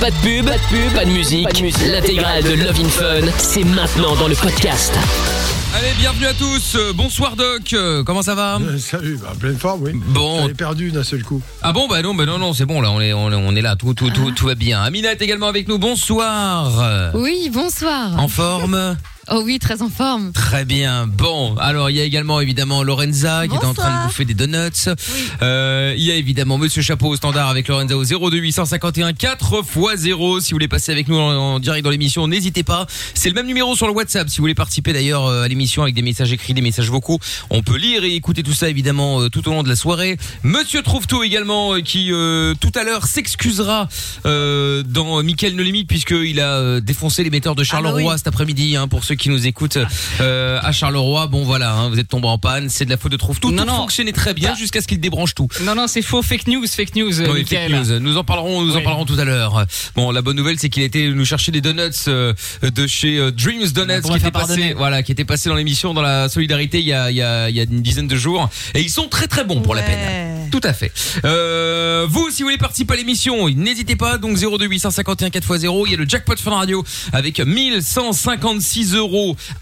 Pas de pub, pas de pub, pas de musique. L'intégrale de Love in Fun, c'est maintenant dans le podcast. Allez, bienvenue à tous. Euh, Bonsoir Doc. Euh, Comment ça va Euh, salut, bah, pleine forme, oui. Bon. J'avais perdu d'un seul coup. Ah bon bah non bah non non c'est bon là on est on est, on est là tout tout tout tout va bien. Amina est également avec nous. Bonsoir. Oui, bonsoir. En forme? Oh oui, très en forme. Très bien. Bon, alors il y a également évidemment Lorenza qui est en train de bouffer des donuts. Euh, il y a évidemment Monsieur Chapeau au standard avec Lorenza au 02 851 4 x 0. Si vous voulez passer avec nous en, en direct dans l'émission, n'hésitez pas. C'est le même numéro sur le WhatsApp. Si vous voulez participer d'ailleurs euh, à l'émission avec des messages écrits, des messages vocaux, on peut lire et écouter tout ça évidemment euh, tout au long de la soirée. Monsieur trouve tout également qui euh, tout à l'heure s'excusera euh, dans Mickaël No Limite puisqu'il a défoncé l'émetteur de Charleroi cet après-midi hein, pour ceux qui nous écoutent euh, à Charleroi. Bon voilà, hein, vous êtes tombé en panne, c'est de la faute de trouve tout. Non, tout non. fonctionnait très bien jusqu'à ce qu'il débranche tout. Non, non, c'est faux, fake news, fake news, Oui, fake news. Nous en parlerons, nous en parlerons tout à l'heure. Bon, la bonne nouvelle, c'est qu'il était nous chercher des donuts euh, de chez euh, Dreams Donuts On qui était passé, voilà, qui était passé dans l'émission dans la solidarité il y a, il y a, il y a une dizaine de jours, et ils sont très très bons pour la peine. Tout à fait. Vous, si vous voulez participer à l'émission, n'hésitez pas. Donc 02 851 4x0. Il y a le jackpot Fun Radio avec 1156 euros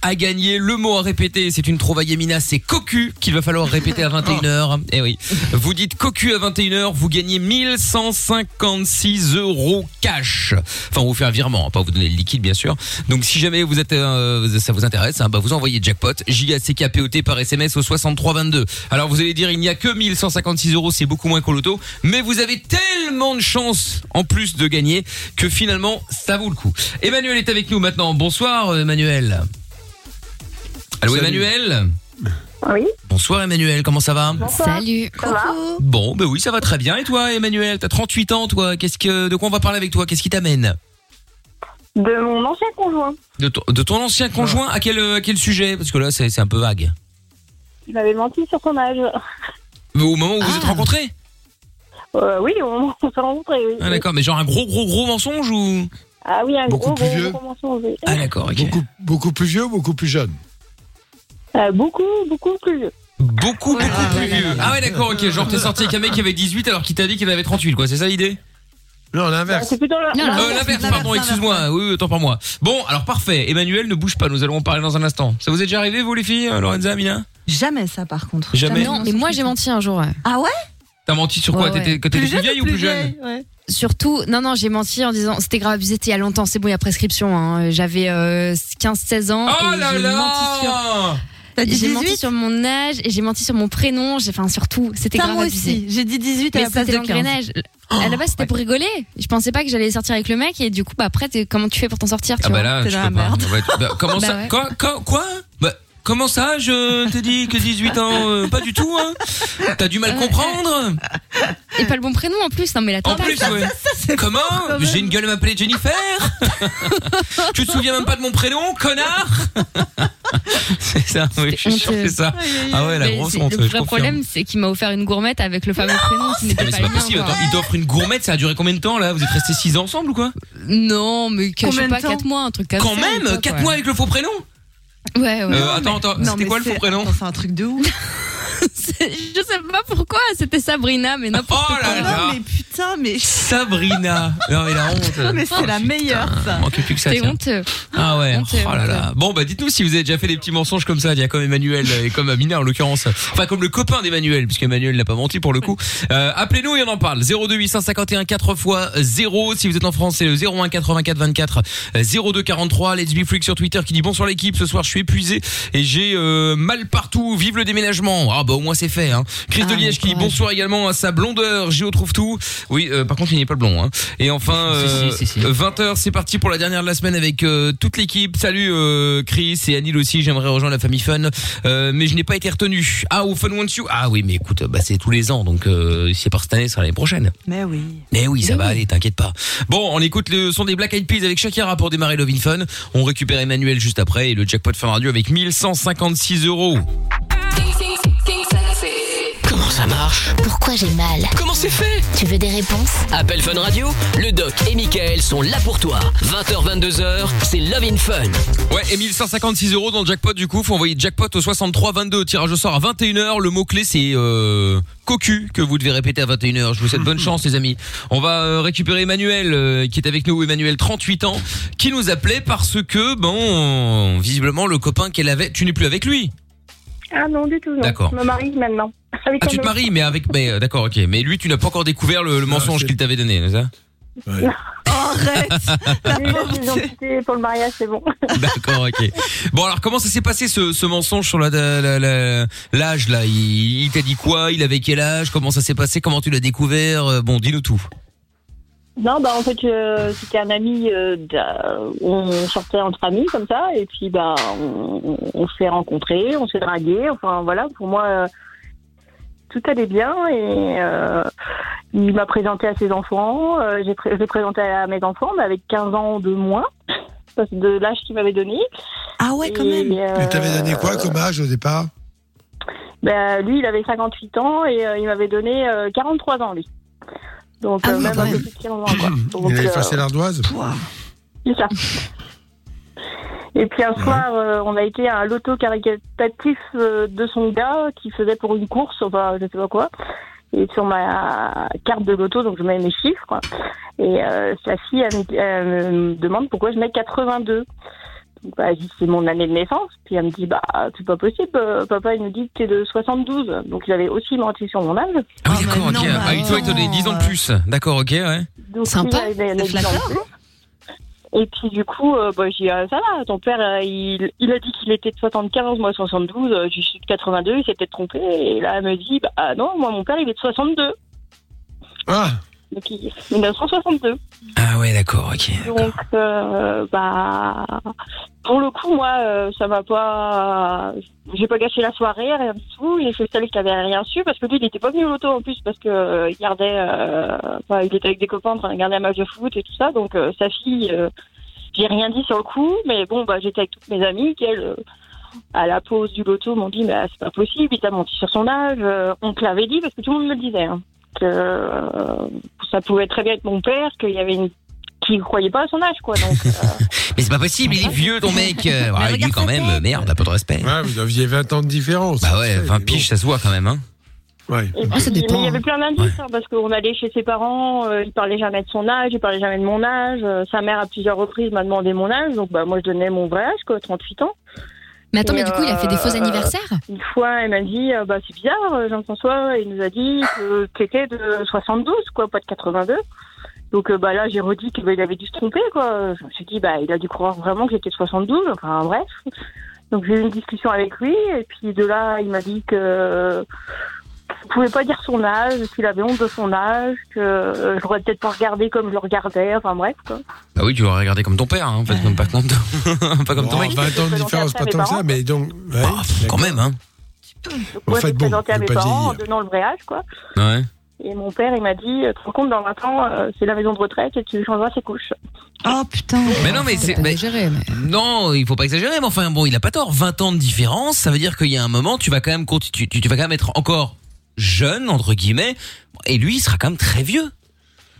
à gagner. Le mot à répéter, c'est une trouvaille Yamina, c'est cocu qu'il va falloir répéter à 21h. Eh oui. Vous dites cocu à 21h, vous gagnez 1156 euros cash. Enfin, on vous fait un virement, hein, pas vous donner le liquide, bien sûr. Donc, si jamais vous êtes, euh, ça vous intéresse, hein, bah, vous envoyez jackpot, J-A-C-K-P-O-T par SMS au 6322. Alors, vous allez dire, il n'y a que 1156 euros, c'est beaucoup moins qu'au loto, mais vous avez tellement de chance, en plus de gagner, que finalement, ça vaut le coup. Emmanuel est avec nous maintenant. Bonsoir, euh, Emmanuel. Allô, Salut. Emmanuel? Oui, Bonsoir, Emmanuel, comment ça va? Salut. ça va Bon, ben oui, ça va très bien. Et toi, Emmanuel, t'as 38 ans, toi. Qu'est-ce que, de quoi on va parler avec toi? Qu'est-ce qui t'amène? De mon ancien conjoint. de, ton- de ton ancien conjoint? À quel, à quel sujet? Parce que là, c'est c'est un peu vague. Il m'avait menti sur son âge. Au moment où vous êtes rencontrés? Euh, oui, au moment où on s'est rencontrés, oui. Ah d'accord, mais genre un gros, gros, gros mensonge ou? Ah oui, un Beaucoup gros, plus gros, vieux. gros. Ah d'accord, ok. Beaucoup, beaucoup plus vieux ou beaucoup plus jeune Euh, beaucoup, beaucoup plus vieux. Beaucoup, beaucoup Ah, plus vieux. là, là, Ah ouais, d'accord, ok. Genre t'es sorti avec un mec qui avait 18 alors qu'il t'a dit qu'il avait 38, quoi. C'est ça l'idée? Non, l'inverse. C'est plutôt. Euh, l'inverse, pardon, excuse-moi. Oui, oui, autant pour moi. Bon, alors parfait. Emmanuel, ne bouge pas. Nous allons en parler dans un instant. Ça vous est déjà arrivé, vous les filles, euh, Lorenza, Amina Jamais ça par contre. Jamais. Non, mais moi j'ai menti un jour. ouais. Ah ouais? T'as menti sur quoi? Ouais, ouais. T'étais quand t'étais plus vieille ou plus jeune? ouais. Surtout, non, non, j'ai menti en disant c'était grave abusé, c'était il y a longtemps, c'est bon, il y a prescription. hein. J'avais euh, 15-16 ans. Oh et là j'ai là menti sur- J'ai menti 18 sur mon âge et j'ai menti sur mon prénom. J'ai, enfin, surtout, c'était grave moi abusé. aussi. J'ai dit 18 à Mais la place c'était de 15. l'engrenage. À la base, c'était pour rigoler. Je pensais pas que j'allais sortir avec le mec et du coup, bah, après, comment tu fais pour t'en sortir, tu Ah bah vois? là, je peux la pas. merde. Ouais, bah, comment Bah ça ouais. quoi, quoi, quoi? Comment ça, je te dis que 18 ans, euh, pas du tout, hein T'as du mal Ouais. comprendre Et pas le bon prénom en plus. Non, mais la En plus, ouais. Comment. J'ai une gueule à m'appeler Jennifer Tu te souviens même pas de mon prénom, connard C'est ça, oui, je suis sûr que c'est ça. Ah ouais, la Mais grosse c'est- honte, le je vrai confirme. problème, c'est qu'il m'a offert une gourmette avec le fameux prénom qui n'était Mais pas c'est pas le mien, possible, quoi. attends, il t'offre une gourmette, ça a duré combien de temps là Vous êtes restés 6 ans ensemble ou quoi Non, mais que, je Combien sais de pas, temps 4 mois, un truc comme Quand ça. même quoi, 4 ouais. mois avec le faux prénom Ouais, ouais. Euh, Attends, attends, c'était quoi le faux prénom C'est un truc de ouf. Je sais pas pourquoi, c'était Sabrina, mais n'importe Oh quoi. là là mais putain, mais, Sabrina Non mais la honte mais c'est la meilleure ça. Manquait plus que ça C'est honteux. Ah ouais, Honteux, oh là là. Bon bah dites-nous si vous avez déjà fait des petits mensonges comme ça, il y a comme Emmanuel et comme Amina en l'occurrence. Enfin comme le copain d'Emmanuel, puisque Emmanuel n'a pas menti pour le coup. Euh, Appelez-nous et on en parle. 02 851 4 x 0. Si vous êtes en France, c'est le 01 84 24 02 43. Let's be freak sur Twitter qui dit bonsoir l'équipe. Ce soir je suis épuisé et j'ai euh, mal partout. Vive le déménagement. Ah bah au moins c'est fait. Hein. Chris Ah, de Liège qui bonsoir également à sa blondeur. Géo trouve tout. Oui, euh, par contre il n'est pas blond. Hein. Et enfin euh, Si, si, si, si. 20h, c'est parti pour la dernière de la semaine avec euh, toute l'équipe. Salut euh, Chris et Anil aussi, j'aimerais rejoindre la famille Fun, euh, mais je n'ai pas été retenu. Ah, au Fun Wants You Ah oui, mais écoute, bah, c'est tous les ans, donc euh, si c'est pas cette année, ce sera l'année prochaine. Mais oui. Mais oui, ça va aller, t'inquiète pas. Bon, on écoute le son des Black Eyed Peas avec Shakira pour démarrer Love in Fun. On récupère Emmanuel juste après et le jackpot Fun Radio avec 1156 euros. Comment ça marche Pourquoi j'ai mal Comment c'est fait Tu veux des réponses Appel Fun Radio, le doc et Michael sont là pour toi. 20h, 22h, c'est Love in Fun. Ouais, et 1156 euros dans le jackpot du coup, faut envoyer jackpot au 63 22, tirage au sort à 21h. Le mot clé c'est euh, cocu que vous devez répéter à 21h. Je vous souhaite bonne chance les amis. On va euh, récupérer Emmanuel euh, qui est avec nous, Emmanuel 38 ans, qui nous appelait parce que bon, visiblement le copain qu'elle avait, tu n'es plus avec lui. Ah non, du tout, non. D'accord. Je me marie maintenant. Avec Ah un tu te autre. maries mais avec mais euh, d'accord, OK. Mais lui tu n'as pas encore découvert le, le mensonge c'est- qu'il t'avait donné, c'est ça Ouais. Arrête La pauvre l'identité pour le mariage, c'est bon. D'accord, ok. Bon alors comment ça s'est passé ce, ce mensonge sur la- la- la- l'âge là? Il, il t'a dit quoi? Il avait quel âge? Comment ça s'est passé? Comment tu l'as découvert? Euh, Bon, dis-nous tout. Non, bah en fait, euh, c'était un ami. euh, on sortait entre amis comme ça, et puis bah on, on s'est rencontrés, on s'est dragués. Enfin voilà, pour moi, euh, tout allait bien et euh, il m'a présenté à ses enfants. euh, j'ai j'ai présenté à mes enfants, mais avec 15 ans de moins de l'âge qu'il m'avait donné. Ah ouais, quand Et, même euh, Mais t'avais donné quoi comme âge au départ? Bah, lui, il avait 58 ans et euh, il m'avait donné euh, 43 ans lui. Donc Ah euh, oui, même quand un peu même. plus de 15 ans quoi. Donc, Il a euh, effacé l'ardoise. C'est ça. Et puis un soir, euh, on a été à un loto caritatif euh, de son gars qui faisait pour une course, enfin je sais pas quoi. Et sur ma carte de loto, donc je mets mes chiffres. Et euh, sa fille elle me, elle me demande pourquoi je mets 82. Bah, c'est mon année de naissance. Puis elle me dit bah c'est pas possible, euh, papa il nous dit que t'es de 72. Donc j'avais aussi menti sur mon âge. Ah oui, Oh, d'accord, mais ok. non, bah ah, il toi, il te donnait 10 ans de plus. D'accord, ok, ouais. Donc, Sympa, lui, il avait- il c'est avait 10 ans de flatteur. plus. Et puis du coup, euh, bah, j'ai dit, ah, ça va, ton père, euh, il, il a dit qu'il était de 75, moi 72, euh, je suis de 82, il s'est peut-être trompé. Et là, elle me dit, bah ah non, moi mon père, il est de 62. Ah Donc il 1962. Ah ouais, d'accord, ok. Donc, euh, bah, pour le coup, moi, euh, ça m'a pas, j'ai pas gâché la soirée, rien du tout. J'ai fait celle qui avait rien su parce que lui, il était pas venu au loto en plus parce que euh, il gardait, il était avec des copains en train de regarder un match de foot et tout ça. Donc, sa fille, j'ai rien dit sur le coup, mais bon, bah, j'étais avec toutes mes amies qui, elles, à la pause du loto, m'ont dit, mais ah, c'est pas possible, il t'a menti sur son âge. On te l'avait dit parce que tout le monde me le disait. hein, que euh, ça pouvait très bien être mon père, qu'il y avait une qui croyait pas à son âge, quoi. Donc, euh, Mais c'est pas possible, il est vieux ton mec. Euh, ouais, regarde lui quand même, tête. merde, t'as pas de respect. Ouais, vous aviez 20 ans de différence. Bah ouais, Ça, 20 mais piges, ça se voit quand même, hein. Ouais. Ah, ça puis, dépend, Mais il y avait hein. plein d'indices, hein, parce qu'on allait chez ses parents, euh, il parlait jamais de son âge, il parlait jamais de mon âge. euh, sa mère, à plusieurs reprises, m'a demandé mon âge, donc bah, moi, je donnais mon vrai âge, quoi, 38 ans. Mais attends, Et, mais du coup, il a fait des faux euh, anniversaires Une fois, elle m'a dit, euh, bah, c'est bizarre, euh, Jean-François, il nous a dit que t'étais de 72, quoi, pas de 82. Donc bah, là, j'ai redit qu'il avait dû se tromper, quoi. Je me suis dit, bah, il a dû croire vraiment que j'étais de 72, enfin, bref. Donc j'ai eu une discussion avec lui, et puis de là, il m'a dit que je pouvais pas dire son âge, qu'il avait honte de son âge, que euh, je devrais peut-être pas regarder comme je le regardais, enfin bref, quoi. Bah oui, tu vas regarder comme ton père, hein, en fait, même pas comme ton, pas comme ton mec. 20 ans de différence, pas tant que ça, mais donc. ouais, Ah, quand même, hein. Donc En moi, fait, j'ai bon, présenté à mes parents en donnant le vrai âge, quoi. Ouais. Et mon père, il m'a dit, euh, tu te rends compte, dans 20 ans, euh, c'est la maison de retraite et tu changeras ses couches. Oh putain Mais non, mais c'est, exagéré, mais... non, il faut pas exagérer, mais enfin bon, il a pas tort. 20 ans de différence, ça veut dire qu'il y a un moment, tu vas quand même continuer, tu, tu vas quand même être encore jeune entre guillemets, et lui, il sera quand même très vieux.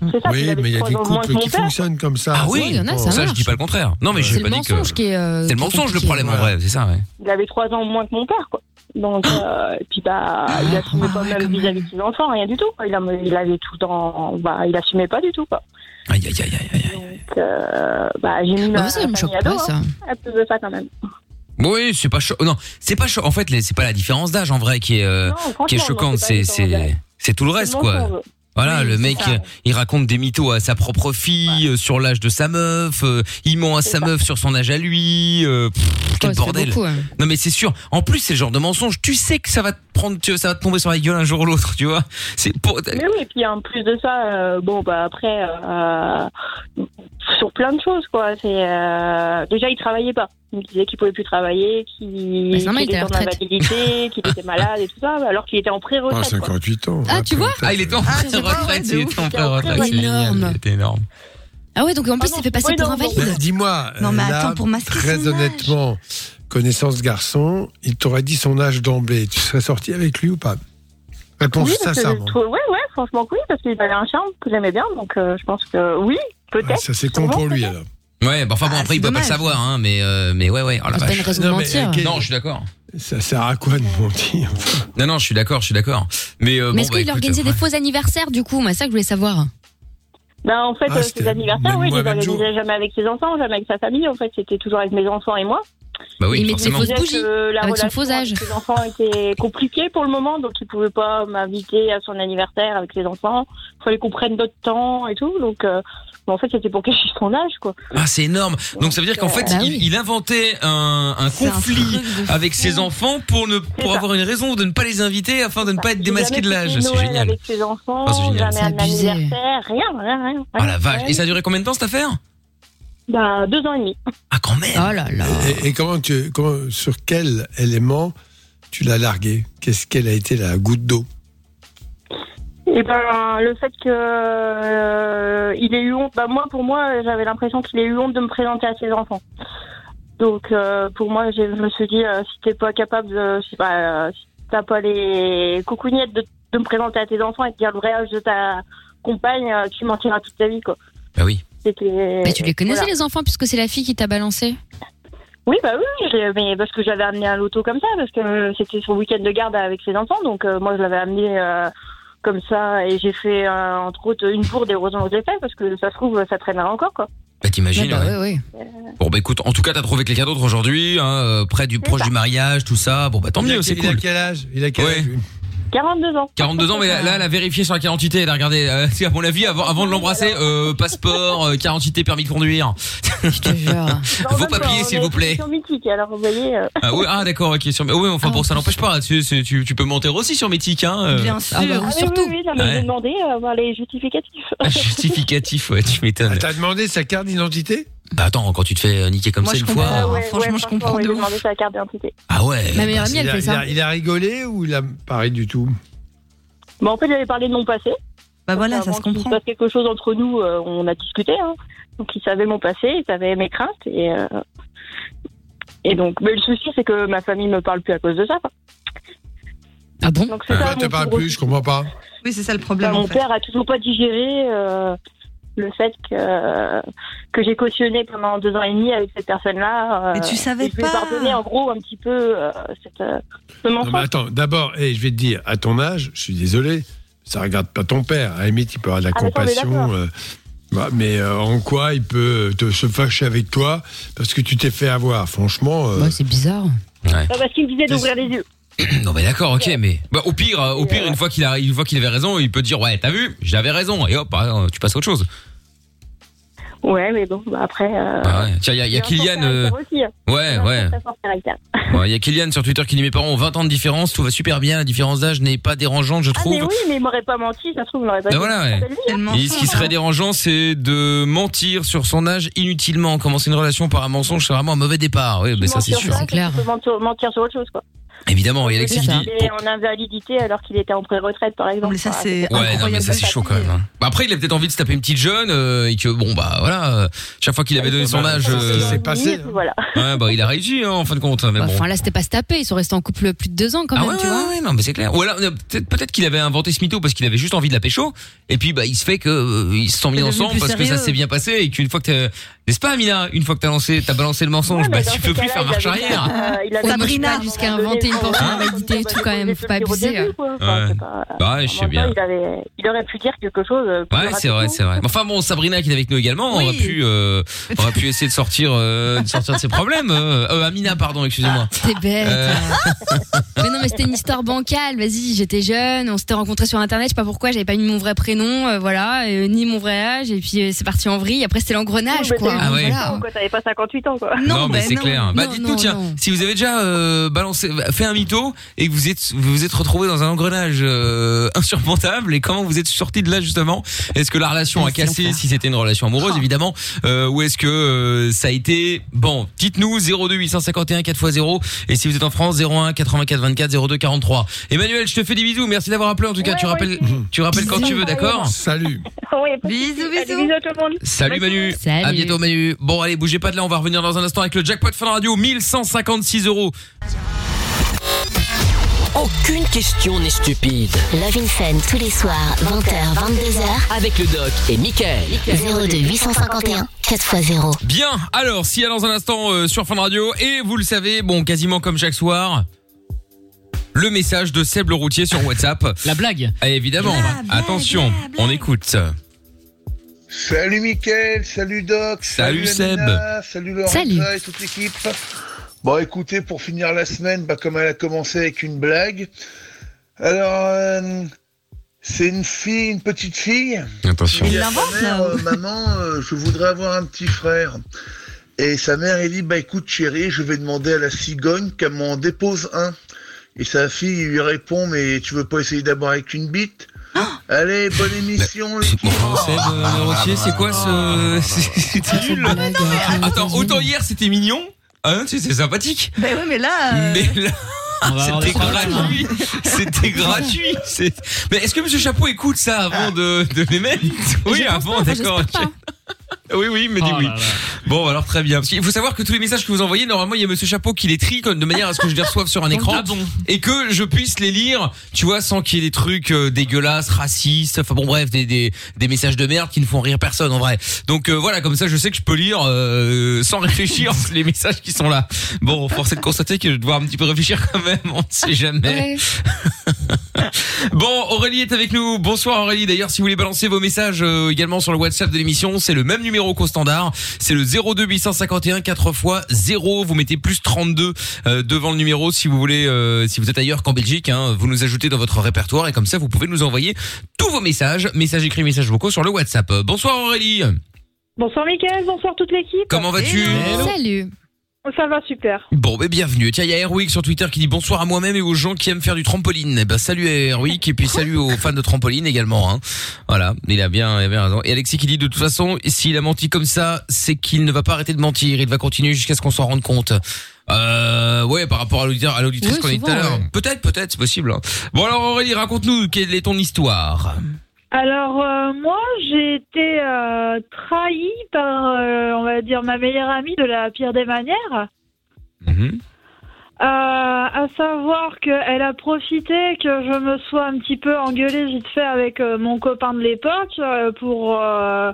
Ça, Oui, mais il y a des couples qui fonctionnent comme ça. Ah oui, il y en a, ça Ça, je dis pas le contraire. Non, mais le pas dit que. mensonge qui est. euh, C'est le mensonge le compliqué. problème en vrai, c'est ça, ouais. Il avait trois ans moins que mon père, quoi. Donc, euh, et puis bah, il assumait Ah pas ouais, même vis-à-vis de ses enfants, rien du tout. quoi. Il, a- il avait tout dans, bah, il assumait pas du tout, quoi. Aïe, aïe, aïe, aïe, aïe. Donc, euh, bah, j'ai mis Bah, ma ça, ça me dos, pas, ça. hein, cause de ça, quand même. Oui, c'est pas chaud. Non, c'est pas chaud. En fait, les- c'est pas la différence d'âge en vrai qui est, euh, Non, qui est choquante. C'est, une différence d'âge. c'est, c'est tout le reste, quoi. mensonge. Voilà, Oui, le c'est mec, ça. euh, il raconte des mythos à sa propre fille euh, sur l'âge de sa meuf. euh, il ment à sa ça. meuf sur son âge à lui. euh, pff, quel Ouais, ça fait bordel. beaucoup, hein. Non mais c'est sûr. En plus, c'est le genre de mensonge. Tu sais que ça va te prendre, tu- ça va te tomber sur la gueule un jour ou l'autre, tu vois. C'est pour. Mais oui, et puis en plus de ça, euh, bon, bah après, euh, sur plein de choses, quoi. C'est euh, déjà, il travaillait pas. Il me disait qu'il pouvait plus travailler, qu'il il était en retraite. invalidité, qu'il était malade et tout ça, alors qu'il était en Ah, pré-retraite. quoi. 58 ans. Ah, tu vois Ah, il était en Ah, c'est pas vrai, retraite. de Il était en Il pré-retraite. pré-retraite. C'est. Énorme. C'était énorme. Ah ouais, donc en plus, Ah ça non, fait passer oui, pour non, un non. valide. Bah, Dis-moi, Non, mais là, attends, pour masquer très son âge. honnêtement, connaissance garçon, il t'aurait dit son âge d'emblée. Tu serais sorti avec lui ou pas? Réponse Oui, parce que je sincèrement. trouve- ouais, ouais, franchement, oui, parce qu'il avait un charme que j'aimais bien, donc euh, je pense que oui, peut-être. Ouais, ça c'est con pour lui alors. Ouais, bah enfin bon Ah, après il peut pas le dommage. savoir hein, mais euh, mais ouais ouais. Oh la C'est pas une vache. raison de Non, mais, mentir. euh, Non, je suis d'accord. Ça sert à quoi de mentir Non non, je suis d'accord, je suis d'accord. Mais euh, Mais bon, est-ce bah, qu'il écoute, organisait ouais. des faux anniversaires du coup? Moi, c'est ça que je voulais savoir. Bah, en fait, Ah, euh, c'était ses anniversaires, même oui, je moi, les même organisais jamais avec ses enfants, jamais avec sa famille. En fait, c'était toujours avec mes enfants et moi. Bah oui, Il mettait forcément. Fausse Je disais bougie, que la avec son relation faux âge. avec ses enfants était compliquée pour le moment, donc il pouvait pas m'inviter à son anniversaire avec ses enfants. Il fallait qu'on prenne notre temps et tout, donc euh, en fait, c'était pour cacher son âge, quoi. Ah, c'est énorme. Donc ça veut dire qu'en fait, Bah il, oui. il inventait un, un C'est un conflit avec ses enfants pour ne pour avoir une raison de ne pas les inviter afin de ne pas être démasqué de l'âge. C'est génial. Avec ses enfants, Ah, génial. jamais un anniversaire, rien, rien, rien. Ah la vache. Et ça a duré combien de temps cette affaire? Bah, deux ans et demi. Ah quand même. Oh là là. et, et comment tu, comment, sur quel élément tu l'as largué? Qu'est-ce qu'elle a été la goutte d'eau? Et ben, le fait que euh, il ait eu honte, bah moi, pour moi, j'avais l'impression qu'il ait eu honte de me présenter à ses enfants. Donc, euh, pour moi, je me suis dit, euh, si t'es pas capable de, je sais pas, euh, si t'as pas les coucougnettes de, de me présenter à tes enfants et de dire le vrai âge de ta compagne, euh, tu mentiras toute ta vie, quoi. Bah oui. C'était. Mais tu les connaissais voilà. les enfants puisque c'est la fille qui t'a balancé Oui, bah oui, je mais parce que j'avais amené un loto comme ça, parce que c'était son week-end de garde avec ses enfants, donc euh, moi je l'avais amené euh, comme ça et j'ai fait euh, entre autres une bourde et heureusement que je l'ai fait parce que ça se trouve ça traînera encore quoi. Bah t'imagines. Ouais, bah ouais. ouais, ouais. Bon bah écoute, en tout cas t'as trouvé quelqu'un d'autre aujourd'hui, hein, près du proche ça. du mariage, tout ça. Bon bah tant mieux, c'est il a cool. quel âge? Il a quel âge 42 ans. 42 ans, mais là, là, elle a vérifié sur la carte d'identité, elle a regardé. Euh, c'est à mon avis, avant, avant de l'embrasser, euh, passeport, euh, carte d'identité, permis de conduire. Je te jure. Vos papiers, on s'il vous plaît. sur mythique, alors vous voyez. euh, Ah, oui, ah d'accord, ok. Sur... Oui, enfin Ah, bon, ça n'empêche pas. Tu, c'est- tu, tu peux mentir aussi sur Mythique, hein. euh. Bien sûr. Ah bah oui, ah oui, surtout. oui, oui, non, mais Ouais. j'ai demandé euh, voir les justificatifs. Ah, Justificatif, ouais, tu m'étonnes. Ah, T'as demandé sa carte d'identité? Bah attends, quand tu te fais euh, niquer comme Moi, ça une fois. Ah, ouais, franchement, ouais, je comprends ouais, de ouf. demandé sa carte d'identité. Ah ouais. Ma meilleure amie, il elle a, fait il, ça. a, il a rigolé ou il a parlé du tout? Bon, en fait, j'avais parlé de mon passé. Bah voilà, ça se comprend. passe quelque chose entre nous, euh, on a discuté. Hein. Donc, il savait mon passé, il savait mes craintes. Et, euh, et donc, mais le souci, c'est que ma famille me parle plus à cause de ça. quoi. Ah bon? Donc, c'est te mon parle plus Je comprends pas. Oui, c'est ça le Bah, problème. mon en fait. père a toujours pas digéré euh, le fait que que j'ai cautionné pendant deux ans et demi avec cette personne-là. euh, Mais tu savais et je pas. pardonné en gros un petit peu euh, cette, euh, ce Non, mais mensonge. attends, d'abord, eh, je vais te dire, à ton âge, je suis désolé, ça regarde pas ton père. À la limite, il peut avoir de la Ah, compassion. bah, mais euh, en quoi il peut te, se fâcher avec toi parce que tu t'es fait avoir? Franchement, euh, Bah, C'est bizarre. Bah, parce qu'il me disait d'ouvrir les yeux. Non mais d'accord, ok, mais bah, au pire, euh, au Et, pire, euh, une fois qu'il a, une fois qu'il avait raison, il peut dire ouais, t'as vu, j'avais raison, et hop, ah, tu passes à autre chose. Ouais, mais bon, bah, après. Euh, Ah ouais. Tiens, il y a, il y a il a un fort Kylian, euh, caractère aussi, hein. ouais, un ouais. très fort caractère. Ouais, Il y a Kylian sur Twitter qui dit mes parents ont 20 ans de différence, tout va super bien, la différence d'âge n'est pas dérangeante, je Ah, trouve. mais oui, mais il m'aurait pas menti, ça se trouve, il m'aurait pas Ben dit. voilà, ouais. Hein. Et ce qui serait hein. dérangeant, c'est de mentir sur son âge inutilement. Commencer une relation par un mensonge, c'est vraiment un mauvais départ. Oui, mais ça c'est sûr. C'est clair. Tu peux mentir, mentir sur autre chose, quoi. Évidemment, et Alexis qui dit. Il en invalidité alors qu'il était en pré-retraite, par exemple. mais ça, c'est Ouais, non mais ça c'est chaud quand même. hein. Bah, après, il a peut-être envie de se taper une petite jeune euh, et que bon bah voilà, euh, chaque fois qu'il avait donné son bah, âge, euh, s'est passé, et puis Voilà. ouais, bah il a réussi hein, en fin de compte. Mais Bah, bon. Enfin là, c'était pas se taper. Ils sont restés en couple plus de deux ans quand Ah même, ouais, tu ouais, vois. ouais, non mais c'est clair. Ou alors euh, peut-être peut-être qu'il avait inventé ce mytho parce qu'il avait juste envie de la pécho et puis bah il se fait que euh, ils se sont mis C'est devenu ensemble plus parce que ça sérieux. s'est bien passé et qu'une fois que t'as- n'est-ce pas Amina, une fois que t'as lancé t'as balancé le mensonge, bah tu peux plus faire il marche arrière. il Sabrina, jusqu'à inventer une pension d'invalidité et pour tout, quand même, faut pas abuser, hein. Enfin, Ouais. pas- Bah je sais bien. Il, aurait pu dire quelque chose. euh, Ouais, c'est vrai, c'est vrai. Enfin bon, Sabrina qui est avec nous également, on aurait pu, euh, on aurait pu essayer de sortir, euh, de sortir de ses problèmes. Euh, euh, Amina, pardon, excusez-moi. T'es bête. Euh. mais non, mais c'était une histoire bancale. Vas-y, j'étais jeune, on s'était rencontrés sur internet. Je sais pas pourquoi, j'avais pas mis mon vrai prénom, euh, voilà, euh, ni mon vrai âge. Et puis euh, c'est parti en vrille. Après c'était l'engrenage, quoi. t'avais Ah ouais. T'avais pas 58 ans, quoi. Non, mais bah c'est clair. Bah dites-nous tiens, si vous avez déjà euh, balancé, un mytho et que vous êtes, vous vous êtes retrouvé dans un engrenage euh, insurmontable et comment vous êtes sorti de là justement? Est-ce que la relation Ah, a cassé? si c'était une relation amoureuse Oh. évidemment, euh, ou est-ce que euh, ça a été bon Dites-nous 02 851 4x0 et si vous êtes en France 01 84 24 02 43. Emmanuel, je te fais des bisous. Merci d'avoir appelé en tout cas. Ouais, tu rappelles, aussi. tu rappelles quand tu veux, d'accord? Salut. Oui, Bisous. Allez, bisous. Bisous à tout le monde. Salut Manu. Salut. À bientôt Manu. Bon allez, bougez pas de là, on va revenir dans un instant avec le jackpot Fun Radio 1156 euros. Aucune question n'est stupide. Love in Fun tous les soirs, 20h, 22h. Avec le doc et Michael. 02 851 4x0. Bien, alors, si dans un instant euh, sur Fun Radio, et vous le savez, bon, quasiment comme chaque soir, le message de Seb le routier sur WhatsApp. La blague. Ah, évidemment, La blague, attention, blague. on écoute. Salut Mickaël, salut Doc, Salut Seb. Amina, salut Laurent Salut. et toute l'équipe. Bon écoutez, pour finir la semaine, bah, comme elle a commencé avec une blague, alors euh, c'est une fille, une petite fille, Attention. à l'invente, euh, maman, euh, je voudrais avoir un petit frère. Et sa mère, elle dit, bah écoute chérie, je vais demander à la cigogne qu'elle m'en dépose un. Et sa fille lui répond, mais tu veux pas essayer d'abord avec une bite Allez, bonne émission euh, le c'est quoi ce... C'était nul. Attends, autant hier c'était mignon, hein, tu sais, c'est sympathique. Ben oui, mais là. euh, Mais là, c'était hein. gratuit. C'était gratuit. C'est- Mais est-ce que Monsieur Chapeau écoute ça avant de, de les mettre Oui, avant, d'accord. Oui, oui, mais dis Oh oui. là là. Bon, alors très bien. Parce qu'il faut savoir que tous les messages que vous envoyez, normalement, il y a Monsieur Chapeau qui les trie comme- de manière à ce que je les reçoive sur un écran Ah bon et que je puisse les lire, tu vois, sans qu'il y ait des trucs euh, dégueulasses, racistes, enfin bon bref, des, des, des messages de merde qui ne font rire personne en vrai. Donc euh, voilà, comme ça, je sais que je peux lire euh, sans réfléchir les messages qui sont là. Bon, force est de constater que je vais devoir un petit peu réfléchir quand même, on ne sait jamais. Ouais. Bon, Aurélie est avec nous. Bonsoir Aurélie. D'ailleurs, si vous voulez balancer vos messages euh, également sur le WhatsApp de l'émission, c'est le même numéro qu'au standard. C'est le 02 851 4 fois 0. Vous mettez plus 32 euh, devant le numéro si vous voulez, euh, si vous êtes ailleurs qu'en Belgique. Hein, vous nous ajoutez dans votre répertoire et comme ça, vous pouvez nous envoyer tous vos messages, messages écrits, messages vocaux sur le WhatsApp. Bonsoir Aurélie. Bonsoir Mickaël, bonsoir toute l'équipe. Comment vas-tu? Salut. Ça va super. Bon, ben bienvenue. Tiens, il y a Erwick sur Twitter qui dit bonsoir à moi-même et aux gens qui aiment faire du trampoline. Eh ben salut à Erwick et puis salut aux fans de trampoline également. Hein. Voilà, il a bien, il a bien raison. Et Alexis qui dit de toute façon, s'il a menti comme ça, c'est qu'il ne va pas arrêter de mentir. Il va continuer jusqu'à ce qu'on s'en rende compte. Euh, ouais, par rapport à l'auditeur, à l'auditrice Oui, qu'on a dit tout à l'heure. Peut-être, peut-être, c'est possible. hein. Bon alors Aurélie, raconte-nous quelle est ton histoire? Alors euh, moi j'ai été euh, trahie par euh, on va dire ma meilleure amie de la pire des manières. Mhm. Euh, à savoir qu'elle a profité que je me sois un petit peu engueulée vite fait avec euh, mon copain de l'époque euh, pour euh,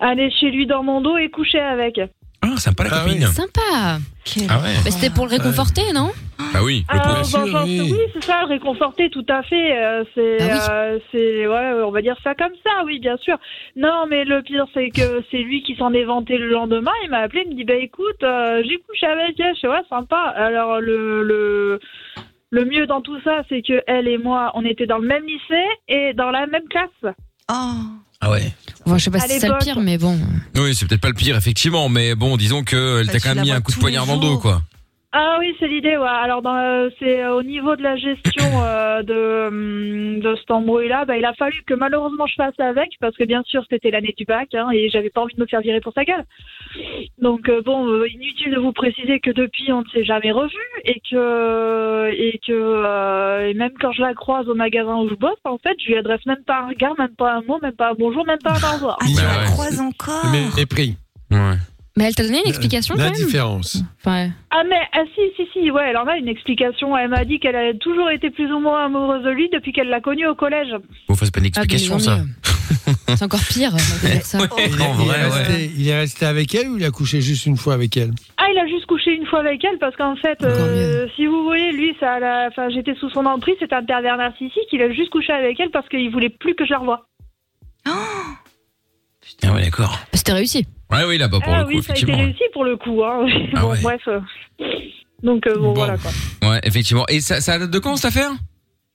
aller chez lui dans mon dos et coucher avec. Ah, sympa la Ah copine. Sympa. Ah ouais. Bah, C'était pour le réconforter, non? Bah oui. Le Ah, bon, oui. c'est ça, réconforter, tout à fait. euh, c'est, Ah oui. euh, c'est, ouais, on va dire ça comme ça, oui, bien sûr. Non, mais le pire, c'est que c'est lui qui s'en est vanté le lendemain. Il m'a appelé, il me dit, bah écoute, euh, j'ai couché avec elle. Je fais, ouais, sympa. Alors le, le, le mieux dans tout ça, c'est que elle et moi, on était dans le même lycée et dans la même classe. Oh. Ah ouais. Bon, je sais pas À si c'est ça le pire, mais bon. Oui, c'est peut-être pas le pire effectivement, mais bon, disons que elle Bah, t'a quand même mis un coup de poignard dans le dos, quoi. Ah oui, c'est l'idée, ouais. Alors dans, euh, c'est euh, au niveau de la gestion euh, de, hum, de cet embrouille-là, bah, il a fallu que malheureusement je fasse avec, parce que bien sûr c'était l'année du bac, hein, et j'avais pas envie de me faire virer pour sa gueule. Donc euh, bon, euh, inutile de vous préciser que depuis on ne s'est jamais revus, et que et que euh, et même quand je la croise au magasin où je bosse, en fait, je lui adresse même pas un regard, même pas un mot, même pas un bonjour, même pas un au revoir. Ah, tu Bah la ouais. croises encore. Mais mépris. Ouais. Mais elle t'a donné une explication quand même L'indifférence. Enfin, Ah mais ah si si si ouais elle en a une explication elle m'a dit qu'elle a toujours été plus ou moins amoureuse de lui depuis qu'elle l'a connu au collège Bon, c'est pas une ah, de explication, ça. C'est encore pire. Il est, en il est vrai, ouais. resté, il est resté avec elle ou il a couché juste une fois avec elle? Ah il a juste couché une fois avec elle parce qu'en fait euh, si vous voulez lui ça l'a- enfin j'étais sous son emprise c'était un pervers narcissique il a juste couché avec elle parce qu'il voulait plus que je la revoie Ah ouais, d'accord. C'était réussi. Ouais, oui, là, bah, pour ah le coup, oui ça a été effectivement. réussi pour le coup hein. Ah bon ouais. bref euh. donc euh, bon, Bon. voilà quoi Ouais, effectivement. Et ça, ça date de quand, cette affaire?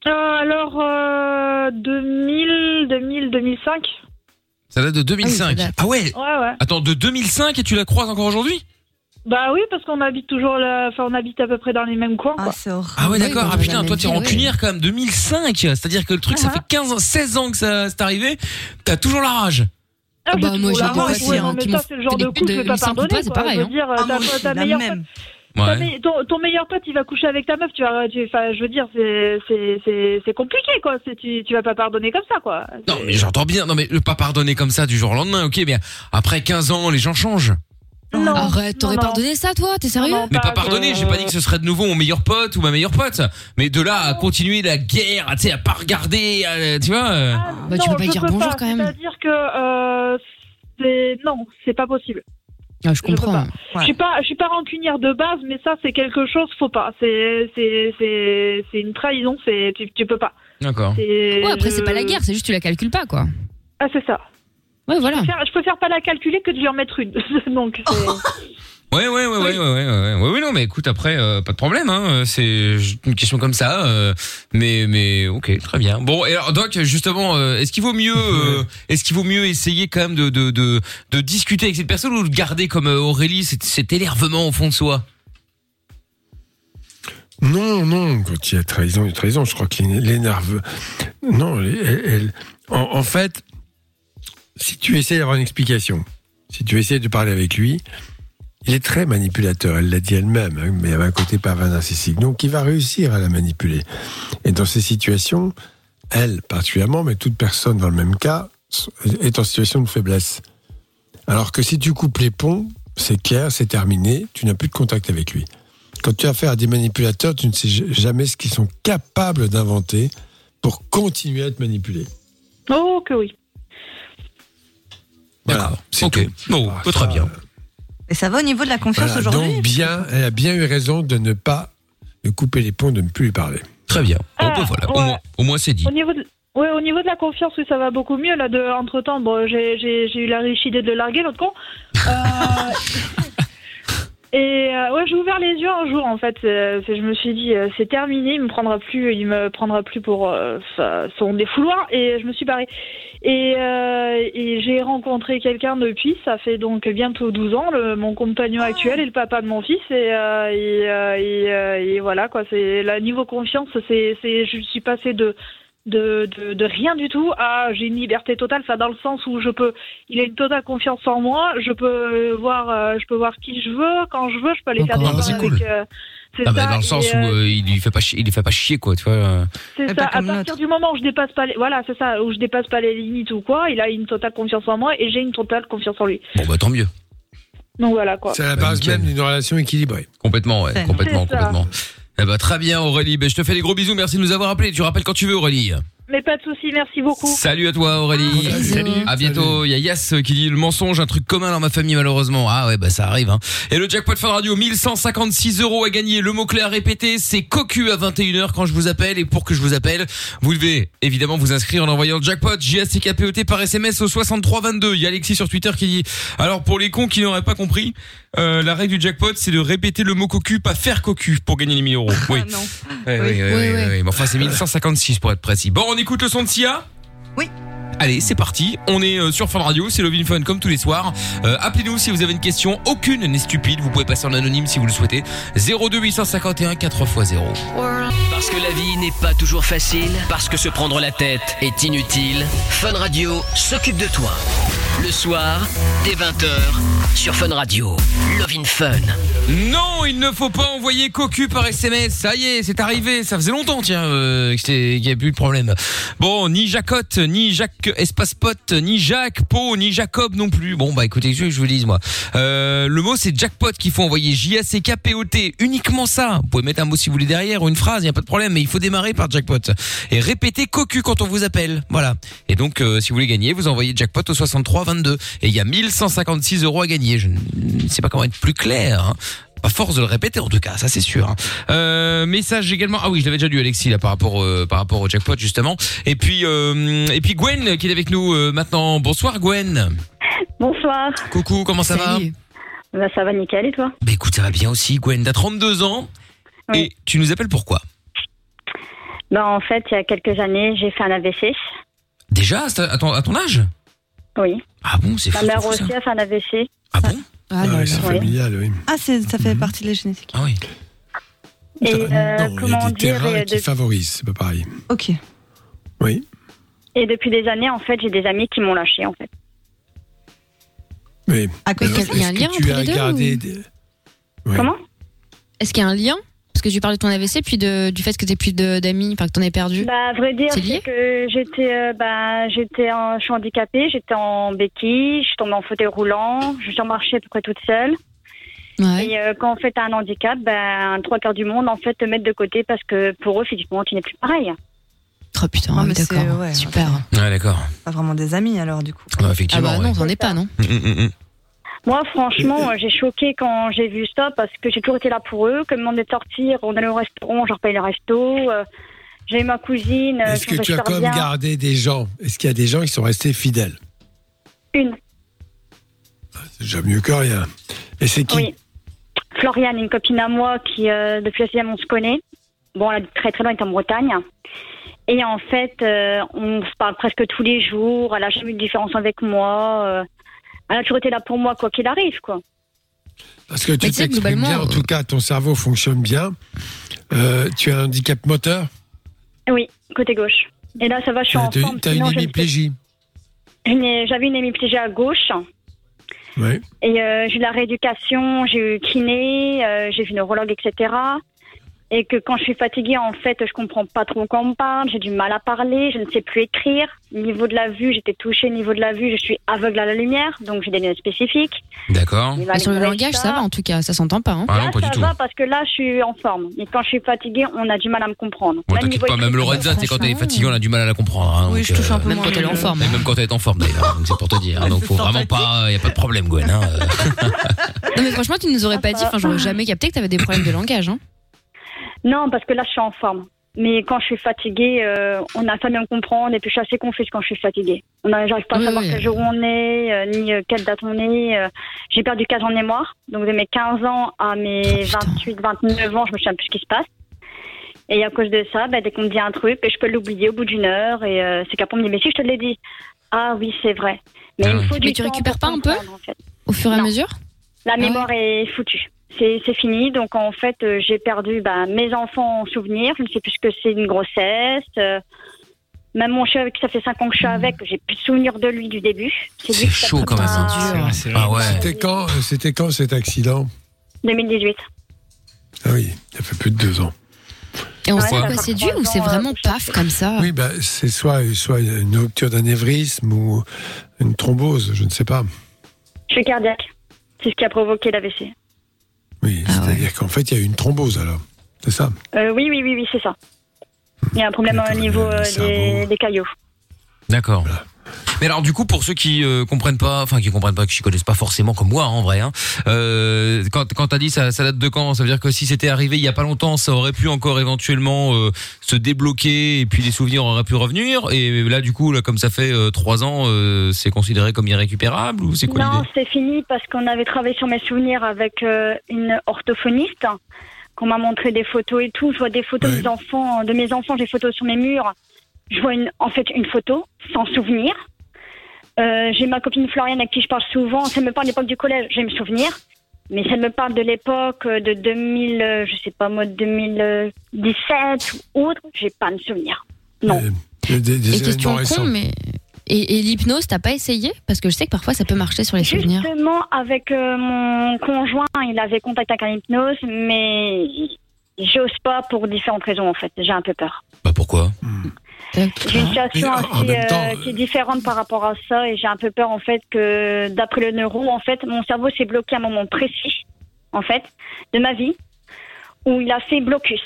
Euh, alors euh, 2000 2000 2005 Ça date de 2005. date. Ah ouais ouais ouais Attends, de 2005 et tu la croises encore aujourd'hui? Bah oui parce qu'on habite toujours là enfin on habite à peu près dans les mêmes coins quoi. Ah, c'est horrible. Ah ouais, d'accord. Ah la putain, toi, t'es rancunière quand même. 2005. C'est-à-dire que le truc, ça Ah. fait 15 ans, 16 ans que ça c'est arrivé. T'as toujours la rage. Ah, Ah bah, moi, hein, non, mais ça, c'est le genre de coup, je vais pas 800 pardonner. c'est pareil, Je veux hein. dire, Ah, ta, aussi, meilleure Ouais. ton, ton meilleur pote, il va coucher avec ta meuf. Tu vas, tu, enfin, je veux dire, c'est, c'est, c'est, c'est compliqué, quoi. Tu, tu vas pas pardonner comme ça, quoi. Non, mais j'entends bien. Non, mais le pas pardonner comme ça du jour au lendemain, ok, mais après 15 ans, les gens changent. Non, Arrête, t'aurais pardonné ça, toi? T'es sérieux? Non, non, Mais pas pardonner, j'ai pas dit que ce serait de nouveau mon meilleur pote ou ma meilleure pote. Mais de là à continuer la guerre, tu sais, à pas regarder, à- tu vois. euh. Ah, Bah, tu peux pas dire bonjour, quand même. C'est-à-dire que euh, c'est non, c'est pas possible. Ah, je comprends. Je suis pas, je suis pas rancunière de base, mais ça c'est quelque chose, faut pas. C'est, c'est, c'est, c'est une trahison. C'est, tu, tu peux pas. D'accord. Ouais, après, je- c'est pas la guerre, c'est juste tu la calcules pas, quoi. Ah, c'est ça. Ouais, voilà. Je préfère- Je préfère pas la calculer que de lui en mettre une. Donc c'est. Ouais, ouais, ouais, ouais, ouais, ouais, ouais, ouais, ouais, ouais, non, mais écoute, après, euh, pas de problème, hein, euh, c'est une question comme ça, euh, mais, mais, ok, très bien. Bon, et alors, Doc, justement, euh, est-ce qu'il vaut mieux, euh, est-ce qu'il vaut mieux essayer quand même de, de, de, de discuter avec cette personne ou de garder comme euh, Aurélie cet, cet énervement au fond de soi? Non, non, quand il y a trahison, il y a trahison. Je crois les nerveux. Non, elle, elle- en, en fait, si tu essaies d'avoir une explication, si tu essaies de parler avec lui, il est très manipulateur. Elle l'a dit elle-même, hein, mais elle a un côté pervers narcissique. Donc, il va réussir à la manipuler. Et dans ces situations, elle particulièrement, mais toute personne dans le même cas, est en situation de faiblesse. Alors que si tu coupes les ponts, c'est clair, c'est terminé, tu n'as plus de contact avec lui. Quand tu as affaire à des manipulateurs, tu ne sais jamais ce qu'ils sont capables d'inventer pour continuer à te manipuler. Oh que oui. Voilà, c'est Ok. tout. Bon, Ah, très ça, bien. Et ça va au niveau de la confiance Voilà, aujourd'hui donc bien, elle a bien eu raison de ne pas de couper les ponts, de ne plus lui parler. Très bien. Bon, Ah, bah, voilà, au ouais. moins, au moins c'est dit. Au niveau de. Ouais, au niveau de la confiance, oui, ça va beaucoup mieux. Là, de, entre temps, bon, j'ai, j'ai, j'ai eu la riche idée de le larguer, l'autre con. Euh, et euh, ouais, j'ai ouvert les yeux un jour, en fait. Euh, je me suis dit, euh, c'est terminé, il me prendra plus, il me prendra plus pour euh, sa- son défouloir. Et je me suis barrée. Et, euh, et j'ai rencontré quelqu'un depuis, ça fait donc bientôt 12 ans, le, mon compagnon actuel et le papa de mon fils. Et, euh, et, euh, et, euh, et voilà, quoi. C'est la niveau confiance, c'est, c'est, je suis passée de de, de, de rien du tout à j'ai une liberté totale, enfin dans le sens où je peux, il a une totale confiance en moi, je peux voir, euh, je peux voir qui je veux, quand je veux, je peux aller faire des c'est cool. avec. euh, c'est Ah bah, ça, dans le et, sens où euh, euh, il lui fait pas chier, il lui fait pas chier quoi, tu vois. euh. c'est ça. À partir du moment où je dépasse pas les, voilà, c'est ça, où je dépasse pas les limites ou quoi, il a une totale confiance en moi et j'ai une totale confiance en lui. Bon bah tant mieux. Donc voilà quoi. C'est la Bah, base même d'une relation équilibrée. Complètement, ouais, complètement, ça. Eh bah, très bien Aurélie, Ben, je te fais des gros bisous, merci de nous avoir appelés. Tu rappelles quand tu veux Aurélie. Mais pas de souci, merci beaucoup. Salut à toi Aurélie. Bisous. À bientôt. Il y a Yass qui dit le mensonge, un truc commun dans ma famille malheureusement. Ah ouais, bah ça arrive. Hein. Et le jackpot Fun Radio, 1156 euros à gagner. Le mot clé à répéter, c'est cocu à 21h quand je vous appelle. Et pour que je vous appelle, vous devez évidemment vous inscrire en envoyant jackpot J-A-C-K-P-O-T par SMS au 6322. Il y a Alexis sur Twitter qui dit alors pour les cons qui n'auraient pas compris, euh, la règle du jackpot c'est de répéter le mot cocu, pas faire cocu pour gagner les 1000 euros. Oui. Ah non. Ouais, Oui. oui, oui, Oui, oui, oui. oui. Mais enfin, c'est 1156 pour être précis. Bon, on écoute le son de Sia Oui. Allez, c'est parti. On est euh, sur Fun Radio, c'est Lovin Fun comme tous les soirs. Euh, Appelez-nous si vous avez une question. Aucune n'est stupide. Vous pouvez passer en anonyme si vous le souhaitez. 02 851 4x0. Parce que la vie n'est pas toujours facile, parce que se prendre la tête est inutile, Fun Radio s'occupe de toi. Le soir, dès 20h, sur Fun Radio. Love in Fun. Non, il ne faut pas envoyer cocu par SMS. Ça y est, c'est arrivé. Ça faisait longtemps, tiens, euh, qu'il n'y avait plus de problème. Bon, ni Jacotte, ni Jacques Espace Pote, ni Jacques Po, ni Jacob non plus. Bon, bah écoutez, je, je vous le dise, moi. Euh, le mot, c'est jackpot qu'il faut envoyer. J-A-C-K-P-O-T. Uniquement ça. Vous pouvez mettre un mot si vous voulez derrière ou une phrase, il n'y a pas de problème, mais il faut démarrer par jackpot. Et répétez cocu quand on vous appelle. Voilà. Et donc, euh, si vous voulez gagner, vous envoyez jackpot au 63 22. Et il y a 1156 euros à gagner. Je ne sais pas comment être plus clair. hein. Pas force de le répéter en tout cas, ça c'est sûr. hein. Euh, message également. Ah oui, je l'avais déjà lu Alexis là par rapport euh, par rapport au jackpot justement. Et puis euh, et puis Gwen qui est avec nous maintenant. Bonsoir Gwen. Bonsoir. Coucou, comment ça va. Bah, ça va nickel et toi? Bah écoute, ça va bien aussi Gwen. T'as 32 ans Oui. et tu nous appelles pourquoi Bah en fait, il y a quelques années, j'ai fait un AVC. Déjà ton, à ton âge? Oui. Ah bon, c'est Ma fou. mère fou, ça. aussi a fait un AVC. Ah bon Ah, Ah là. c'est Oui. familial, oui. Ah, c'est- ça fait partie de la génétique. Ah oui. Et euh, non, il y a comment des dire terrains et, qui de- favorisent, c'est pas pareil. Ok. Oui. et depuis des années, en fait, j'ai des amis qui m'ont lâché en fait. Mais À cause de il y a un lien entre as les deux, ou- des- Ouais. Comment Est-ce qu'il y a un lien Parce que tu parles de ton AVC, puis de, du fait que t'aies plus d'amis, enfin que t'en aies perdu. Bah, à vrai dire, C'est que j'étais, euh, bah, j'étais, en- je suis handicapée, j'étais en béquille, je suis tombée en fauteuil roulant, je suis marchée à peu près toute seule. Ouais. Et euh, quand en fait t'as un handicap, ben trois quarts du monde en fait te mettent de côté parce que pour eux physiquement tu n'es plus pareil. Oh putain, Ah, oui, mais c'est- d'accord. ouais, Super. Ouais, d'accord. Pas vraiment des amis alors du coup. Ah effectivement. bah ouais. non, t'en es pas, non Mm, mm, mm. Moi franchement, euh, j'ai choqué quand j'ai vu ça parce que j'ai toujours été là pour eux. Comme ils me demandaient de sortir, on allait au restaurant, je payais le resto. euh, j'ai ma cousine. euh, Est-ce que tu as quand même gardé des gens? Est-ce qu'il y a des gens qui sont restés fidèles? Une, C'est déjà mieux que rien. Et c'est qui? Oui. Floriane, une copine à moi qui euh, depuis la sixième on se connaît. Bon, elle est très très loin, elle est en Bretagne. Et en fait, euh, on se parle presque tous les jours. Elle a jamais eu de différence avec moi. Elle a toujours été là pour moi, quoi qu'il arrive, quoi. Parce que tu tu t'exprimes globalement, bien, en tout cas, ton cerveau fonctionne bien. Euh, tu as un handicap moteur Oui, côté gauche. Et là, ça va, je suis en Tu forme. as une hémiplégie Une- J'avais une hémiplégie à gauche. Oui. Et euh, j'ai eu de la rééducation, j'ai eu kiné, euh, j'ai vu neurologue, etc. Et que quand je suis fatiguée, en fait, je comprends pas trop quand on me parle, j'ai du mal à parler, je ne sais plus écrire. Niveau de la vue, j'étais touchée. Niveau de la vue, je suis aveugle à la lumière, donc j'ai des lunettes spécifiques. D'accord. Il Mais sur le langage, ça. ça va en tout cas, ça s'entend pas. Hein. Ah Là, non, pas ça du tout. va parce que là, je suis en forme. Et quand je suis fatiguée, on a du mal à me comprendre. Bon, t'inquiète pas, même Lorenza, t'es quand elle est fatiguée, on a du mal à la comprendre. hein, Oui, donc, je touche un euh, peu Même moins. quand elle est en forme. Et même quand elle est en forme d'ailleurs, donc c'est pour te dire. hein, donc faut vraiment pas, y a pas de problème, Gwen. Hein, euh. Non mais franchement, tu nous aurais pas dit, enfin j'aurais jamais capté que t'avais des problèmes de langage. Hein. Non, parce que là, je suis en forme. Mais quand je suis fatiguée, euh, on a pas bien me comprendre et puis je suis assez confuse quand je suis fatiguée. On J'arrive pas à Oui, savoir oui. quel jour on est, euh, ni euh, quelle date on est. J'ai perdu 15 ans de mémoire. Donc de mes 15 ans à mes Oh, putain. 28, 29 ans, je me souviens plus ce qui se passe. Et à cause de ça, bah, dès qu'on me dit un truc, je peux l'oublier au bout d'une heure. Et c'est qu'après on me dit, mais si je te l'ai dit. Ah oui, c'est vrai. Mais Ah il faut du Mais tu temps récupères pas un peu comprendre, en fait. Au fur et à mesure? La ouais. mémoire est foutue. C'est fini. Donc en fait, euh, j'ai perdu bah, mes enfants en souvenir. Je ne sais plus ce que c'est une grossesse. euh, même mon chien, qui ça fait 5 ans que je suis avec, j'ai plus de souvenir de lui du début. C'est chaud quand même. pris hein. un- C'est Ah ouais. C'était quand, euh, c'était quand cet accident? 2018. Ah oui, il y a fait plus de deux ans. Et on Ouais, sait ça quoi c'est dû ou c'est vraiment paf comme ça? Oui, bah, c'est soit, soit une rupture d'anévrisme ou une thrombose, je ne sais pas. Je suis cardiaque. C'est ce qui a provoqué l'AVC. Oui, Ah c'est-à-dire qu'en fait, il y a eu une thrombose alors. C'est ça Euh, oui, oui, oui, oui, c'est ça. Il y a un problème au niveau euh, des caillots. D'accord. Mais alors du coup pour ceux qui euh, comprennent pas, enfin qui comprennent pas, qui connaissent pas forcément comme moi hein, en vrai, hein, euh, quand quand t'as dit ça, ça date de quand? Ça veut dire que si c'était arrivé il y a pas longtemps, ça aurait pu encore éventuellement euh, se débloquer et puis les souvenirs auraient pu revenir. Et là du coup là comme ça fait euh, trois ans, euh, c'est considéré comme irrécupérable ou c'est quoi Non, c'est fini parce qu'on avait travaillé sur mes souvenirs avec euh, une orthophoniste qu'on m'a montré des photos et tout. Je vois des photos Ouais. des enfants, de mes enfants, j'ai des photos sur mes murs. Je vois une, en fait une photo sans souvenir. Euh, j'ai ma copine Floriane avec qui je parle souvent. Ça me parle de l'époque du collège, j'ai mes souvenirs. Mais ça me parle de l'époque euh, de 2000, euh, je sais pas moi, 2017 ou autre. J'ai pas de souvenir. Non. Euh, Des, des- des Et question con, mais. Et, et l'hypnose, t'as pas essayé? Parce que je sais que parfois ça peut marcher sur les souvenirs. Justement, avec euh, mon conjoint, il avait contact avec un hypnose, mais j'ose pas pour différentes raisons en fait. J'ai un peu peur. Bah pourquoi? J'ai une situation assez, temps, euh, qui est différente par rapport à ça et j'ai un peu peur en fait que d'après le neuro, en fait, mon cerveau s'est bloqué à un moment précis, en fait, de ma vie, où il a fait blocus.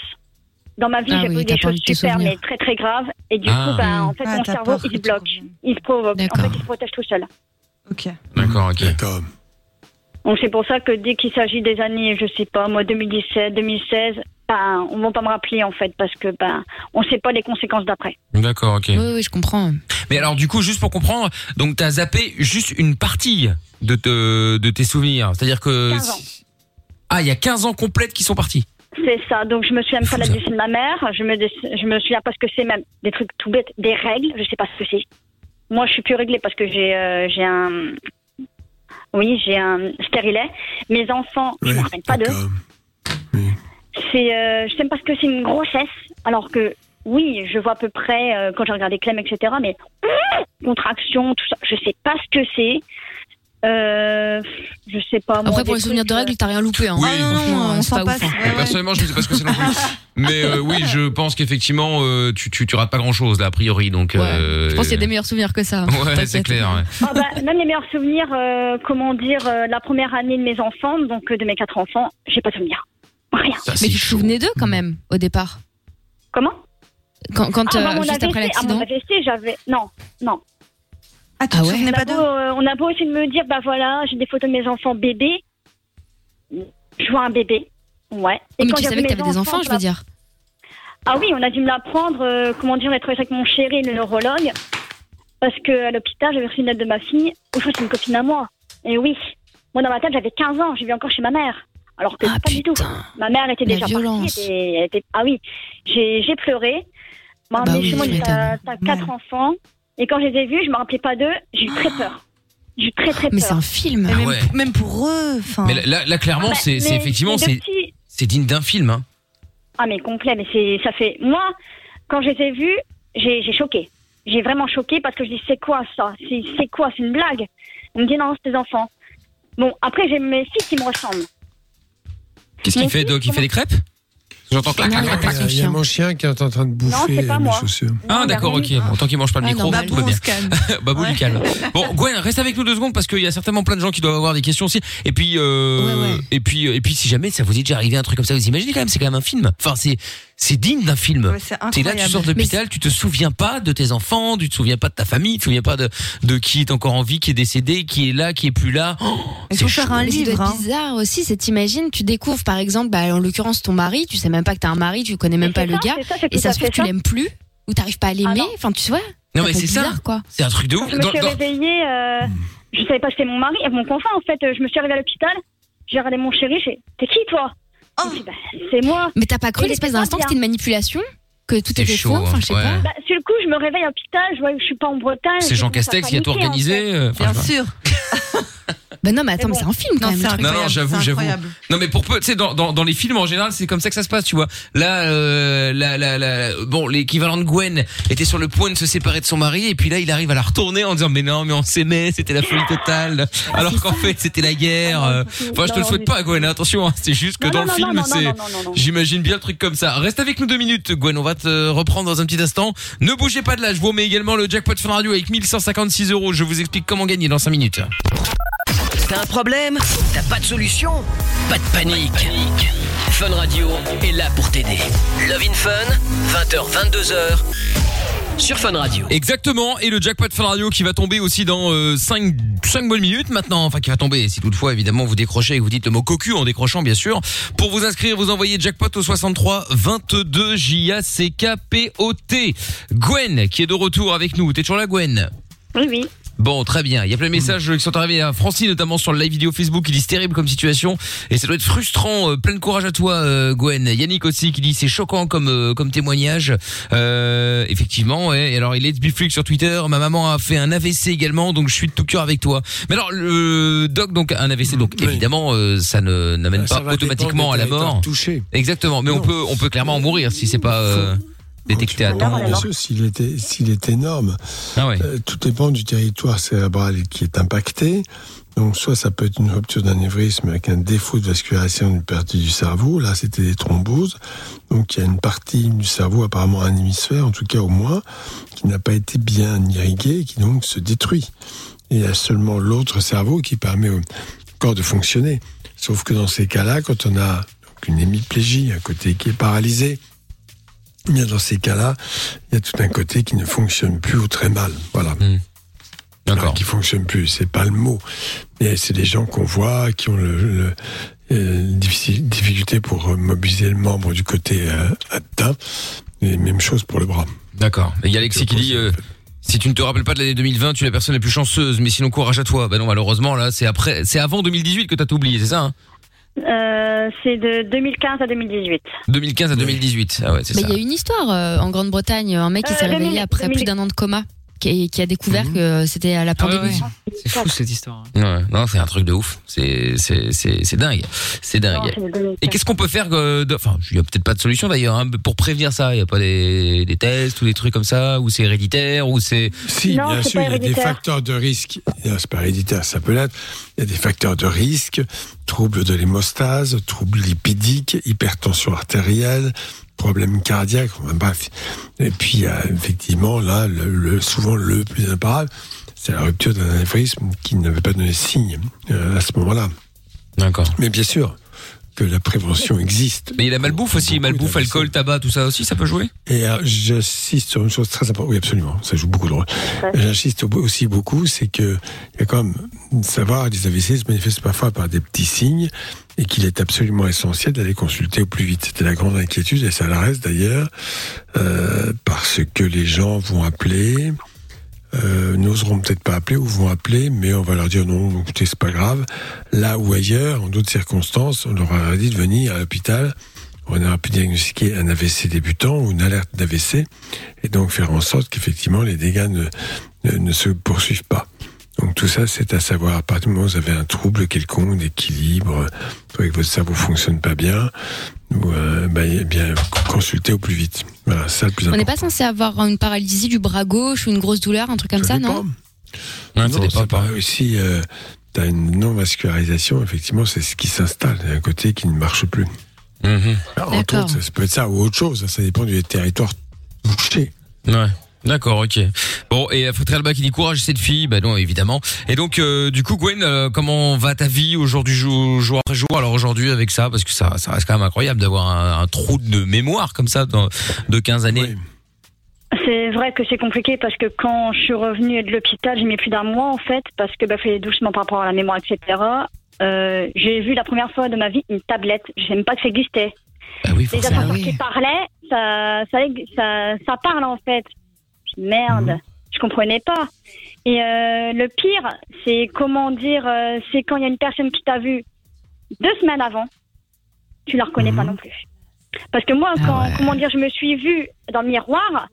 Dans ma vie, Ah j'ai oui, des choses super, souvenir. mais très très graves. Et du Ah. coup, ben, en fait, Ah, mon cerveau, peur il se bloque. Il se provoque. En fait, il se protège tout seul. Ok. D'accord, ok. Donc c'est pour ça que dès qu'il s'agit des années, je sais pas, moi 2017, 2016, ben on va pas me rappeler en fait parce que ben on sait pas les conséquences d'après. D'accord, ok. Oui, oui, je comprends. Mais alors du coup, juste pour comprendre, donc t'as zappé juste une partie de, te, de tes souvenirs. C'est-à-dire que... 15 ans. Ah, il y a 15 ans complètes qui sont partis. C'est ça. Donc je me souviens pas de la décès de ma mère. Je me je me souviens pas ce que c'est même des trucs tout bêtes, des règles. Je sais pas ce que c'est. Moi je suis plus réglée parce que j'ai euh, j'ai un oui j'ai un stérilet. Mes enfants, je Oui, me rappelle pas d'eux. d'accord. C'est, euh, je sais pas ce que c'est une grossesse, alors que oui, je vois à peu près euh, quand j'ai regardé Clem, etc. Mais contraction, tout ça, je sais pas ce que c'est. Euh, je c'est pas. moi, Après, pour les souvenirs de règles, t'as rien loupé. Hein. Oui. Ah non, Franchement, on c'est s'en pas passe. ouf, hein. Ouais, ouais. Personnellement, je ne sais pas ce que c'est non plus. Mais euh, oui, je pense qu'effectivement, euh, tu, tu, tu rates pas grand chose là, a priori. Donc, Ouais. euh, Je pense qu'il y a des meilleurs souvenirs que ça. Ouais, T'inquiète. c'est clair. ouais. Ah bah, même les meilleurs souvenirs, euh, comment dire, euh, la première année de mes enfants, donc euh, de mes quatre enfants, j'ai pas de souvenirs. Rien. Ça, Mais tu te souvenais d'eux quand même, au départ? Comment? Quand, quand ah, euh, bah, juste après AVC, ah, l'accident? J'avais. Non, non. Ah, tu Ah te ouais souvenais On pas a, beau, d'eux euh, on a beau essayer de me dire, bah voilà, j'ai des photos de mes enfants bébés. Je vois un bébé. Ouais. Mais quand tu savais que t'avais des enfants, je veux dire. Ah oui, on a dû me l'apprendre, euh, comment dire, on a trouvé ça avec mon chéri, le neurologue. Parce qu'à l'hôpital, j'avais reçu une lettre de ma fille. Au fond, c'est une copine à moi. Et oui. Moi, dans ma tête, j'avais 15 ans, je vivais encore chez ma mère. Alors que Ah pas du tout. Ma mère était La déjà violence. partie. elle était- elle était- Ah oui, j'ai pleuré. Ah bah emmenée oui, chez moi, tu j'ai dit, t'as m'étonnes. t'as quatre enfants. Et quand je les ai vus, je me rappelais pas d'eux, j'ai eu très peur. J'ai eu très très Mais peur. c'est un film. Mais Ah même, ouais. même pour eux, enfin. Mais là, là, là, clairement, Bah, c'est c'est mais effectivement, c'est petits- c'est digne d'un film. Hein. Ah mais complet, mais c'est ça fait moi quand je les ai vus, j'ai j'ai choqué. J'ai vraiment choqué parce que je dis c'est quoi ça? C'est c'est quoi? C'est une blague On me dit non, c'est des enfants. Bon, après j'ai mes filles qui me ressemblent. Qu'est-ce qu'il fait, fils, Doc? Il fait des crêpes? J'entends clac, Non, clac, clac, pas clac. son Il y a chien. mon chien qui est en train de bouffer c'est pas mes moi. chaussures. Ah Non, d'accord, ok. Bon, tant qu'il mange pas le Ah, micro, non, bah, tout va Babou, on bien. Babou Ouais. du calme. Bon, Gwen, reste avec nous deux secondes parce qu'il y a certainement plein de gens qui doivent avoir des questions aussi. Et puis, euh, Ouais, ouais. et puis, et puis, si jamais ça vous est déjà arrivé un truc comme ça, vous imaginez quand même, c'est quand même un film. Enfin, c'est, c'est digne d'un film. Ouais, c'est T'es là, tu sors de l'hôpital, tu te souviens pas de tes enfants, tu te souviens pas de ta famille, tu te souviens pas de, de qui est encore en vie, qui est décédé, qui est là, qui est plus là. Oh, Il c'est faut faire un livre. hein. bizarre aussi, c'est t'imagines, tu découvres par exemple, bah, en l'occurrence ton mari, tu sais même pas que t'as un mari, tu connais même Mais pas le ça, gars, ça, et ça se trouve fait tu l'aimes plus, ou t'arrives pas à Ah l'aimer, non. enfin tu vois. Non, mais c'est ça. bizarre, quoi. C'est un truc de ouf. je me suis réveillée, euh, je savais pas que c'était mon mari, mon confrère en fait. euh, Je me suis réveillée à l'hôpital, j'ai regardé mon chéri, j'ai t'es qui toi? Oh. Bah, C'est moi. Mais t'as pas cru l'espèce d'instant que c'était une manipulation Que tout était chaud, faux Enfin, je sais hein, pas. Bah, sur le coup, je me réveille à l'hôpital, je vois que je suis pas en Bretagne. C'est je Jean Castex qui a tout en fait. organisé. euh, enfin, Bien sûr. Bah non, mais attends, Mais mais c'est un film quand Non, même. Non, non, j'avoue, j'avoue. Non mais pour peu, tu sais, dans, dans, dans les films en général, c'est comme ça que ça se passe, tu vois. Là, euh, la, la, la, bon, l'équivalent de Gwen était sur le point de se séparer de son mari, et puis là, il arrive à la retourner en disant, mais non, mais on s'aimait, c'était la folie totale, alors qu'en fait, c'était la guerre. Ah, euh. Enfin, je te le souhaite pas, Gwen. Attention, hein, c'est juste que Non, dans non, le film, c'est, j'imagine bien le truc comme ça. Reste avec nous deux minutes, Gwen. On va te reprendre dans un petit instant. Ne bougez pas de là. Je vous remets également le jackpot Fun Radio avec 1156 euros. Je vous explique comment gagner dans 5 minutes. T'as un problème T'as pas de solution Pas de panique. Fun Radio est là pour t'aider. Love in Fun, 20h, 22h, sur Fun Radio. Exactement, et le jackpot Fun Radio qui va tomber aussi dans 5, 5 bonnes minutes maintenant, enfin qui va tomber si toutefois évidemment vous décrochez et que vous dites le mot cocu en décrochant bien sûr. Pour vous inscrire, vous envoyez jackpot au 63 22 J-A-C-K-P-O-T. Gwen qui est de retour avec nous, t'es toujours là Gwen? Oui, oui. Bon, très bien. Il y a plein de messages qui sont arrivés à Francine, notamment sur le live vidéo Facebook, qui dit c'est terrible comme situation et ça doit être frustrant. Euh, plein de courage à toi, euh, Gwen. Yannick aussi qui dit c'est choquant comme euh, comme témoignage. Euh, effectivement. Ouais. Et alors il est Biflux sur Twitter. Ma maman a fait un AVC également, donc je suis de tout cœur avec toi. Mais alors le doc donc un AVC, donc Oui. évidemment euh, ça ne n'amène Ça pas va automatiquement à des la mort. touchés. Exactement. Mais on peut on peut clairement en mourir si c'est pas euh, détecté à temps. bien sûr, s'il était, s'il est énorme, Ah ouais. Euh, tout dépend du territoire cérébral qui est impacté. Donc, soit ça peut être une rupture d'anévrisme avec un défaut de vascularisation d'une partie du cerveau. Là, c'était des thromboses. Donc, il y a une partie du cerveau, apparemment un hémisphère, en tout cas au moins, qui n'a pas été bien irrigué et qui donc se détruit. Et il y a seulement l'autre cerveau qui permet au corps de fonctionner. Sauf que dans ces cas-là, quand on a donc une hémiplégie, un côté qui est paralysé, bien dans ces cas-là, il y a tout un côté qui ne fonctionne plus ou très mal. Voilà. D'accord. Alors, qui fonctionne plus, c'est pas le mot. Mais c'est des gens qu'on voit qui ont le, le- euh, difficulté pour euh, mobiliser le membre du côté euh, atteint. Et même chose pour le bras. D'accord. Et il y a Alexis qui dit euh, si tu ne te rappelles pas de l'année 2020, tu es la personne la plus chanceuse, mais sinon courage à toi. Bah non, malheureusement là, c'est après c'est avant 2018 que t'as tout oublié, c'est ça hein? Euh, c'est de 2015 à 2018. 2015 à 2018. Ah ouais, c'est Mais ça. il y a une histoire euh, en Grande-Bretagne, un mec qui Euh, s'est réveillé 2000, après 2000. plus d'un an de coma, qui, qui a découvert Mhm. que c'était à la Ah ouais, pandémie. ouais. C'est fou cette histoire. Ouais, non, c'est un truc de ouf. C'est c'est c'est c'est dingue. C'est dingue. Et qu'est-ce qu'on peut faire euh, de- Enfin, il y a peut-être pas de solution d'ailleurs hein, pour prévenir ça. Il y a pas des, des tests ou des trucs comme ça, ou c'est héréditaire, ou c'est. Si, Non, bien c'est sûr, pas il y a des héréditaire. facteurs de risque. Non, C'est pas héréditaire, ça peut l'être. Il y a des facteurs de risque, troubles de l'hémostase, troubles lipidiques, hypertension artérielle, problèmes cardiaques, bref. Et puis, a effectivement, là, le, le- souvent le plus imparable, c'est la rupture d'un anévrisme qui n'avait pas donné signe euh, à ce moment-là. D'accord. Mais bien sûr que la prévention existe. Mais il y a la malbouffe aussi, Beaucoup malbouffe, alcool, tabac, tout ça aussi, ça peut jouer? Et euh, j'insiste sur une chose très importante. Oui, absolument. Ça joue beaucoup de rôle. J'insiste au- aussi beaucoup, c'est que il y a quand même savoir les AVC se manifestent parfois par des petits signes et qu'il est absolument essentiel d'aller consulter au plus vite. C'était la grande inquiétude et ça la reste d'ailleurs euh, parce que les gens vont appeler. Euh, n'oseront peut-être pas appeler ou vont appeler, mais on va leur dire non, écoutez, c'est pas grave. Là ou ailleurs, en d'autres circonstances, on leur aurait dit de venir à l'hôpital on aurait pu diagnostiquer un AVC débutant ou une alerte d'AVC et donc faire en sorte qu'effectivement les dégâts ne, ne, se poursuivent pas. Donc tout ça, c'est à savoir. À partir du moment où vous avez un trouble quelconque d'équilibre, soit que votre cerveau fonctionne pas bien, ou euh, eh bien consultez au plus vite. Voilà, ça le plus On n'est important. pas censé avoir une paralysie du bras gauche ou une grosse douleur, un truc comme ça, non ça non, dépend c'est pas. pas aussi. Euh, T'as une non-vascularisation, effectivement, c'est ce qui s'installe. Il y a un côté qui ne marche plus. Mhm. Alors, entre autres, ça, ça peut être ça ou autre chose. Ça dépend du territoire touché. Ouais. D'accord, ok. Bon, et euh, Alba qui dit courage cette fille, bah non évidemment. Et donc euh, du coup Gwen, euh, comment va ta vie aujourd'hui jour, jour après jour? Alors aujourd'hui avec ça, parce que ça, ça reste quand même incroyable d'avoir un, un trou de mémoire comme ça dans, de 15 années. Oui. C'est vrai que c'est compliqué parce que quand je suis revenue de l'hôpital, j'ai mis plus d'un mois en fait parce que bah fallait doucement par rapport à la mémoire, etc. Euh, j'ai vu la première fois de ma vie une tablette. Je sais même pas que ça existait. Bah oui, Les forcément. ascenseurs oui. qui parlaient, ça, ça, ça, ça parle en fait. Merde, Mhm. je comprenais pas. Et euh, le pire, c'est comment dire, euh, c'est quand il y a une personne qui t'a vu deux semaines avant, tu la reconnais pas Mhm. non plus. Parce que moi, Ah quand, ouais. comment dire, je me suis vue dans le miroir,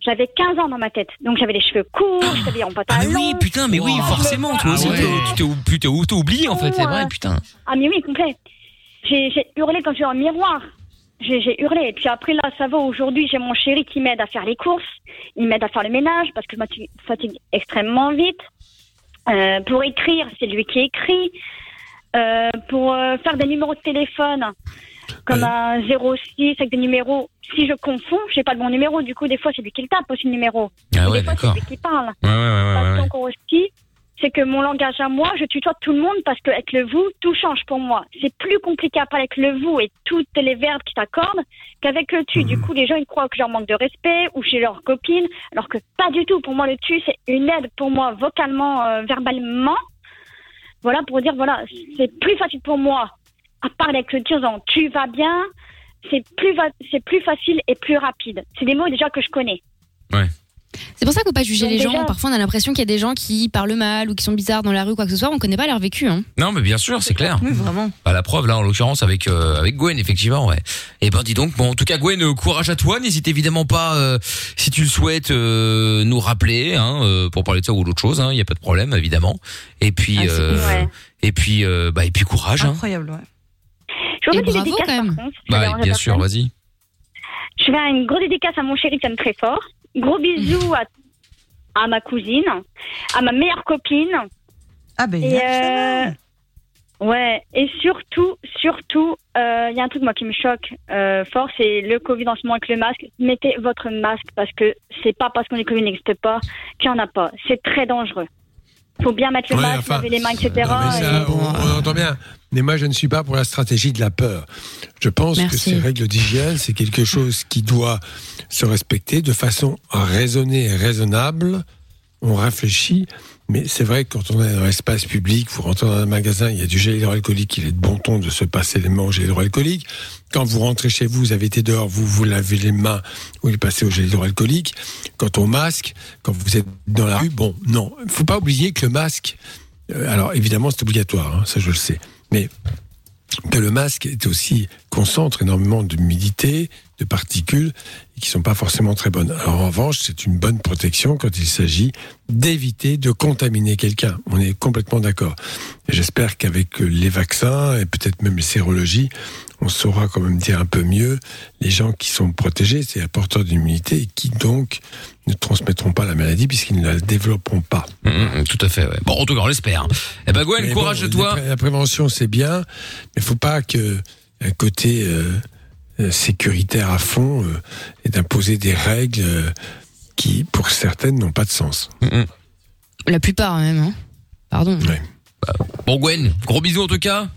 j'avais 15 ans dans ma tête. Donc j'avais les cheveux courts, t'habillais en Ah pantalon. mais oui, putain, mais oui, Wow. forcément, toi aussi, Ah tu t'es t'es oublié en fait, c'est vrai, putain. Ah mais oui, complet. J'ai j'ai hurlé quand je suis dans le miroir. J'ai hurlé. Et puis après, là, ça va. Aujourd'hui, j'ai mon chéri qui m'aide à faire les courses. Il m'aide à faire le ménage parce que je me fatigue- extrêmement vite. Euh, pour écrire, c'est lui qui écrit. Euh, pour euh, faire des numéros de téléphone, comme un 06 avec des numéros. Si je confonds, j'ai pas le bon numéro. Du coup, des fois, c'est lui qui le tape aussi le numéro. Ah ouais, des fois, c'est lui qui parle. Ouais, ouais, ouais, ouais, ouais. aussi, c'est que mon langage à moi, je tutoie tout le monde parce qu'avec le vous, tout change pour moi. C'est plus compliqué à parler avec le vous et toutes les verbes qui t'accordent qu'avec le tu. Du coup, les gens, ils croient que je leur manque de respect ou chez leurs copines, alors que pas du tout. Pour moi, le tu, c'est une aide pour moi vocalement, euh, verbalement. Voilà, pour dire, voilà, c'est plus facile pour moi à parler avec le tu en disant tu vas bien. C'est plus, c'est plus facile et plus rapide. C'est des mots déjà que je connais. C'est pour ça qu'il faut pas juger Donc les gens. Parfois, on a l'impression qu'il y a des gens qui parlent mal ou qui sont bizarres dans la rue, quoi que ce soit. On connaît pas leur vécu. Hein. Non, mais bien sûr, c'est clair. Oui, vraiment. Bah, la preuve là en l'occurrence avec euh, avec Gwen effectivement ouais. Et ben dis donc bon en tout cas Gwen euh, courage à toi n'hésite évidemment pas euh, si tu le souhaites euh, nous rappeler hein, euh, pour parler de ça ou d'autre chose hein, il y a pas de problème évidemment. Et puis Ah, c'est euh, Ouais. et puis euh, bah et puis courage hein. Incroyable, ouais. Je vous Et bravo, dédicaces, quand même. par contre, Bah bien sûr vas-y. Je fais une grosse dédicace à mon chéri qui aime très fort. Gros bisous à, à ma cousine, à ma meilleure copine. Ah ben, Et euh, ouais, et surtout, surtout, euh, il y a un truc moi qui me choque euh, fort, c'est le Covid en ce moment avec le masque. Mettez votre masque parce que c'est pas parce qu'on est Covid n'existe pas qu'il n'y en a pas. C'est très dangereux. Faut bien mettre le Ouais, masque, enfin, laver les mains, etc. Non, mais ça, et- on, on entend bien. Mais moi, je ne suis pas pour la stratégie de la peur. Je pense que ces règles d'hygiène, c'est quelque chose qui doit se respecter de façon raisonnée et raisonnable. On réfléchit, mais c'est vrai que quand on est dans l'espace public, vous rentrez dans un magasin, il y a du gel hydroalcoolique, il est de bon ton de se passer les mains au gel hydroalcoolique. Quand vous rentrez chez vous, vous avez été dehors, vous vous lavez les mains, vous les passez au gel hydroalcoolique. Quant au masque, quand vous êtes dans la rue, bon, non. Il faut pas oublier que le masque, euh, alors évidemment c'est obligatoire, hein, ça je le sais, mais que le masque est aussi concentre énormément d'humidité, de particules qui sont pas forcément très bonnes. En revanche, c'est une bonne protection quand il s'agit d'éviter de contaminer quelqu'un. On est complètement d'accord. J'espère qu'avec les vaccins et peut-être même les sérologies, on saura quand même dire un peu mieux les gens qui sont protégés, c'est porteurs d'immunité et qui donc ne transmettront pas la maladie puisqu'ils ne la développeront pas. Hum, hum, tout à fait. Ouais. Bon, en tout cas, on l'espère. Eh ben Gwen, Mais courage bon, de toi. La, pré- la prévention, c'est bien, mais faut pas que un côté euh, euh, sécuritaire à fond euh, et d'imposer des règles euh, qui, pour certaines, n'ont pas de sens. La plupart même. Hein. Pardon. Bon Gwen, gros bisous en tout cas.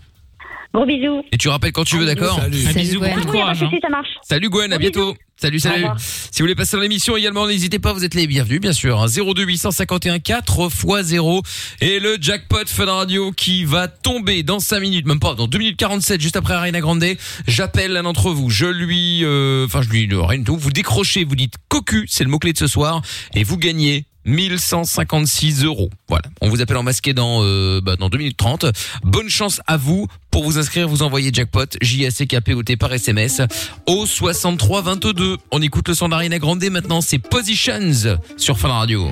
Gros bisous. Et tu rappelles quand tu veux, d'accord Salut. Un bisou, Gwen. beaucoup de Oui, y a pas courage. de souci, ça marche. Salut Gwen, à Gros bientôt. Salut, salut. revoir. Si vous voulez passer dans l'émission également, n'hésitez pas, vous êtes les bienvenus, bien sûr. hein. 02 851 4 x 0 et le jackpot Fun Radio qui va tomber dans 5 minutes, même pas, dans 2 minutes 47, juste après Arena Grande. J'appelle l'un d'entre vous, je lui, euh, enfin, je lui, rien du tout. Vous décrochez, vous dites cocu, c'est le mot-clé de ce soir, et vous gagnez 1156 euros. Voilà. On vous appelle en masqué dans, euh, bah, dans 2 minutes 30. Bonne chance à vous. Pour vous inscrire, vous envoyez jackpot, J-A-C-K-P-O-T par SMS au 63 22. On écoute le son d'Ariana Grande maintenant. C'est Positions sur Fun Radio.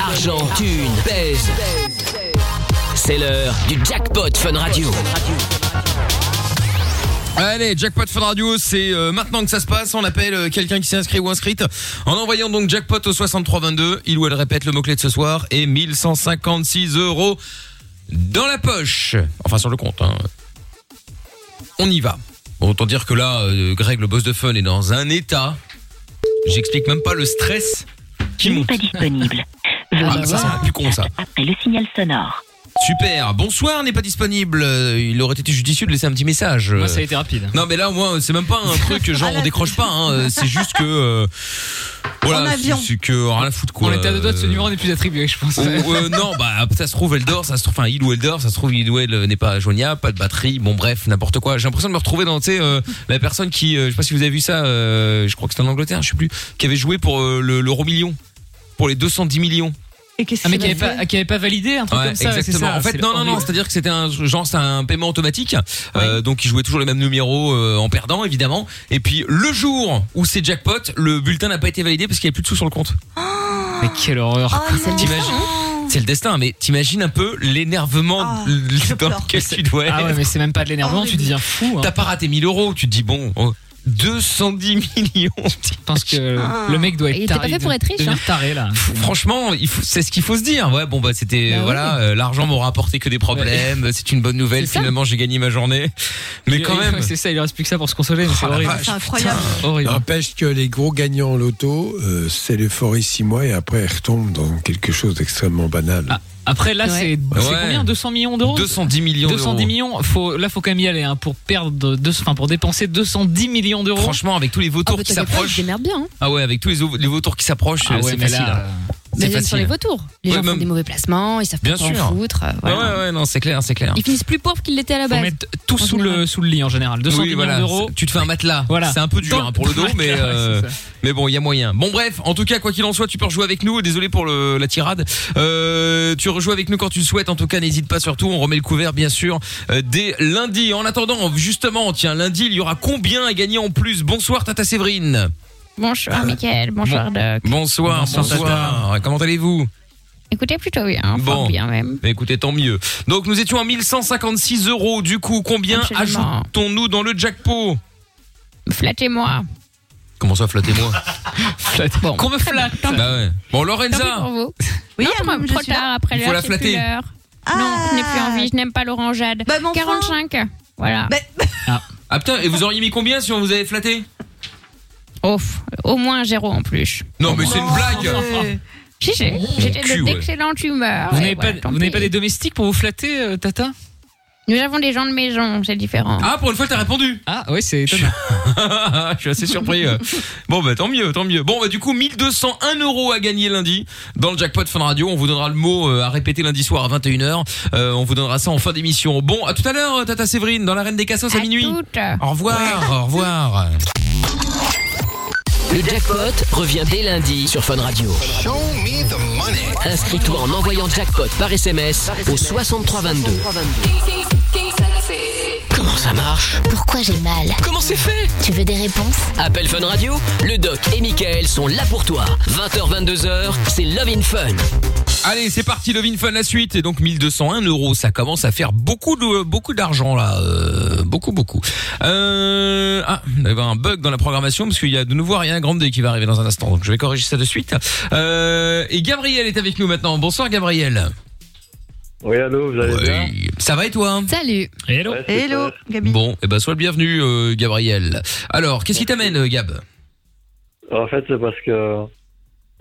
Argent, thune, pèse. C'est l'heure du jackpot Fun Radio. Allez, jackpot Fun Radio, c'est euh, maintenant que ça se passe. On appelle euh, quelqu'un qui s'est inscrit ou inscrite en envoyant donc jackpot au 6322. Il ou elle répète le mot-clé de ce soir et 1156 euros dans la poche. Enfin, sur le compte. Hein. On y va. Bon, autant dire que là, euh, Greg, le boss de Fun, est dans un état. J'explique même pas le stress qui monte. pas disponible. Ah, ça, c'est plus con, ça. Après le signal sonore. Super. Bonsoir, n'est pas disponible. Euh, Il aurait été judicieux de laisser un petit message. Moi, Euh, ça a été rapide. Non, mais là, moi, c'est même pas un truc genre on décroche pas. Hein. C'est juste que euh, En voilà, avion. c'est que rien à foutre quoi. On était à deux doigts de ce numéro n'est plus attribué, je pense. ou, euh, non, bah ça se trouve elle dort, ça se trouve, enfin il ou elle dort, ça se trouve il ou elle n'est pas joignable, pas de batterie, bon bref n'importe quoi. J'ai l'impression de me retrouver dans tu sais euh, la personne qui, euh, je sais pas si vous avez vu ça, euh, je crois que c'était en Angleterre, je sais plus, qui avait joué pour euh, le- l'euro million, pour les 210 millions. Et qu'est-ce Ah, mais qui avait pas, qui avait pas validé un truc Ouais, comme ça. exactement. ça, en fait, non, non, non. C'est-à-dire que c'était un genre, c'est un paiement automatique. Euh, donc, il jouait toujours les mêmes numéros euh, en perdant, évidemment. Et puis, le jour où c'est jackpot, le bulletin n'a pas été validé parce qu'il n'y avait plus de sous sur le compte. Mais quelle horreur. Oh. T'imagines C'est le destin, mais t'imagines un peu l'énervement je dans lequel tu dois être. Ah ouais, mais c'est même pas de l'énervement, tu deviens fou. Hein. T'as pas raté 1000 euros, tu te dis bon, oh, 210 millions. Je pense que Ah. le mec doit être Il était pas taré. fait pour être riche, hein. taré là. Franchement, il c'est ce qu'il faut se dire. Ouais, bon bah c'était Bah voilà, euh, l'argent m'aura apporté que des problèmes. C'est une bonne nouvelle. C'est. Finalement, j'ai gagné ma journée. Mais Il- quand il- même. C'est ça, il reste plus que ça pour se consoler, mais c'est Oh la horrible. C'est incroyable. Horrible. N'empêche que les gros gagnants en loto, euh, c'est l'euphorie six mois et après ils retombent dans quelque chose d'extrêmement banal. Ah, Après là, Ouais. c'est combien 200 millions d'euros 210 millions 210 d'euros. millions, faut, là faut quand même y aller hein, pour perdre, deux, enfin pour dépenser 210 millions d'euros. Franchement, avec tous les Ah, vautours bah, qui t'inquiète pas, s'approchent. démerde bien. Hein. Ah ouais, avec tous les, les vautours qui s'approchent, Ah ouais, c'est mais facile. là, hein. C'est sur les vautours. Les Ouais, gens même- font des mauvais placements, ils savent pas en sûr. foutre. euh, Ouais, voilà. ouais, ouais, non, c'est clair, c'est clair. Ils finissent plus pauvres qu'ils l'étaient à la faut base. mettre tout sous le, sous le lit en général. 210 Oui, voilà. millions d'euros. Tu te fais un matelas. Voilà. C'est un peu dur hein, pour le dos, mais euh, mais bon, il y a moyen. Bon bref, en tout cas, quoi qu'il en soit, tu peux rejouer avec nous. Désolé pour le, la tirade. Euh, tu rejoues avec nous quand tu le souhaites. En tout cas, n'hésite pas surtout. On remet le couvert, bien sûr, euh, dès lundi. En attendant, justement, tiens, lundi, il y aura combien à gagner en plus? Bonsoir, Tata Séverine. Bonsoir, Mickaël. Bonsoir, Doc. Bonsoir, Bonsoir, bonsoir. Comment allez-vous Écoutez, plutôt bien. Bon. Fort bien, même. Bah, Écoutez, tant mieux. Donc, nous étions à 1156 euros. Du coup, combien Absolument. ajoutons-nous dans le jackpot Flattez-moi. Comment ça, flattez-moi Bon. Qu'on me flatte. Bah ouais. Bon, Tant pis Lorenza. pour vous. Oui, non, ah, moi, je trop suis là. tard, après Il faut l'heure, la c'est plus flatter. l'heure. Ah. Non, je n'ai plus envie, je n'aime pas l'orangeade. Bah, mais enfin. 45. Voilà. Bah, Ah putain, et vous auriez mis combien si on vous avait flatté Au moins un zéro en plus. Non, mais c'est une blague Si, si, j'étais de d'excellente humeur. Vous n'avez pas, tant vous n'avez pis. pas des domestiques pour vous flatter, euh, Tata? Nous avons des gens de maison, c'est différent. Ah, pour une fois, t'as répondu Ah oui, c'est étonnant. Je suis assez surpris. euh. Bon, bah tant mieux, tant mieux. Bon, bah du coup, 1201 euros à gagner lundi dans le jackpot Fun Radio. On vous donnera le mot euh, à répéter lundi soir à 21h. Euh, on vous donnera ça en fin d'émission. Bon, à tout à l'heure, Tata Séverine, dans la Reine des Cassos à, À minuit. toutes. Au revoir, au revoir. Le jackpot revient dès lundi sur Fun Radio. Inscris-toi en envoyant jackpot par SMS au 6322. Comment ça marche? Pourquoi j'ai mal? Comment c'est fait? Tu veux des réponses? Appel Fun Radio, le doc et Michael sont là pour toi. 20h, 22h, c'est Love in Fun. Allez, c'est parti, Love in Fun la suite. Et donc 1201 euros, ça commence à faire beaucoup de beaucoup d'argent là, euh, beaucoup beaucoup. Euh, ah, il y avait un bug dans la programmation parce qu'il y a de nouveau Ariana Grande qui va arriver dans un instant. Donc je vais corriger ça de suite. Euh, et Gabriel est avec nous maintenant. Bonsoir Gabriel. Oui, allô, vous allez bien Ça va et toi Salut. Hello. Ouais. Hello, Gabi. Bon, et ben sois le bienvenu euh, Gabriel. Alors, qu'est-ce qui t'amène euh, Gab? En fait, c'est parce que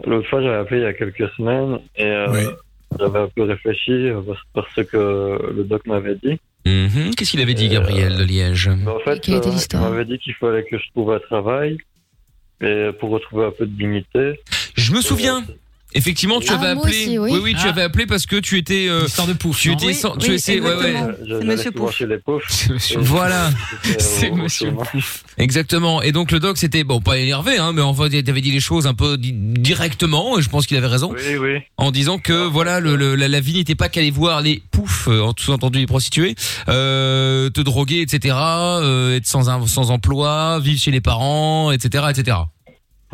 l'autre fois, j'avais appelé il y a quelques semaines et euh, Oui. j'avais un peu réfléchi euh, parce, que le doc m'avait dit. Mhm, Qu'est-ce qu'il avait dit Gabriel de Liège en fait, euh, il m'avait dit qu'il fallait que je trouve un travail et pour retrouver un peu de dignité. Je me souviens. Effectivement, tu Ah, avais appelé. aussi, oui. oui, tu Ah. avais appelé parce que tu étais. euh, Histoire de pouf. tu étais. Oui, sans- tu oui, étais. Ouais, ouais. exactement. Je- Monsieur Pouf. monsieur Et Voilà. C'est monsieur. Pouf. Exactement. Et donc le doc c'était bon pas énervé hein, mais en fait il avait dit les choses un peu di- directement et je pense qu'il avait raison Oui, oui. en disant que voilà le, le- la, la vie n'était pas qu'aller voir les poufs euh, en tout entendu les prostituées, euh, te droguer etc, euh, être sans sans emploi, vivre chez les parents etc etc.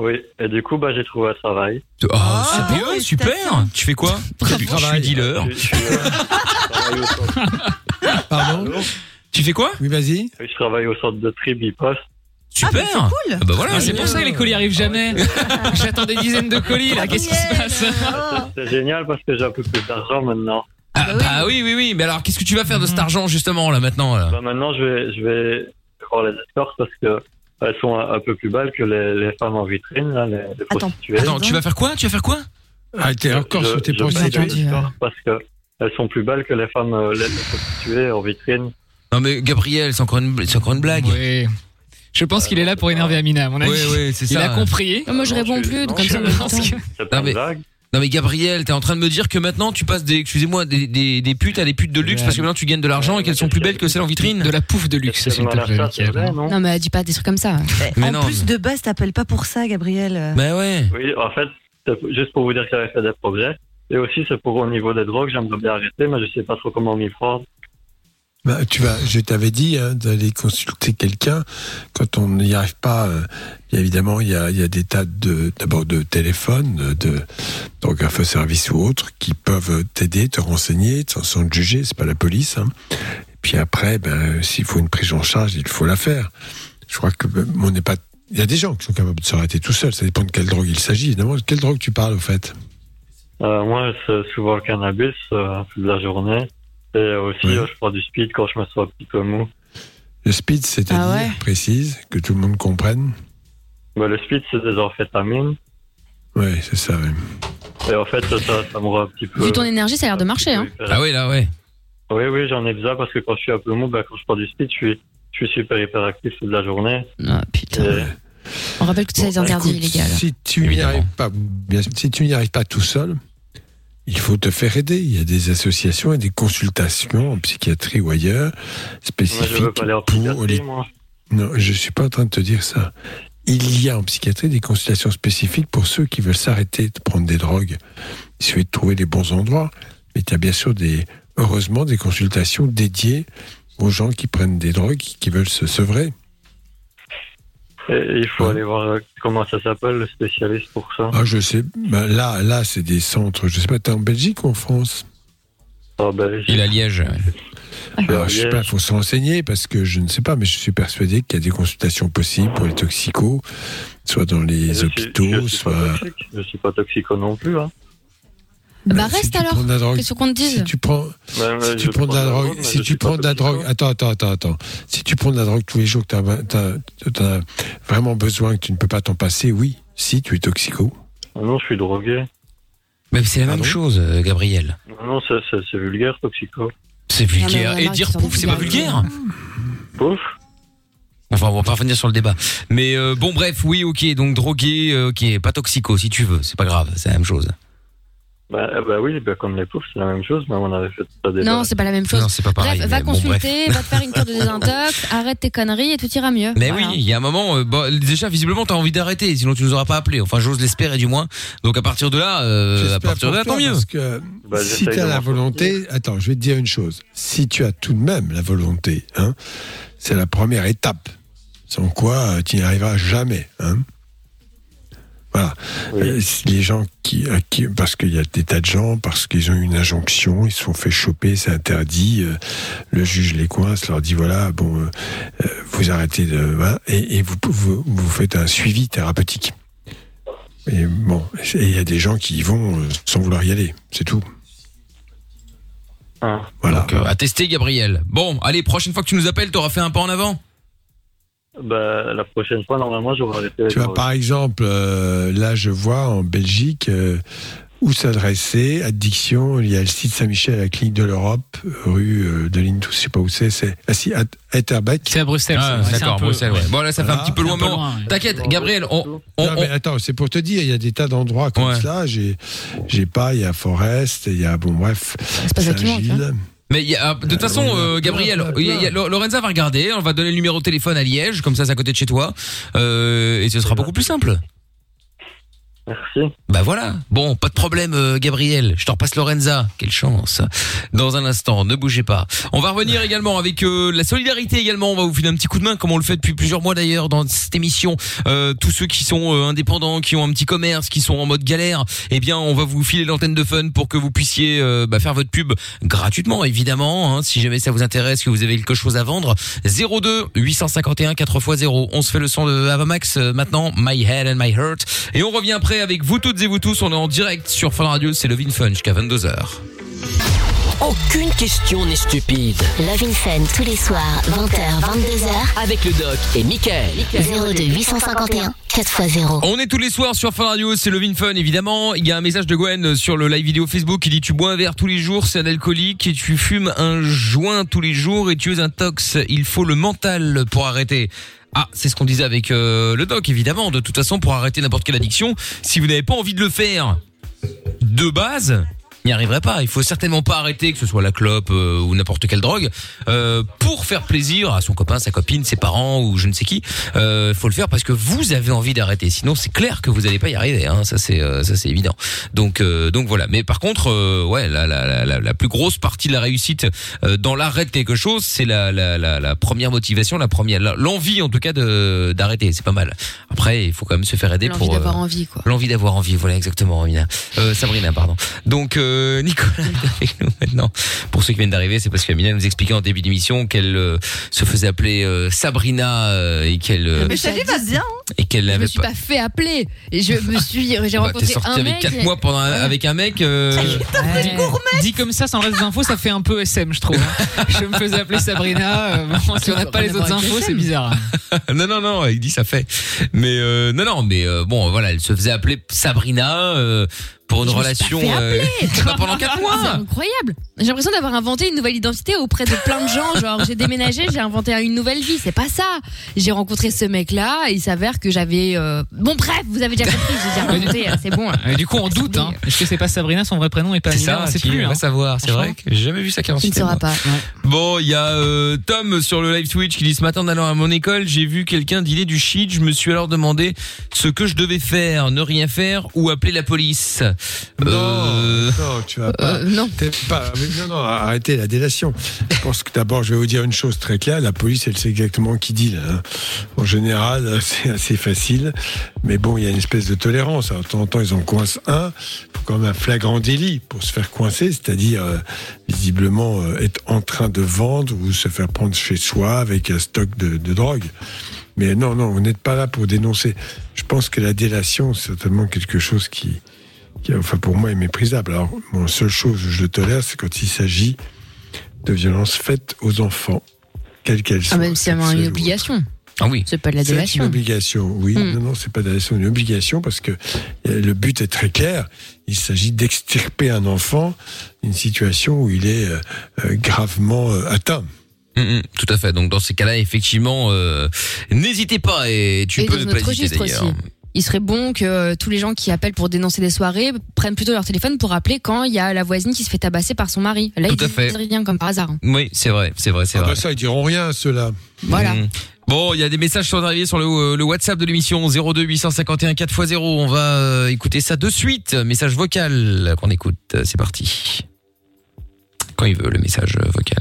Oui, et du coup, bah, j'ai trouvé un travail. Ah, Ah, c'est bien, bon, super. Tu fais quoi Je suis- Je suis dealer. Je, je suis, euh, Pardon Allô Tu fais quoi Oui, vas-y. Oui, je travaille au centre de tri Bipost. Super. Ah, Ah bah voilà, Ah, c'est pour ça que les colis arrivent jamais. J'attends des dizaines de colis là. Qu'est-ce qui se passe C'est génial parce que j'ai un peu plus d'argent maintenant. Ah, bah oui oui oui, mais alors qu'est-ce que tu vas faire de cet argent justement là maintenant là Bah, maintenant, je vais, je vais voir les escortes parce que elles sont un, un peu plus belles que les, les femmes en vitrine, là, les, les Attends. prostituées. Attends, tu vas faire quoi? Tu vas faire quoi? Ah, t'es encore sur tes prostituées parce que elles sont plus belles que les femmes euh, les, les prostituées en vitrine. Non mais Gabriel, c'est encore une c'est encore une blague. Oui. Je pense qu'il est là pour énerver Amina, à mon avis. Ouais ouais, c'est Il ça. a compris. Ah, Moi, je Non, réponds plus, non, donc comme je- ça, je pense que- C'est pas Non, une blague. Non mais Gabriel, t'es en train de me dire que maintenant tu passes des, excusez-moi, des, des, des putes à des putes de luxe Ouais. parce que maintenant tu gagnes de l'argent et qu'elles sont plus belles que celles en vitrine. De la pouffe de luxe, C'est s'il te plaît, ça, vrai, non Non, mais dis pas des trucs comme ça. Mais en non, plus, mais- de base, t'appelles pas pour ça, Gabriel. Bah ouais. Oui, en fait, c'est juste pour vous dire que j'avais fait des progrès. Et aussi, c'est pour au niveau des drogues, j'aimerais bien arrêter, mais je sais pas trop comment m'y prendre. Bah, tu vas, je t'avais dit hein, d'aller consulter quelqu'un quand on n'y arrive pas. euh, évidemment, il y a, des tas de d'abord de téléphones, de info service ou autres qui peuvent t'aider, te renseigner, sans, sans te juger. C'est pas la police. Hein. Et puis après, ben, s'il faut une prise en charge, il faut la faire. Je crois que ben, n'est pas. Il y a des gens qui sont capables de s'arrêter tout seuls. Ça dépend de quelle drogue il s'agit. Évidemment, de quelle drogue tu parles au fait? Euh, moi, c'est souvent le cannabis euh, toute la journée. Et aussi, Oui. euh, je prends du speed quand je me sens un petit peu mou. Le speed, c'est-à-dire Ah ouais précise, que tout le monde comprenne. Mais le speed, c'est des amphétamines. Oui, c'est ça. Et en fait, ça, ça me rend un petit peu. Vu ton énergie, ça a l'air de marcher. Hein. Ah ouais là ouais. Oui, oui, j'en ai besoin parce que quand je suis un peu mou, bah, quand je prends du speed, je suis, je suis super hyperactif toute la journée. Ah putain. Et- On rappelle que c'est Bon, interdit illégal. Si tu n'y arrives pas, bien sûr, si tu n'y arrives pas tout seul, il faut te faire aider. Il y a des associations et des consultations en psychiatrie ou ailleurs moi, je spécifiques veux pas aller en pour les. moi. Non, je suis pas en train de te dire ça. Il y a en psychiatrie des consultations spécifiques pour ceux qui veulent s'arrêter de prendre des drogues. Il suffit de trouver les bons endroits. Mais il y a bien sûr des, heureusement, des consultations dédiées aux gens qui prennent des drogues, qui qui veulent se sevrer. Et il faut Ouais. aller voir euh, comment ça s'appelle, le spécialiste pour ça. Ah, je sais. Ben là, là, c'est des centres. Je sais pas, t'es en Belgique ou en France? Ah, ben, Il a Liège. Alors, je sais pas, il faut se renseigner parce que je ne sais pas, mais je suis persuadé qu'il y a des consultations possibles pour les toxicos, soit dans les je suis- hôpitaux, suis soit. Pas toxique. je suis pas toxico non plus. Hein. Bah si reste alors. Qu'est-ce qu'on te Si dise tu prends, si tu prends de la prends drogue, mais si tu prends de la toxico. drogue, attends, attends, attends, attends. Si tu prends de la drogue tous les jours, que tu as, vraiment besoin, que tu ne peux pas t'en passer, oui. Si tu es toxico. Ah Non, je suis drogué. Mais c'est la même chose, euh, Gabriel. Non, Non, c'est- vulgaire, toxico. C'est vulgaire. Et dire pouf, c'est pas vulgaire. Pouf. Enfin, on va pas revenir sur le débat. Mais euh, bon, bref, oui, ok. Donc drogué, euh, ok, pas toxico si tu veux. C'est pas grave, c'est la même chose. Bah, bah oui, bah, comme les pauvres, c'est la même chose, mais on avait fait ça déjà. Non, c'est pas la même chose. Non, c'est pas pareil, Bref, va bon, consulter, va te faire une cure de désintox, arrête tes conneries et tout ira mieux. Mais Voilà. oui, il y a un moment, euh, bon, déjà visiblement t'as envie d'arrêter, sinon tu nous auras pas appelé. Enfin, j'ose l'espérer du moins. Donc à partir de là, euh, à partir de là, tant mieux. Parce que Bah, si j'essaye tu as de la volonté, attends, je vais te dire une chose. Si tu as tout de même la volonté, hein, c'est la première étape. Sans quoi, euh, tu n'y arriveras jamais. Hein. Voilà. Euh, les gens qui, euh, qui parce qu'il y a des tas de gens, parce qu'ils ont eu une injonction, ils se sont fait choper, c'est interdit. euh, le juge les coince, leur dit voilà, bon, euh, euh, vous arrêtez de, et, et vous, vous, vous faites un suivi thérapeutique. Et bon, il y a des gens qui y vont euh, sans vouloir y aller, c'est tout. Voilà. Donc, euh, à tester, Gabriel. Bon, allez, prochaine fois que tu nous appelles, t'auras fait un pas en avant? Bah, la prochaine fois, normalement, j'aurais arrêté. Tu vois, par exemple, euh, là, je vois en Belgique euh, où s'adresser. Addiction, il y a le site Saint-Michel à la clinique de l'Europe, rue euh, de Lintou, je sais pas où c'est. C'est ah, si, à Etterbeek. C'est à Bruxelles. Ah, d'accord, peu- Bruxelles, ouais. Bon, là, ça fait un Voilà. petit peu loin, mais ouais. t'inquiète, Gabriel, on, on- Non, mais attends, c'est pour te dire, il y a des tas d'endroits comme cela. J'ai, j'ai pas, il y a Forest, il y a, bon, bref. C'est pas ça qui manque. Mais y a- de toute façon, euh, Gabriel, y a- y a- Lorenza va regarder, on va donner le numéro de téléphone à Liège, comme ça c'est à côté de chez toi, euh, et ce sera beaucoup plus simple. Merci. Bah voilà. Bon, pas de problème, euh, Gabriel. Je te repasse Lorenza. Quelle chance. Dans un instant, ne bougez pas. On va revenir également avec euh, la solidarité également. On va vous filer un petit coup de main, comme on le fait depuis plusieurs mois d'ailleurs dans cette émission. Euh, tous ceux qui sont euh, indépendants, qui ont un petit commerce, qui sont en mode galère, eh bien, on va vous filer l'antenne de fun pour que vous puissiez euh, bah, faire votre pub gratuitement, évidemment. hein, si jamais ça vous intéresse, que vous avez quelque chose à vendre. 02 851 4x0. On se fait le son de Avamax euh, maintenant. My Head and My Heart. Et on revient après avec vous toutes et vous tous. On est en direct sur Fun Radio. C'est le Vin Fun jusqu'à 22h. Aucune question n'est stupide. Love in Fun tous les soirs, 20h, 22h. Avec le doc et Michael. 02 851 4x0. On est tous les soirs sur Fun Radio, c'est le Vin Fun évidemment. Il y a un message de Gwen sur le live vidéo Facebook qui dit tu bois un verre tous les jours, c'est un alcoolique et tu fumes un joint tous les jours et tu es un tox. Il faut le mental pour arrêter. Ah, c'est ce qu'on disait avec euh, le doc évidemment. De toute façon, pour arrêter n'importe quelle addiction, si vous n'avez pas envie de le faire de base, n'y arriverait pas. Il faut certainement pas arrêter, que ce soit la clope euh, ou n'importe quelle drogue, euh, pour faire plaisir à son copain, sa copine, ses parents ou je ne sais qui. Euh, faut le faire parce que vous avez envie d'arrêter. Sinon, c'est clair que vous n'allez pas y arriver. Hein. Ça c'est euh, ça c'est évident. Donc euh, donc voilà. Mais par contre, euh, ouais, la, la, la, la, plus grosse partie de la réussite euh, dans l'arrêt de quelque chose, c'est la, la, première motivation, la première, l'envie en tout cas de d'arrêter. C'est pas mal. Après, il faut quand même se faire aider L'envie pour euh, d'avoir envie, quoi. L'envie d'avoir envie, voilà exactement. Euh, Sabrina, pardon. Donc euh, Nicolas est avec nous maintenant. Pour ceux qui viennent d'arriver, c'est parce qu'Amina nous expliquait en début d'émission qu'elle euh, se faisait appeler euh, Sabrina euh, et qu'elle euh, Mais ça va bien. hein. et qu'elle Je me suis pas fait appeler. Et je me suis, j'ai Bah, t'es rencontré sorti un avec mec. 4 et- mois pendant un- avec un mec. euh, Ouais. Dit comme ça, sans le reste des infos, ça fait un peu SM, je trouve. hein. Je me faisais appeler Sabrina. euh, bon, si on n'a pas les autres infos, c'est bizarre. non non non, il dit ça fait. Mais euh, non non, mais euh, bon voilà, elle se faisait appeler Sabrina euh, pour une Je me suis pas relation fait euh, appeler. bah, pendant 4 C'est mois. incroyable. J'ai l'impression d'avoir inventé une nouvelle identité auprès de plein de gens. Genre, j'ai déménagé, j'ai inventé une nouvelle vie. C'est pas ça. J'ai rencontré ce mec-là. et Il s'avère que j'avais. euh, Bon, bref, vous avez déjà compris. J'ai déjà inventé. euh, C'est bon. Et du coup, on doute. Hein. Est-ce que c'est pas Sabrina son vrai prénom et pas C'est Amina? ça, On sait qui plus. va hein. savoir, c'est vrai que j'ai jamais vu ça Tu ne sauras pas. Bon, il y a euh, Tom sur le live Twitch qui dit ce matin en allant à mon école, j'ai vu quelqu'un dealer du shit, je me suis alors demandé ce que je devais faire, ne rien faire ou appeler la police. Euh, Non, tu vas pas. non. mais non, non, arrêtez la délation. Je pense que d'abord, je vais vous dire une chose très claire. La police, elle sait exactement qui dit. Là, hein. En général, euh, c'est assez facile. Mais bon, il y a une espèce de tolérance. Alors, de temps en temps, ils en coincent un. Faut quand même un flagrant délit pour se faire coincer, c'est-à-dire euh, visiblement euh, être en train de vendre ou se faire prendre chez soi avec un stock de, de drogue. Mais non, non, vous n'êtes pas là pour dénoncer. Je pense que la délation, c'est certainement quelque chose qui, qui, enfin pour moi, est méprisable. Alors, mon seule chose où je le tolère, c'est quand il s'agit de violences faites aux enfants, quelles qu'elles soient. Ah, même si c'est une sexuelles ou obligation. Ah oui. C'est pas de la c'est une délation. obligation, oui. Mm. Non, non, c'est pas de la délation, une obligation parce que euh, le but est très clair. Il s'agit d'extirper un enfant d'une situation où il est euh, euh, gravement euh, atteint. Mm, mm, tout à fait. Donc dans ces cas-là, effectivement, euh, n'hésitez pas et tu Et peux ne pas hésiter d'ailleurs. Il serait bon que euh, tous les gens qui appellent pour dénoncer des soirées prennent plutôt leur téléphone pour appeler quand il y a la voisine qui se fait tabasser par son mari. Là, Tout ils à disent fait. rien comme par hasard. hein. Oui, c'est vrai, c'est vrai, c'est Ah vrai. bah ça, ils diront rien, ceux-là. Voilà. Mm. Bon, il y a des messages qui sont arrivés sur le, euh, le WhatsApp de l'émission 02 851 4x0. On va euh, écouter ça de suite. Message vocal qu'on écoute. Euh, C'est parti. Quand il veut, le message euh, vocal.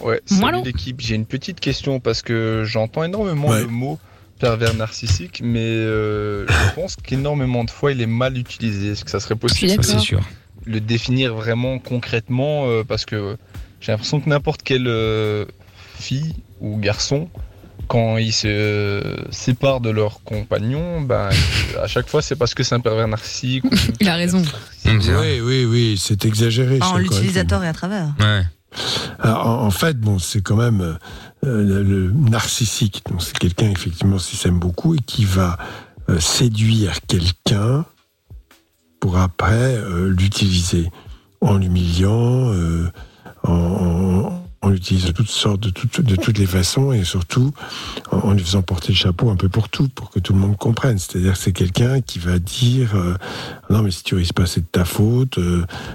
Ouais, salut l'équipe. J'ai une petite question parce que j'entends énormément le mot pervers narcissique, mais euh, je pense qu'énormément de fois il est mal utilisé. Est-ce que ça serait possible Ça, c'est sûr. Le définir vraiment concrètement euh, parce que j'ai l'impression que n'importe quelle euh, fille ou garçon, quand ils se euh, séparent de leur compagnon, ben, à chaque fois c'est parce que c'est un pervers narcissique. ou- Il a raison. Oui, oui, oui, c'est exagéré. Ah, en l'utilisateur et à travers. Ouais. Alors, en, en fait, bon, c'est quand même euh, le, narcissique. Donc, c'est quelqu'un effectivement qui s'aime beaucoup et qui va euh, séduire quelqu'un pour après euh, l'utiliser en l'humiliant, en, l'utilisant de toutes sortes, de toutes, de toutes les façons et surtout en, en lui faisant porter le chapeau un peu pour tout, pour que tout le monde comprenne. C'est-à-dire que c'est quelqu'un qui va dire non mais si tu risques pas c'est de ta faute,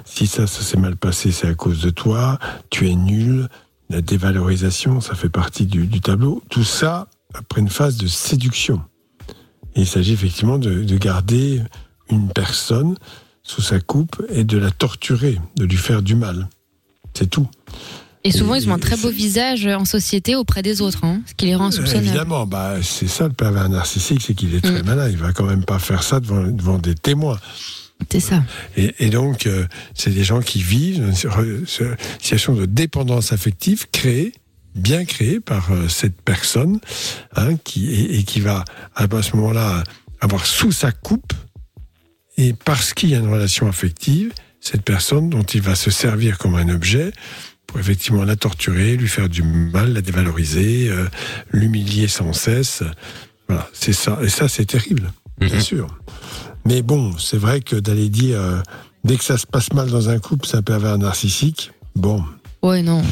si ça ça s'est mal passé c'est à cause de toi, tu es nul, la dévalorisation ça fait partie du, du tableau. Tout ça après une phase de séduction. Et il s'agit effectivement de, de garder une personne sous sa coupe et de la torturer, de lui faire du mal. C'est tout. Et souvent, ils ont un très beau visage en société auprès des autres, hein, ce qui les rend insoupçonnables. Évidemment, bah, c'est ça le pervers narcissique, c'est qu'il est très malin. Il va quand même pas faire ça devant, devant des témoins. C'est ça. Et, et donc, euh, c'est des gens qui vivent dans une situation de dépendance affective créée, bien créée par euh, cette personne, hein, qui, et, et qui va à ce moment-là avoir sous sa coupe, et parce qu'il y a une relation affective, cette personne dont il va se servir comme un objet pour effectivement la torturer, lui faire du mal, la dévaloriser, euh, l'humilier sans cesse. Voilà, c'est ça. Et ça, c'est terrible, bien sûr. Mais bon, c'est vrai que d'aller dire euh, dès que ça se passe mal dans un couple, c'est un pervers narcissique. Bon, Ouais, non.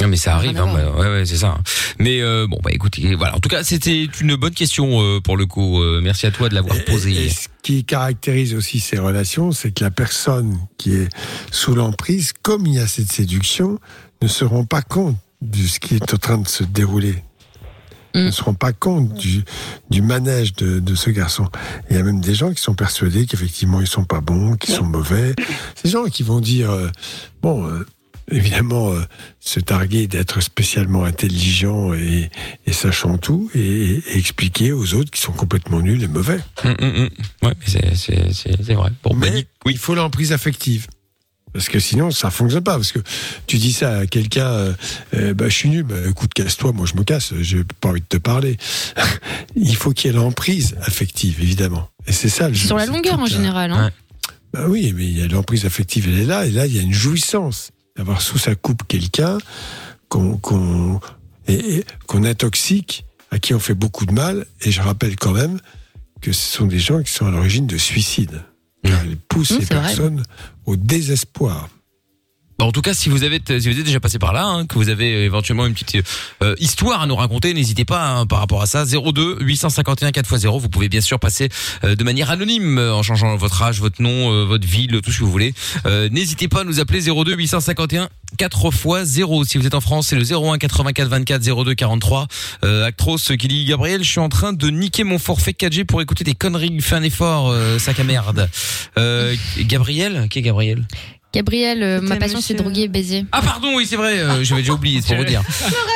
Non mais ça arrive, hein, bah, ouais, ouais, c'est ça. Mais euh, bon, bah écoutez, voilà. En tout cas, c'était une bonne question euh, pour le coup. Euh, merci à toi de l'avoir posée. Et ce qui caractérise aussi ces relations, c'est que la personne qui est sous l'emprise, comme il y a cette séduction, ne se rend pas compte de ce qui est en train de se dérouler. Ne se rend pas compte du, du manège de, de ce garçon. Il y a même des gens qui sont persuadés qu'effectivement ils sont pas bons, qu'ils sont mauvais. Ces gens qui vont dire euh, bon, euh, évidemment, euh, se targuer d'être spécialement intelligent et, et sachant tout, et, et expliquer aux autres qui sont complètement nuls et mauvais. Hum. Ouais, mais c'est c'est c'est c'est vrai. Bah, Mais il faut l'emprise affective. Parce que sinon, ça fonctionne pas. Parce que tu dis ça à quelqu'un, euh, euh, bah, je suis nul, bah, écoute, casse-toi, moi je me casse, j'ai pas envie de te parler. il faut qu'il y ait l'emprise affective, évidemment. Et c'est ça le jeu. Sur la longueur en la- général. Hein. Bah oui, mais il y a l'emprise affective, elle est là, et là, il y a une jouissance d'avoir sous sa coupe quelqu'un qu'on et qu'on intoxique, à qui on fait beaucoup de mal. Et je rappelle quand même que ce sont des gens qui sont à l'origine de suicides. Car ils poussent Mmh, les vrai. Au désespoir. Bah, en tout cas, si vous avez, si vous êtes déjà passé par là, hein, que vous avez éventuellement une petite euh, histoire à nous raconter, n'hésitez pas hein, par rapport à ça. 02 851 4x0. Vous pouvez bien sûr passer euh, de manière anonyme euh, en changeant votre âge, votre nom, euh, votre ville, tout ce que vous voulez. Euh, n'hésitez pas à nous appeler 02 851 4x0. Si vous êtes en France, c'est le 01 84 24 02 43. Euh, Actros qui dit Gabriel, je suis en train de niquer mon forfait 4G pour écouter des conneries. Fais un effort, euh, sac à merde. Euh, Gabriel, qui est Gabriel? Gabriel, euh, ma passion c'est droguer et baiser. ah pardon, oui c'est vrai, euh, j'avais déjà oublié, c'est pour vous dire.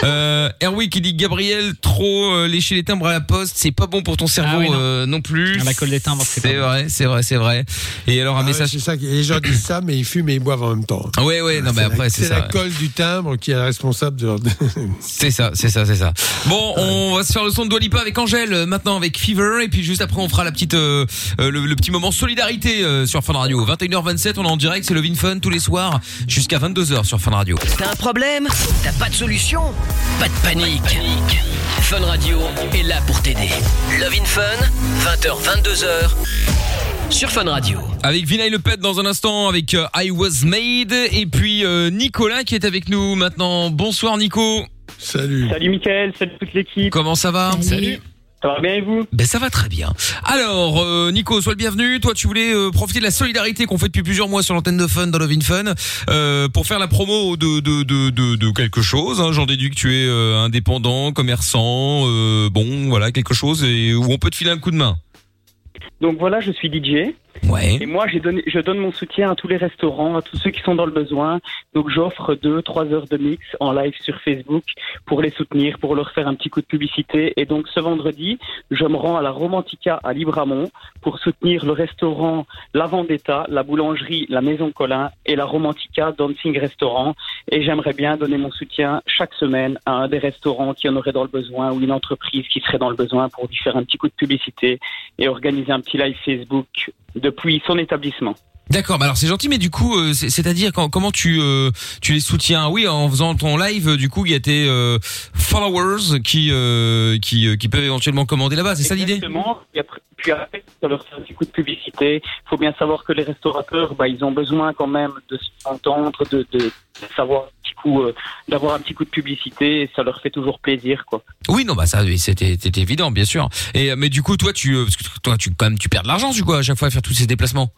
Euh, Erwin qui dit Gabriel, trop euh, lécher les timbres à la poste, c'est pas bon pour ton cerveau Ah oui, non. euh, non plus. Ah, la colle des timbres, c'est c'est pas bon. vrai, c'est vrai, c'est vrai. Et alors un Ah ouais, message. c'est ça, que- les gens disent ça, mais ils fument et ils boivent en même temps. Ouais ouais, non mais la- après c'est c'est ça. la ouais. colle du timbre qui est responsable de leur... C'est ça, c'est ça, c'est ça. Bon, on va se faire le son de Dwalipa avec Angèle, euh, maintenant avec Fever, et puis juste après on fera la petite, euh, euh, le, le petit moment solidarité euh, sur Fun Radio. 21h27, on est en direct, c'est le Vin Fun tous les soirs jusqu'à 22h sur Fun Radio. T'as un problème T'as pas de solution Pas de panique. Fun Radio est là pour t'aider. Love in Fun, 20h, 22h sur Fun Radio. Avec Vinay Le Pet dans un instant, avec euh, I Was Made, et puis euh, Nicolas qui est avec nous maintenant. Bonsoir Nico. Salut. Salut Mickaël, salut toute l'équipe. Comment ça va? Salut. Ça va bien et vous? Ben ça va très bien. Alors euh, Nico, sois le bienvenu. Toi, tu voulais euh, profiter de la solidarité qu'on fait depuis plusieurs mois sur l'antenne de Fun dans Love in Fun euh, pour faire la promo de de de de, de quelque chose. hein. J'en déduis que tu es indépendant, commerçant, bon voilà quelque chose et où on peut te filer un coup de main. Donc voilà, je suis DJ. Et moi, je donne mon soutien à tous les restaurants, à tous ceux qui sont dans le besoin. Donc j'offre deux, trois heures de mix en live sur Facebook pour les soutenir, pour leur faire un petit coup de publicité. Et donc ce vendredi, je me rends à la Romantica à Libramont pour soutenir le restaurant La Vendetta, la boulangerie La Maison Colin et la Romantica Dancing Restaurant. Et j'aimerais bien donner mon soutien chaque semaine à un des restaurants qui en aurait dans le besoin ou une entreprise qui serait dans le besoin pour lui faire un petit coup de publicité et organiser un petit live Facebook depuis son établissement. D'accord, bah alors c'est gentil, mais du coup, euh, c'est- c'est-à-dire comment tu euh, tu les soutiens? Oui, en faisant ton live, euh, du coup, il y a tes euh, followers qui euh, qui euh, qui peuvent éventuellement commander là-bas. C'est ça l'idée? Exactement. Et après- Puis après, ça leur fait un petit coup de publicité. Il faut bien savoir que les restaurateurs, bah, ils ont besoin quand même de s'entendre, de, de savoir coup, euh, d'avoir un petit coup de publicité. Et ça leur fait toujours plaisir, quoi. Oui, non, bah ça, c'était c'était évident, bien sûr. Et euh, mais du coup, toi, tu euh, parce que toi, tu quand même, tu perds de l'argent, du coup, à chaque fois à faire tous ces déplacements.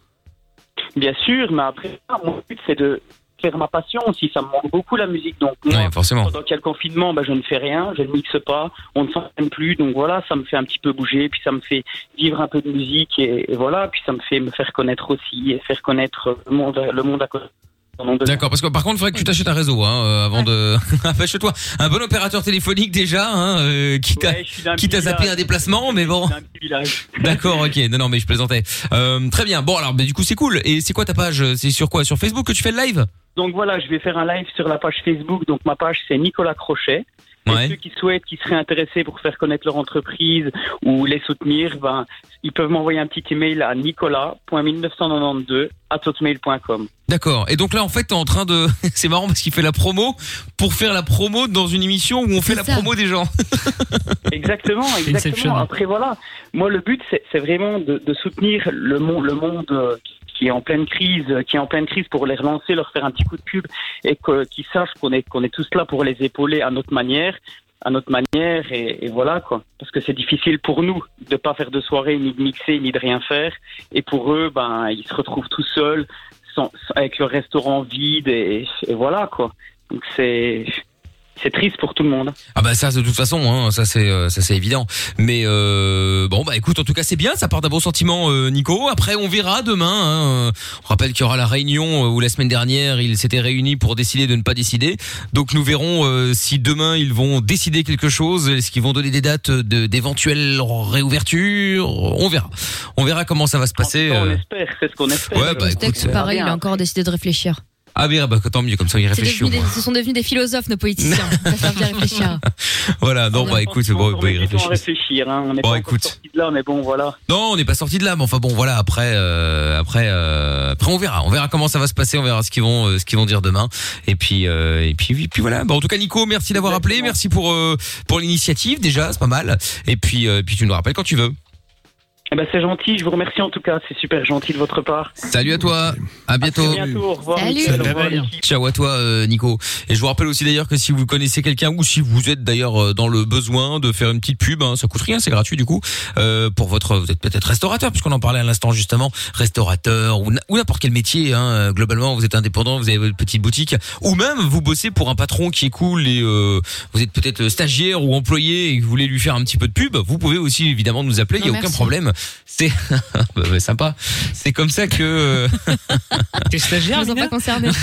Bien sûr, mais après, mon but, c'est de faire ma passion aussi. Ça me manque beaucoup la musique. Donc, moi, Ouais, forcément. pendant qu'il y a le confinement, bah, je ne fais rien, je ne mixe pas, on ne s'entraîne plus. Donc voilà, ça me fait un petit peu bouger, puis ça me fait vivre un peu de musique et, et voilà, puis ça me fait me faire connaître aussi et faire connaître le monde, le monde à côté. D'accord, parce que par contre, il faudrait que tu t'achètes un réseau, hein, euh, avant de. Achète-toi un bon opérateur téléphonique déjà, hein, euh, quitte à Ouais, je suis d'un quitte à petit zapper village. un déplacement, mais bon. D'accord, ok. Non, non, mais je plaisantais. Euh, très bien. Bon, alors, mais du coup, c'est cool. Et c'est quoi ta page? C'est sur quoi? Sur Facebook que tu fais le live? Donc voilà, je vais faire un live sur la page Facebook. Donc ma page c'est Nicolas Crochet. Ouais. Et ceux qui souhaitent, qui seraient intéressés pour faire connaître leur entreprise ou les soutenir, ben, ils peuvent m'envoyer un petit email à nicolas.1992 D'accord. Et donc là, en fait, t'es en train de. c'est marrant parce qu'il fait la promo pour faire la promo dans une émission où on fait la promo des gens. Exactement, exactement. Après voilà, moi le but c'est c'est vraiment de, de soutenir le monde, le monde euh, qui est en pleine crise, qui est en pleine crise pour les relancer, leur faire un petit coup de pub et que- qu'ils sachent qu'on est qu'on est tous là pour les épauler à notre manière, à notre manière et, et voilà quoi. Parce que c'est difficile pour nous de pas faire de soirée ni de mixer ni de rien faire et pour eux ben ils se retrouvent tout seuls sans, avec le restaurant vide et, et voilà quoi. Donc c'est c'est triste pour tout le monde. Ah bah ça de toute façon hein, ça c'est euh, ça c'est évident mais euh, bon bah écoute en tout cas c'est bien ça part d'un bon sentiment euh, Nico après on verra demain hein. on rappelle qu'il y aura la réunion euh, où la semaine dernière ils s'étaient réunis pour décider de ne pas décider donc nous verrons euh, si demain ils vont décider quelque chose est-ce qu'ils vont donner des dates de d'éventuelles réouvertures? On verra on verra comment ça va se passer On espère, c'est ce qu'on espère. Ouais, bah, écoute, C'est pareil, il a encore décidé de réfléchir. Ah bien bah tant mieux comme ça il C'est réfléchit au moins. ce sont devenus des philosophes, nos politiciens. On préfère bien réfléchir. voilà non bah écoute bon, On bah, est il du temps à réfléchit réfléchir, hein. on n'est Bon, pas écoute. sorti de là, mais bon, voilà. Non, on n'est pas sorti de là, mais enfin bon, voilà. Après, euh, après, euh, après, on verra. On verra comment ça va se passer. On verra ce qu'ils vont, euh, ce qu'ils vont dire demain. Et puis, euh, et puis, puis voilà. Bon, en tout cas, Nico, merci d'avoir appelé. Merci pour euh, pour l'initiative déjà, c'est pas mal. Et puis, euh, puis tu nous rappelles quand tu veux. Eh ben, c'est gentil, je vous remercie en tout cas, c'est super gentil de votre part. Salut à toi. À bientôt. très bientôt, au revoir, Salut. Mickaël, au revoir, l'équipe. Ciao à toi, euh, Nico. Et je vous rappelle aussi d'ailleurs que si vous connaissez quelqu'un ou si vous êtes d'ailleurs euh, dans le besoin de faire une petite pub, hein, ça coûte rien, c'est gratuit du coup, euh, pour votre, vous êtes peut-être restaurateur puisqu'on en parlait à l'instant justement, restaurateur ou, n'importe quel métier. Hein, euh, globalement, vous êtes indépendant, vous avez votre petite boutique, ou même vous bossez pour un patron qui est cool et euh, vous êtes peut-être stagiaire ou employé et que vous voulez lui faire un petit peu de pub. Vous pouvez aussi évidemment nous appeler, il y a Non, aucun problème. C'est bah, bah, sympa. C'est comme ça que. T'es stagiaire, Ils sont pas concernés.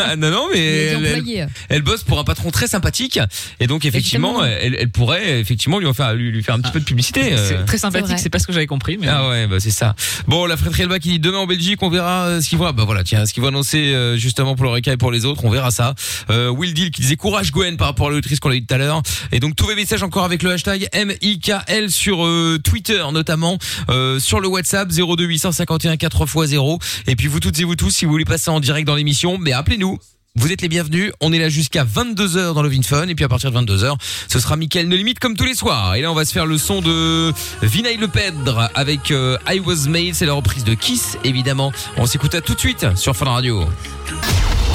Ah, non, non, mais elle, elle- employés. elle bosse pour un patron très sympathique et donc effectivement, elle, elle pourrait effectivement lui en faire lui, lui faire un petit peu de publicité. euh. C'est très sympathique, c'est pas ce que j'avais compris. Mais Ah ouais, bah c'est ça. Bon, la Fred Rielba qui dit demain en Belgique, on verra euh, ce qu'ils vont. Bah voilà, tiens, ce qu'ils vont annoncer euh, justement pour le Reka et pour les autres, on verra ça. Euh, Will Deal qui disait courage Gwen par rapport à l'autrice qu'on a eu tout à l'heure. Et donc tous vos messages encore avec le hashtag MIKL sur euh, Twitter notamment, euh, sur le WhatsApp 02 851 4x0. Et puis vous toutes et vous tous, si vous voulez passer en direct dans l'émission, mais appelez-nous. Vous êtes les bienvenus. On est là jusqu'à 22h dans le Fun. Et puis à partir de 22h, ce sera Mickaël No Limite comme tous les soirs. Et là, on va se faire le son de Vinay Lepèdre avec euh, I Was Made. C'est la reprise de Kiss, évidemment. On s'écoute à tout de suite sur Fun Radio.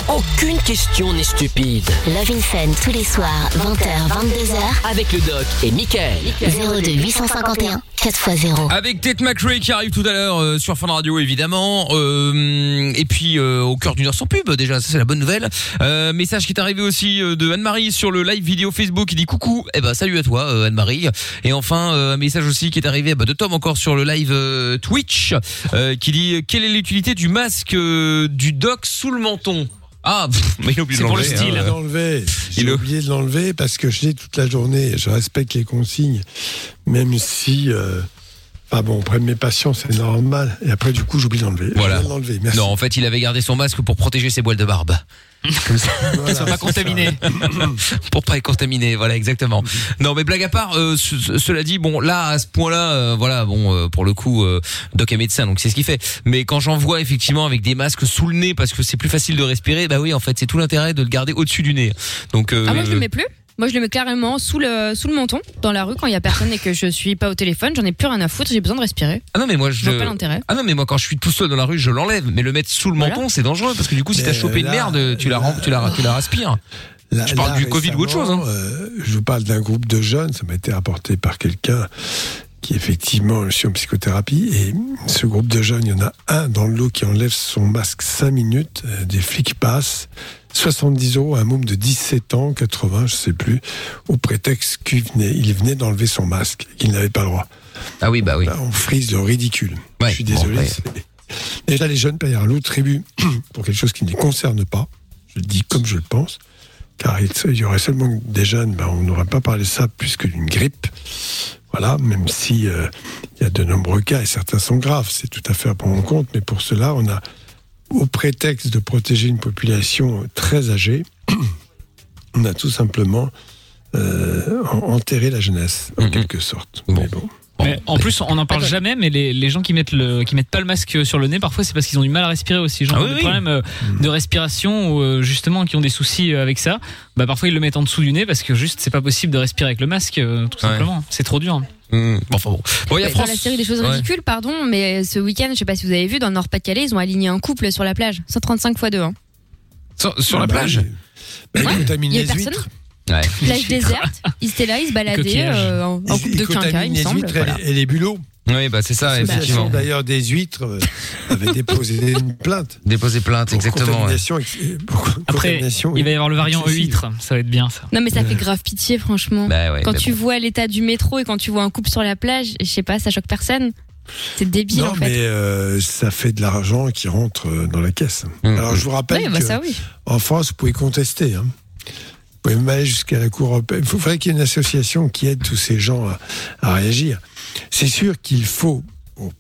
Aucune question n'est stupide. Love in Fun tous les soirs, 20h, 22h. Avec le doc et Michael. 02 851 4x0. Avec Tate McRae qui arrive tout à l'heure euh, sur Fun Radio évidemment Euh, et puis euh, au cœur d'une heure sans pub déjà ça c'est la bonne nouvelle euh, message qui est arrivé aussi euh, de Anne-Marie sur le live vidéo Facebook qui dit coucou eh ben salut à toi euh, Anne-Marie et enfin euh, un message aussi qui est arrivé bah, de Tom encore sur le live euh, Twitch euh, qui dit quelle est l'utilité du masque euh, du doc sous le menton? Ah, pff, mais il a oublié de l'enlever, J'ai hein. l'enlever. J'ai oublié de l'enlever parce que je l'ai toute la journée. Je respecte les consignes, même si. euh, Enfin bon, auprès de mes patients, c'est normal. Et après, du coup, j'oublie d'enlever. Voilà. Merci. Non, en fait, il avait gardé son masque pour protéger ses boîles de barbe. Comme ça. Voilà, soit pas contaminé. pour pas être contaminé, voilà exactement. Non, mais blague à part, euh, ce- ce- cela dit, bon, là à ce point-là, euh, voilà, bon, euh, pour le coup, euh, Doc est médecin, donc c'est ce qu'il fait. Mais quand j'en vois effectivement avec des masques sous le nez parce que c'est plus facile de respirer, bah oui, en fait, c'est tout l'intérêt de le garder au-dessus du nez. Donc, euh, Ah, moi, je le mets plus. Moi, je le mets carrément sous le, sous le menton, dans la rue, quand il y a personne et que je suis pas au téléphone. J'en ai plus rien à foutre, j'ai besoin de respirer. Ah non mais moi je Je vois pas l'intérêt. Ah non mais moi quand je suis tout seul dans la rue je l'enlève mais le mettre sous le menton c'est dangereux parce que du coup si t'as chopé une là, merde tu la tu la tu la respires. Là- je parle là, du Covid ou autre chose hein. euh, je vous parle d'un groupe de jeunes, ça m'a été rapporté par quelqu'un qui effectivement je suis en psychothérapie et ce groupe de jeunes, il y en a un dans le lot qui enlève son masque 5 minutes, euh, des flics passent, 70 euros, un môme de 17 ans, 80, je sais plus, au prétexte qu'il venait, il venait d'enlever son masque, qu'il n'avait pas le droit. Ah oui bah oui. on frise le ridicule. je suis désolé. bon, ouais. c'est- Déjà les jeunes payent un lot de tribut pour quelque chose qui ne les concerne pas. Je le dis comme je le pense. Car il il y aurait seulement des jeunes, ben, on n'aurait pas parlé de ça plus que d'une grippe. Voilà, même si euh, il y a de nombreux cas et certains sont graves, c'est tout à fait à prendre en compte. Mais pour cela, on a, au prétexte de protéger une population très âgée, on a tout simplement euh, en- enterré la jeunesse, en quelque sorte. Mais bon. Mais en plus, on n'en parle jamais, mais les, les gens qui mettent le qui mettent pas le masque sur le nez, parfois c'est parce qu'ils ont du mal à respirer aussi. Genre Ah qui ont oui, des oui. problèmes euh, de respiration ou euh, justement qui ont des soucis avec ça. Bah parfois ils le mettent en dessous du nez parce que juste c'est pas possible de respirer avec le masque, tout Ouais. simplement. C'est trop dur. Mmh, bon, enfin bon. Bon, il y a Ouais, Dans la série des choses Ouais. ridicules, pardon, mais ce week-end, je sais pas si vous avez vu, dans le Nord-Pas-de-Calais, ils ont aligné un couple sur la plage. 135 fois 2. Hein. Sur, sur Ah la bah plage oui. Bah, ils contaminent Il y a les personne. huîtres. Ouais. Plage déserte, ils étaient là, ils se baladaient euh, en, en couple de quinquas, il me semble. huîtres Voilà. et, et les bulots. Oui, bah c'est ça, effectivement. D'ailleurs, des huîtres euh, avait déposé une plainte. Déposer plainte, pour exactement. ouais. Contamination, ex- euh, pour Après, contamination il va y avoir le variant excessive. E8, ça va être bien ça. Non, mais ça fait grave pitié, franchement. Bah ouais, Quand mais tu bon. vois l'état du métro et quand tu vois un couple sur la plage, je sais pas, ça choque personne. C'est débile, Non, en fait. mais euh, ça fait de l'argent qui rentre euh, dans la caisse. Mmh. Alors, je vous rappelle Oui, bah que ça, oui. en France, vous pouvez contester. Hein. Pouvez même aller jusqu'à la Cour européenne. Il faudrait qu'il y ait une association qui aide tous ces gens à, à réagir. C'est sûr qu'il faut,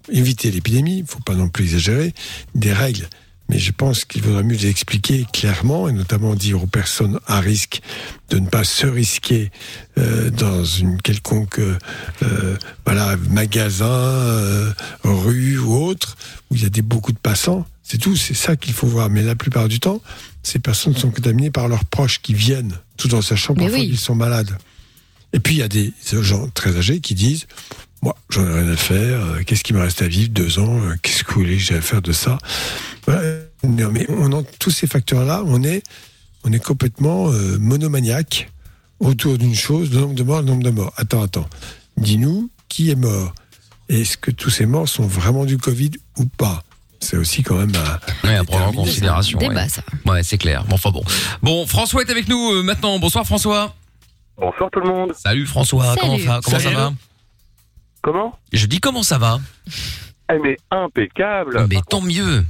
éviter l'épidémie, il ne faut pas non plus exagérer, des règles. Mais je pense qu'il vaudrait mieux les expliquer clairement et notamment dire aux personnes à risque de ne pas se risquer euh, dans une quelconque euh, euh, voilà, magasin, euh, rue ou autre, où il y a des, beaucoup de passants. C'est tout, c'est ça qu'il faut voir. Mais la plupart du temps, ces personnes sont contaminées par leurs proches qui viennent, tout en sachant parfois oui. qu'ils sont malades. Et puis il y a des gens très âgés qui disent Moi, j'en ai rien à faire, euh, qu'est-ce qui me reste à vivre Deux ans, euh, qu'est-ce que vous voulez que j'ai à faire de ça? Voilà. Non, mais on a tous ces facteurs-là, on est, on est complètement euh, monomaniaque autour d'une chose, le nombre de morts, le nombre de morts. Attends, attends. Dis-nous qui est mort? Est-ce que tous ces morts sont vraiment du Covid ou pas? C'est aussi quand même à, Ouais, à prendre en considération. Débat, ouais. ça. Ouais, c'est clair. Bon, enfin bon. Bon, François est avec nous euh, maintenant. Bonsoir François. Bonsoir tout le monde. Salut François. Salut. Comment, ça, comment ça Salut. va? Comment Je dis comment ça va Eh mais impeccable. Mais tant mieux.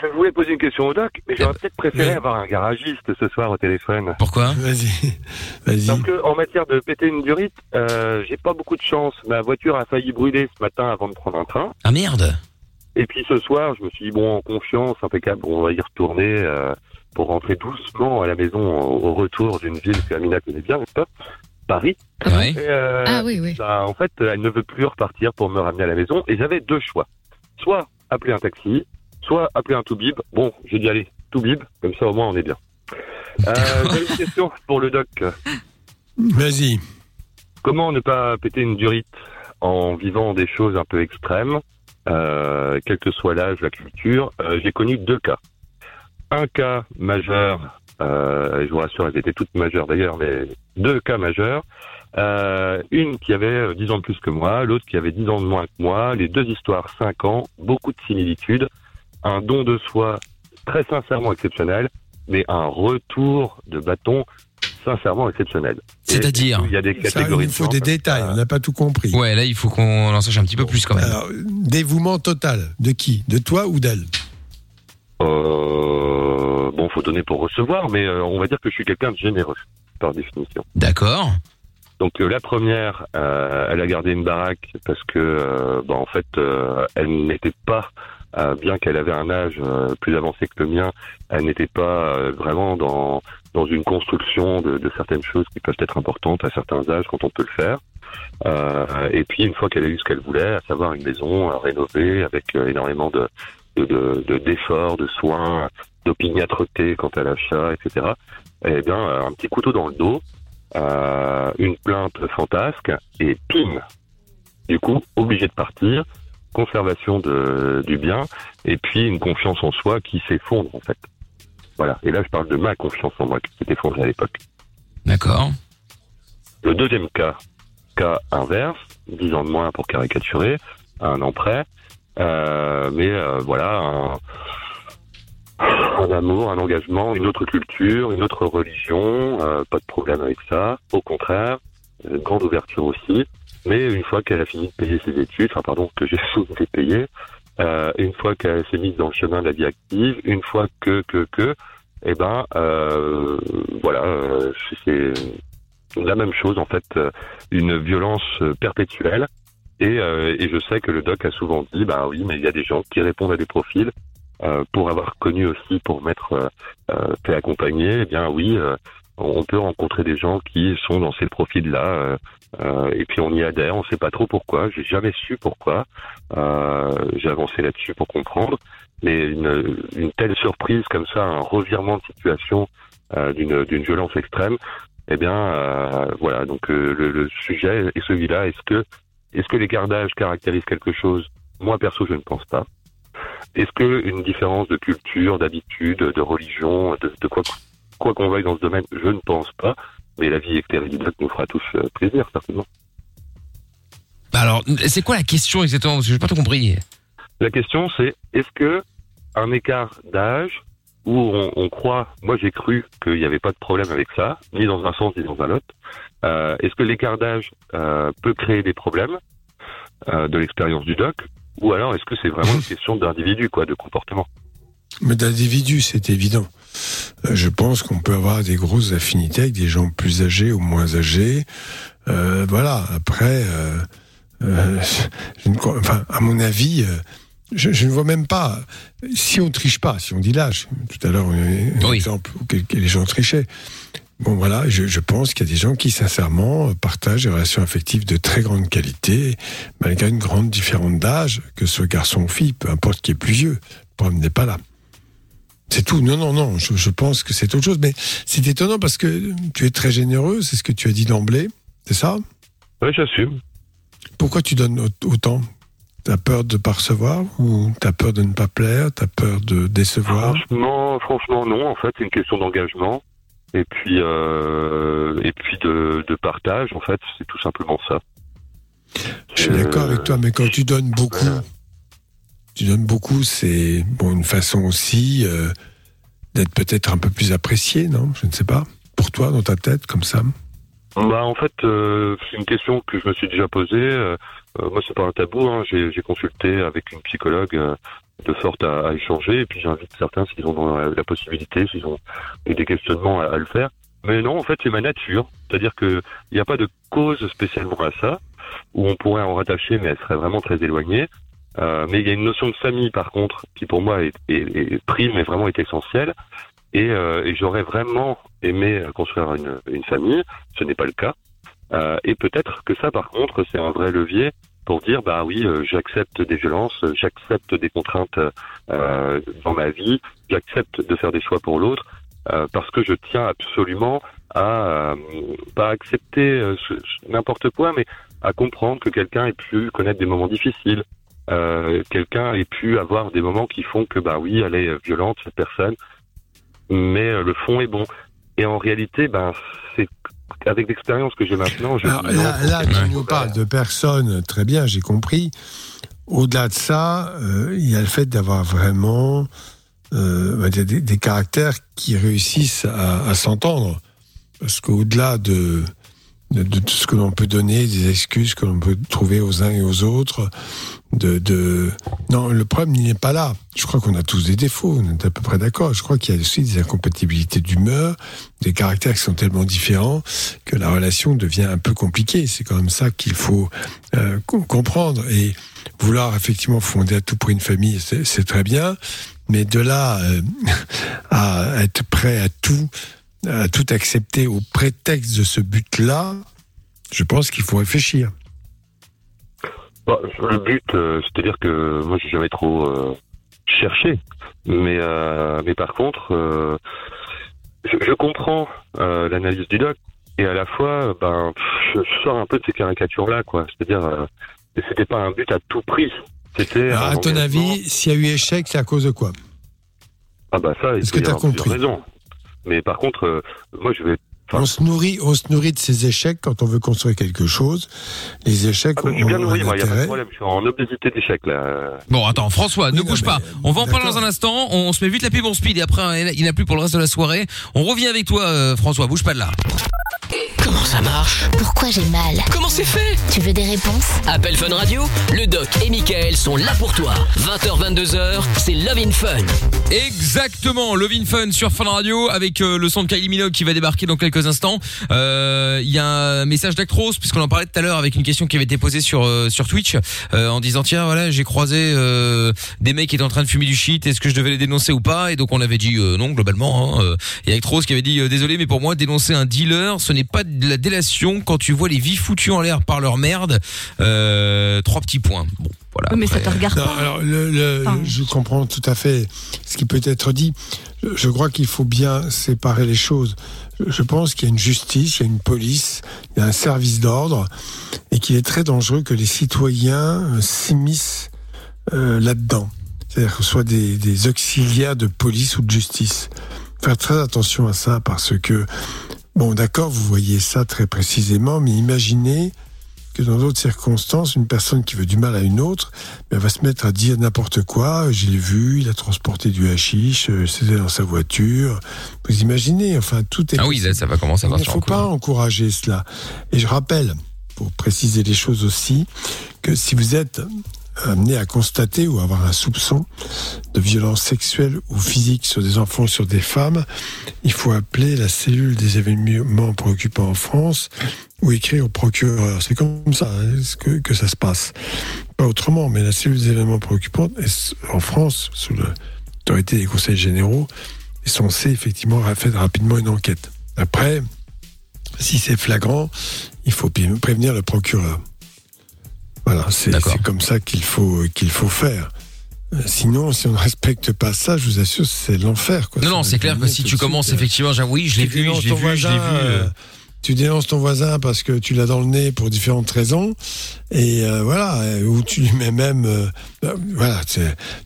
Je voulais poser une question au doc, mais j'aurais peut-être préféré avoir un garagiste ce soir au téléphone. Pourquoi Vas-y, vas-y. Parce que en matière de péter une durite, euh, j'ai pas beaucoup de chance. Ma voiture a failli brûler ce matin avant de prendre un train. Ah merde. Et puis ce soir, je me suis dit bon, en confiance, impeccable, on va y retourner euh, pour rentrer doucement à la maison au au retour d'une ville que Amina connaît bien, n'est-ce pas Paris. Ouais. Et, euh, Ah oui, oui. bah, en fait, elle ne veut plus repartir pour me ramener à la maison. Et j'avais deux choix. Soit appeler un taxi, soit appeler un Toubib. Bon, j'ai dit allez, Toubib, comme ça au moins on est bien. Euh, J'avais une question pour le doc. Vas-y. Comment ne pas péter une durite en vivant des choses un peu extrêmes, euh, quel que soit l'âge, la culture? Euh, J'ai connu deux cas. un cas majeur, euh, je vous rassure, elles étaient toutes majeures d'ailleurs, mais deux cas majeurs. Euh, une qui avait euh, 10 ans de plus que moi, l'autre qui avait 10 ans de moins que moi, les deux histoires 5 ans, beaucoup de similitudes, un don de soi très sincèrement exceptionnel, mais un retour de bâton sincèrement exceptionnel. C'est-à-dire Il y a des Ça, catégories il faut de des détails, on n'a pas tout compris. Ouais, là, il faut qu'on en sache un petit peu plus quand même. Alors, dévouement total. De qui? De toi ou d'elle? Euh, bon, faut donner pour recevoir, mais euh, on va dire que je suis quelqu'un de généreux, par définition. D'accord. Donc euh, la première, elle a gardé une baraque parce que, bah, en fait, elle n'était pas, bien qu'elle avait un âge plus avancé que le mien, elle n'était pas vraiment dans dans une construction de, de certaines choses qui peuvent être importantes à certains âges quand on peut le faire. Euh, et puis une fois qu'elle a eu ce qu'elle voulait, à savoir une maison euh, rénovée avec énormément de de- de de- d'efforts, de, soins, d'opiniâtreté quant à l'achat, etc. Eh bien, euh, un petit couteau dans le dos, euh, une plainte fantasque et pim. Du coup, obligé de partir, conservation de, du bien et puis une confiance en soi qui s'effondre en fait. Voilà. Et là, je parle de ma confiance en moi qui s'est effondrée à l'époque. D'accord. Le deuxième cas, cas inverse, 10 ans de moins pour caricaturer, un an près, mais euh, voilà, un, un amour, un engagement, une autre culture, une autre religion, euh, pas de problème avec ça. Au contraire, une grande ouverture aussi. Mais une fois qu'elle a fini de payer ses études, enfin pardon, que j'ai fini de payer, euh, une fois qu'elle s'est mise dans le chemin de la vie active, une fois que que que, eh ben euh, voilà, euh, c'est la même chose en fait, euh, une violence euh, perpétuelle. Et, euh, et je sais que le doc a souvent dit, bah oui, mais il y a des gens qui répondent à des profils euh, pour avoir connu aussi, pour m'être euh, euh, fait accompagner. Eh bien oui, euh, on peut rencontrer des gens qui sont dans ces profils-là. euh, et puis on y adhère, on sait pas trop pourquoi. J'ai jamais su pourquoi. J'ai avancé là-dessus pour comprendre. Mais une, une telle surprise comme ça, un revirement de situation d'une d'une violence extrême, eh bien, euh, voilà. Donc euh, le, le sujet est celui-là. Est-ce que, est-ce que les gardages caractérisent quelque chose? Moi perso, je ne pense pas. Est-ce que une différence de culture, d'habitude, de religion, de, de quoi qu'on veuille dans ce domaine, je ne pense pas. Mais la vie doc nous fera tous euh, plaisir, certainement. Bah Alors, c'est quoi la question exactement? Parce que j'ai pas tout compris. La question, c'est est-ce que un écart d'âge où on, on croit, moi j'ai cru qu'il n'y avait pas de problème avec ça, ni dans un sens ni dans un autre, euh, est-ce que l'écart d'âge euh, peut créer des problèmes euh, de l'expérience du doc, ou alors est-ce que c'est vraiment une question d'individu, quoi, de comportement? Mais d'individu, c'est évident. Je pense qu'on peut avoir des grosses affinités avec des gens plus âgés ou moins âgés. Euh, voilà. Après, euh, euh, enfin, à mon avis, je, je ne vois même pas. Si on triche pas, si on dit l'âge, tout à l'heure, on a eu un exemple où les gens trichaient. Bon voilà, je, je pense qu'il y a des gens qui sincèrement partagent des relations affectives de très grande qualité, malgré une grande différence d'âge, que ce soit garçon ou fille, peu importe qui est plus vieux. Le problème n'est pas là. C'est tout. Non, non, non. Je, je pense que c'est autre chose. Mais c'est étonnant parce que tu es très généreux. C'est ce que tu as dit d'emblée. C'est ça? Oui, j'assume. Pourquoi tu donnes au- autant? T'as peur de pas recevoir ou t'as peur de ne pas plaire? T'as peur de décevoir? Franchement, franchement, non. En fait, c'est une question d'engagement et puis euh, et puis de, de partage. En fait, c'est tout simplement ça. Je suis d'accord avec toi, mais quand tu donnes beaucoup, tu donnes beaucoup, c'est bon une façon aussi euh, d'être peut-être un peu plus apprécié, non? Je ne sais pas. Pour toi, dans ta tête, comme ça? Bah en fait, euh, c'est une question que je me suis déjà posée. Moi, c'est pas un tabou. Hein. J'ai consulté avec une psychologue de sorte à, à échanger. Et puis j'invite certains s'ils ont la, possibilité, s'ils ont des questionnements à, à le faire. Mais non, en fait, c'est ma nature. C'est-à-dire que il n'y a pas de cause spécialement à ça où on pourrait en rattacher, mais elle serait vraiment très éloignée. Euh, mais il y a une notion de famille, par contre, qui pour moi est, est, est prime et vraiment est essentielle. Et, euh, et j'aurais vraiment aimé construire une, une famille. Ce n'est pas le cas. Euh, et peut-être que ça, par contre, c'est un vrai levier pour dire, bah oui, euh, j'accepte des violences, j'accepte des contraintes euh, dans ma vie, j'accepte de faire des choix pour l'autre, euh, parce que je tiens absolument à pas accepter ce- ce- n'importe quoi, mais à comprendre que quelqu'un ait pu connaître des moments difficiles, quelqu'un ait pu avoir des moments qui font que, bah oui, elle est violente, cette personne, mais le fond est bon. Et en réalité, ben, c'est avec l'expérience que j'ai maintenant. Je Alors, dis non, là, là, tu nous parles de personnes, très bien, j'ai compris. Au-delà de ça, euh, il y a le fait d'avoir vraiment euh, des, des caractères qui réussissent à, à s'entendre. Parce qu'au-delà de, de, de tout ce que l'on peut donner, des excuses que l'on peut trouver aux uns et aux autres, de, de... non, le problème n'est pas là. Je crois qu'on a tous des défauts, on est à peu près d'accord. Je crois qu'il y a aussi des incompatibilités d'humeur, des caractères qui sont tellement différents que la relation devient un peu compliquée. C'est quand même ça qu'il faut euh, com- comprendre. Et vouloir effectivement fonder à tout pour une famille, c'est très bien. Mais de là euh, à être prêt à tout, à tout accepter au prétexte de ce but-là, je pense qu'il faut réfléchir. Bah, le but, euh, c'est-à-dire que moi, j'ai jamais trop euh, cherché, mais euh, mais par contre, je, je comprends l'analyse du doc et à la fois, ben, je, je sors un peu de ces caricatures-là, quoi. C'est-à-dire, c'était pas un but à tout prix. C'était. À ton avis, s'il y a eu échec, c'est à cause de quoi? Ah bah ça, il Est-ce que compris? raisons. Mais par contre, euh, moi, je vais on se, nourrit, on se nourrit de ces échecs quand on veut construire quelque chose. Les échecs Ah bah, je suis bien nourri, moi, il n'y a pas de intérêt. problème. Je suis en obésité d'échec, là. Bon, attends, François, ne Oui, bouge mais- pas. On va en parler dans un instant. On se met vite la pub en speed et après, il n'y en a plus pour le reste de la soirée. On revient avec toi, euh, François. Bouge pas de là. Comment ça marche? Pourquoi j'ai mal? Comment c'est fait? Tu veux des réponses? Appel Fun Radio, le doc et Michael sont là pour toi. 20h, 22h, c'est Love in Fun. Exactement, Lovin Fun sur Fun Radio avec euh, le son de Kylie Minogue qui va débarquer dans quelques instants. Euh, Il y a un message d'Actros puisqu'on en parlait tout à l'heure avec une question qui avait été posée sur euh, sur Twitch euh, en disant tiens voilà j'ai croisé des mecs qui étaient en train de fumer du shit est-ce que je devais les dénoncer ou pas? Et donc on avait dit non globalement hein, et Actros qui avait dit désolé mais pour moi dénoncer un dealer ce n'est pas de la délation quand tu vois les vies foutues en l'air par leur merde. Trois petits points. Bon voilà Oui, mais ça après, te regarde Non, pas. alors, le, le- Enfin, je comprends tout à fait ce qui peut être dit. Je, crois qu'il faut bien séparer les choses. Je, je pense qu'il y a une justice, il y a une police, il y a un service d'ordre, et qu'il est très dangereux que les citoyens euh, s'immiscent euh, là-dedans. C'est-à-dire que ce soit des, des auxiliaires de police ou de justice. Faire très attention à ça parce que, bon, d'accord, vous voyez ça très précisément, mais imaginez que dans d'autres circonstances, une personne qui veut du mal à une autre, ben, elle va se mettre à dire n'importe quoi. Je l'ai vu, il a transporté du hashish, euh, c'était dans sa voiture. Vous imaginez, enfin, tout est. ah oui là, ça va commencer à Il ne faut pas encourager cela. Et je rappelle, pour préciser les choses aussi, que si vous êtes amené à constater ou avoir un soupçon de violence sexuelle ou physique sur des enfants ou sur des femmes, il faut appeler la cellule des événements préoccupants en France ou écrire au procureur. C'est comme ça hein, que, ça se passe. Pas autrement, mais la cellule des événements préoccupants en France, sous l'autorité des conseils généraux, est censée effectivement faire rapidement une enquête. Après, si c'est flagrant, il faut prévenir le procureur. Voilà, c'est comme ça qu'il faut, qu'il faut faire. Euh, Sinon, si on ne respecte pas ça, je vous assure, c'est l'enfer. Non, non, c'est clair que si tu commences euh, effectivement, genre, oui, je l'ai vu, je l'ai ton vu, je l'ai vu. voisin, euh, Tu dénonces ton voisin parce que tu l'as dans le nez pour différentes raisons, et euh, voilà, ou tu lui mets même, euh, voilà,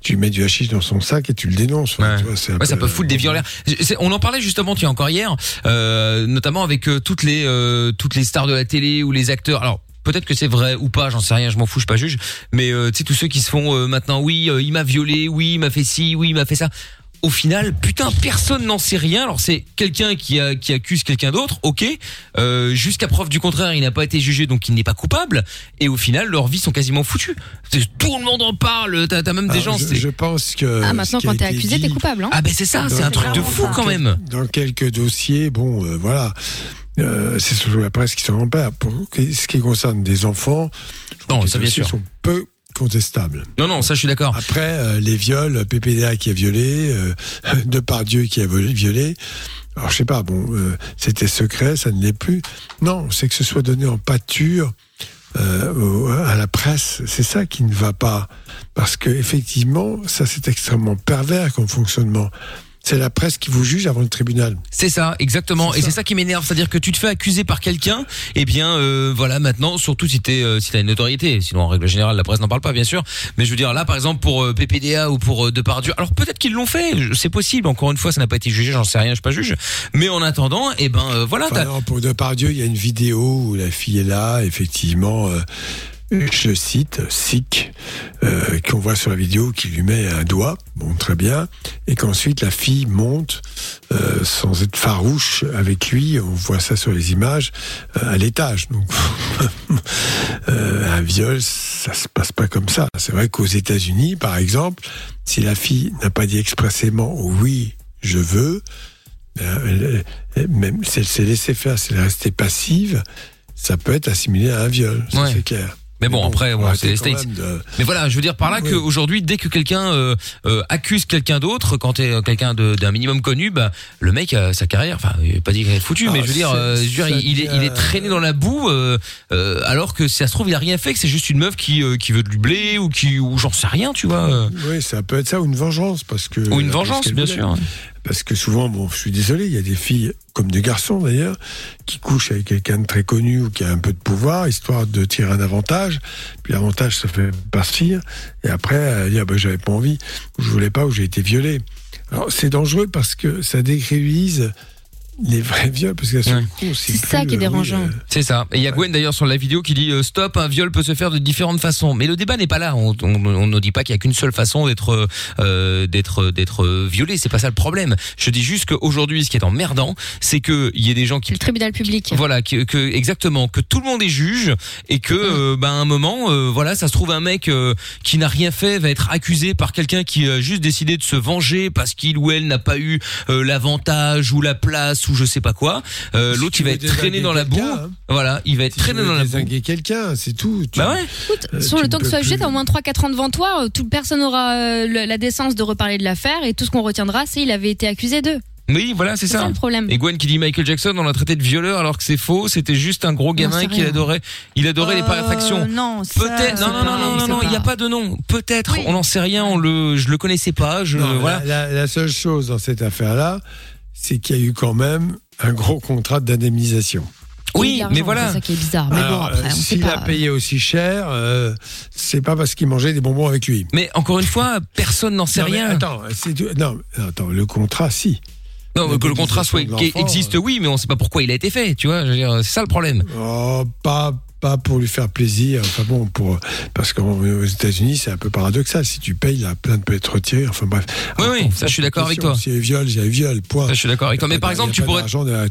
tu lui mets du hashish dans son sac et tu le dénonces. Tu vois, ça peu- peut foutre des vies en l'air. On en parlait justement, tu encore hier, euh, notamment avec toutes les toutes les stars de la télé ou les acteurs. Alors peut-être que c'est vrai ou pas, j'en sais rien, je m'en fous, je suis pas juge. Mais euh, tu sais tous ceux qui se font euh, maintenant, oui, euh, il m'a violé, oui, il m'a fait ci, oui, il m'a fait ça. Au final, putain, personne n'en sait rien. Alors c'est quelqu'un qui a, qui accuse quelqu'un d'autre, ok. Euh, Jusqu'à preuve du contraire, il n'a pas été jugé, donc il n'est pas coupable. Et au final, leurs vies sont quasiment foutues. C'est- Tout le monde en parle. T'as as même des Alors, gens. je, c'est- je pense que. Ah, maintenant, ce qui a quand t'es été accusé, dit- t'es coupable, hein Ah ben c'est ça, c'est un truc de fou quand même. Dans quelques dossiers, bon, euh, voilà, euh, c'est surtout la presse qui s'en empare. Pour ce qui concerne des enfants, Non, ça, bien sûr. sont peu contestables. Non, non, ça je suis d'accord. Après, euh, les viols, PPDA qui a violé, euh, Depardieu qui a violé. Alors je sais pas, bon, euh, c'était secret, ça ne l'est plus. Non, c'est que ce soit donné en pâture euh, à la presse, c'est ça qui ne va pas, parce que effectivement, ça c'est extrêmement pervers comme fonctionnement. C'est la presse qui vous juge avant le tribunal. C'est ça, exactement. Et c'est ça qui m'énerve, c'est-à-dire que tu te fais accuser par quelqu'un, et bien euh, voilà maintenant, surtout si t'es euh, si t'as une notoriété. Sinon en règle générale la presse n'en parle pas bien sûr. Mais je veux dire là par exemple pour euh, PPDA ou pour euh, Depardieu, alors peut-être qu'ils l'ont fait, c'est possible. Encore une fois ça n'a pas été jugé, j'en sais rien, je suis pas juge. Mais en attendant, et ben euh, voilà. Enfin, non, pour Depardieu, il y a une vidéo où la fille est là, effectivement, euh, je cite, sick, euh, qu'on voit sur la vidéo, qui lui met un doigt, bon, très bien, et qu'ensuite la fille monte, euh, sans être farouche avec lui, on voit ça sur les images, euh, à l'étage. Donc, euh, un viol, ça se passe pas comme ça. C'est vrai qu'aux États-Unis, par exemple, si la fille n'a pas dit expressément oui, je veux, ben, elle- elle- même si elle s'est laissée faire, si elle est restée passive, ça peut être assimilé à un viol, Ouais. c'est clair. Mais bon, après, bon, c'est les States. de- Mais voilà, je veux dire par là qu'aujourd'hui, dès que quelqu'un euh, euh, accuse quelqu'un d'autre, quand t'es euh, quelqu'un de- d'un minimum connu, bah, le mec sa carrière, enfin, pas dit qu'elle est foutue, mais Ah, je veux dire, euh, je veux dire, il, est, il est devient- traîné dans la boue, euh, euh, alors que si ça se trouve, il a rien fait, que c'est juste une meuf qui, euh, qui veut du blé ou qui, ou j'en sais rien, tu vois. Oui, ça peut être ça, ou une vengeance, parce que. Ou une vengeance, bien voulait. sûr. Parce que souvent, bon, je suis désolé, il y a des filles, comme des garçons d'ailleurs, qui couchent avec quelqu'un de très connu ou qui a un peu de pouvoir, histoire de tirer un avantage. Puis l'avantage se fait partir, et après, elle dit, ah ben, j'avais pas envie, ou je voulais pas, ou j'ai été violé. Alors, c'est dangereux parce que ça décrivise les vrais viols, parce qu'à ce coup, C'est ça qui est dérangeant. C'est ça. Et il y a Gwen d'ailleurs sur la vidéo qui dit euh, stop, un viol peut se faire de différentes façons. Mais le débat n'est pas là. On, on, on ne dit pas qu'il y a qu'une seule façon d'être euh, d'être d'être violé. C'est pas ça le problème. Je dis juste qu'aujourd'hui, ce qui est emmerdant, c'est que il y a des gens qui Le tribunal public. voilà, que, que exactement, que tout le monde est juge et que, euh, bah, à un moment, euh, voilà, ça se trouve un mec euh, qui n'a rien fait va être accusé par quelqu'un qui a juste décidé de se venger parce qu'il ou elle n'a pas eu euh, l'avantage ou la place ou je sais pas quoi. Euh, Si L'autre, il va être traîné dans la boue. hein. Voilà, il va être Si traîné dans la boue. quelqu'un, c'est tout. Tu- Bah ouais. Euh, Sur tu le temps que peux tu sois jugé, plus- t'as au moins 3-4 ans devant toi, euh, toute personne aura euh, la décence de reparler de l'affaire et tout ce qu'on retiendra, c'est il avait été accusé d'eux. Oui, voilà, c'est C'est ça. ça le problème. Et Gwen qui dit Michael Jackson, on l'a traité de violeur alors que c'est faux. C'était juste un gros gamin qui adorait, il adorait les. Euh, non, ça, Peut-être. Non, c'est non, non, non, non, il n'y a pas- de nom. Peut-être. On n'en sait rien. On le, je le connaissais pas. Je, Non, voilà. la, la- la seule chose dans cette affaire-là, c'est qu'il y a eu quand même un gros contrat d'indemnisation. Oui, mais voilà. C'est ça qui est bizarre. Mais bon, Alors, après, euh, s'il pas. a payé aussi cher, euh, c'est pas parce qu'il mangeait des bonbons avec lui. Mais encore une fois, personne n'en sait Non, mais rien. Attends, c'est du- non, attends, le contrat, si. Non, que le contrat soit existe, oui, mais on sait pas pourquoi il a été fait. Tu vois, je veux dire, c'est ça le problème. Oh, pas, pas pour lui faire plaisir. Enfin bon, pour, parce qu'aux États-Unis, c'est un peu paradoxal. Si tu payes, la plainte peut être retirée. Enfin bref. Oui, Alors, oui, ça, je suis d'accord avec toi. S'il y a viol, il y a viol, point. Ça, je suis d'accord avec toi. Mais par exemple, tu pourrais,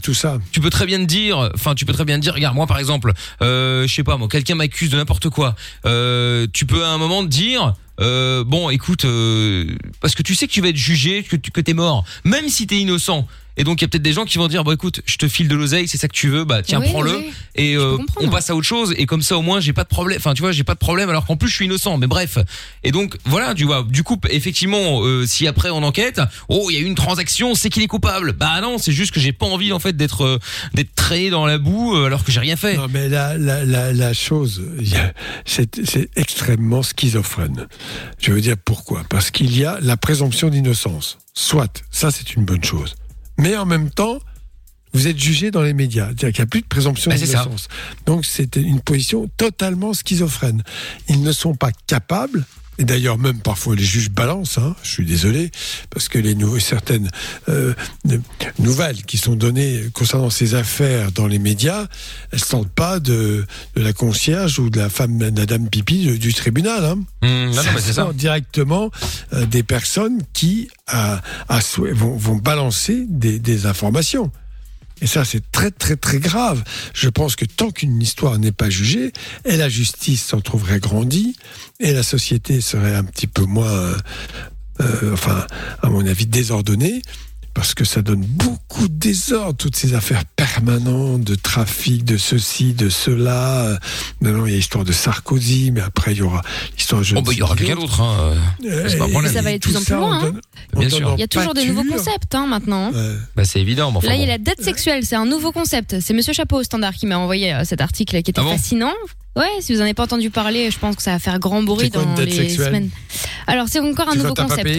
tout ça. tu peux très bien te dire, enfin, tu peux très bien te dire, regarde, moi, par exemple, euh, je sais pas, moi, quelqu'un m'accuse de n'importe quoi. Euh, tu peux à un moment dire, euh, bon, écoute, euh, parce que tu sais que tu vas être jugé, que tu que t'es mort, même si t'es innocent. Et donc il y a peut-être des gens qui vont dire bon écoute je te file de l'oseille c'est ça que tu veux bah tiens Oui, prends-le. oui. et euh, on passe à autre chose. Et comme ça au moins j'ai pas de problème. Enfin tu vois j'ai pas de problème alors qu'en plus je suis innocent. Mais bref. Et donc voilà tu vois. Du coup effectivement euh, si après on enquête oh il y a eu une transaction c'est qu'il est coupable. Bah non c'est juste que j'ai pas envie en fait d'être euh, d'être traîné dans la boue euh, alors que j'ai rien fait. Non, mais la, la, la, la chose, il y a- c'est c'est extrêmement schizophrène. Je veux dire pourquoi? Parce qu'il y a la présomption d'innocence. Soit, ça c'est une bonne chose. Mais en même temps, vous êtes jugé dans les médias. C'est-à-dire qu'il n'y a plus de présomption ça. d'innocence. Donc c'est une position totalement schizophrène. Ils ne sont pas capables. Et d'ailleurs, même parfois, les juges balancent, hein, je suis désolé, parce que les nou- certaines euh, nouvelles qui sont données concernant ces affaires dans les médias, elles ne sortent pas de, de la concierge ou de la femme, de la dame pipi du, du tribunal. Hein. Mmh, non, non, mais c'est ça. directement euh, des personnes qui à, à souhait, vont, vont balancer des, des informations. Et ça, c'est très, très, très grave. Je pense que tant qu'une histoire n'est pas jugée, et la justice s'en trouverait grandie, et la société serait un petit peu moins, euh, euh, enfin, à mon avis, désordonnée, parce que ça donne beaucoup de désordre, toutes ces affaires permanentes de trafic, de ceci, de cela. Euh, Maintenant, il y a l'histoire de Sarkozy, mais après, il y aura l'histoire de... je oh bah il y aura quelqu'un d'autre. hein, euh, Ça va être de plus tout en plus loin, hein. Bien sûr. Il y a toujours de nouveaux concepts hein, maintenant. Ouais. bah c'est évident mais enfin, Là, il y a la dette sexuelle, c'est un nouveau concept. C'est Monsieur Chapeau au standard qui m'a envoyé euh, cet article qui était Ah bon fascinant. Ouais, si vous n'en avez pas entendu parler, je pense que ça va faire grand bruit quoi dans les sexuelle? semaines. Alors, c'est encore un Tu nouveau concept.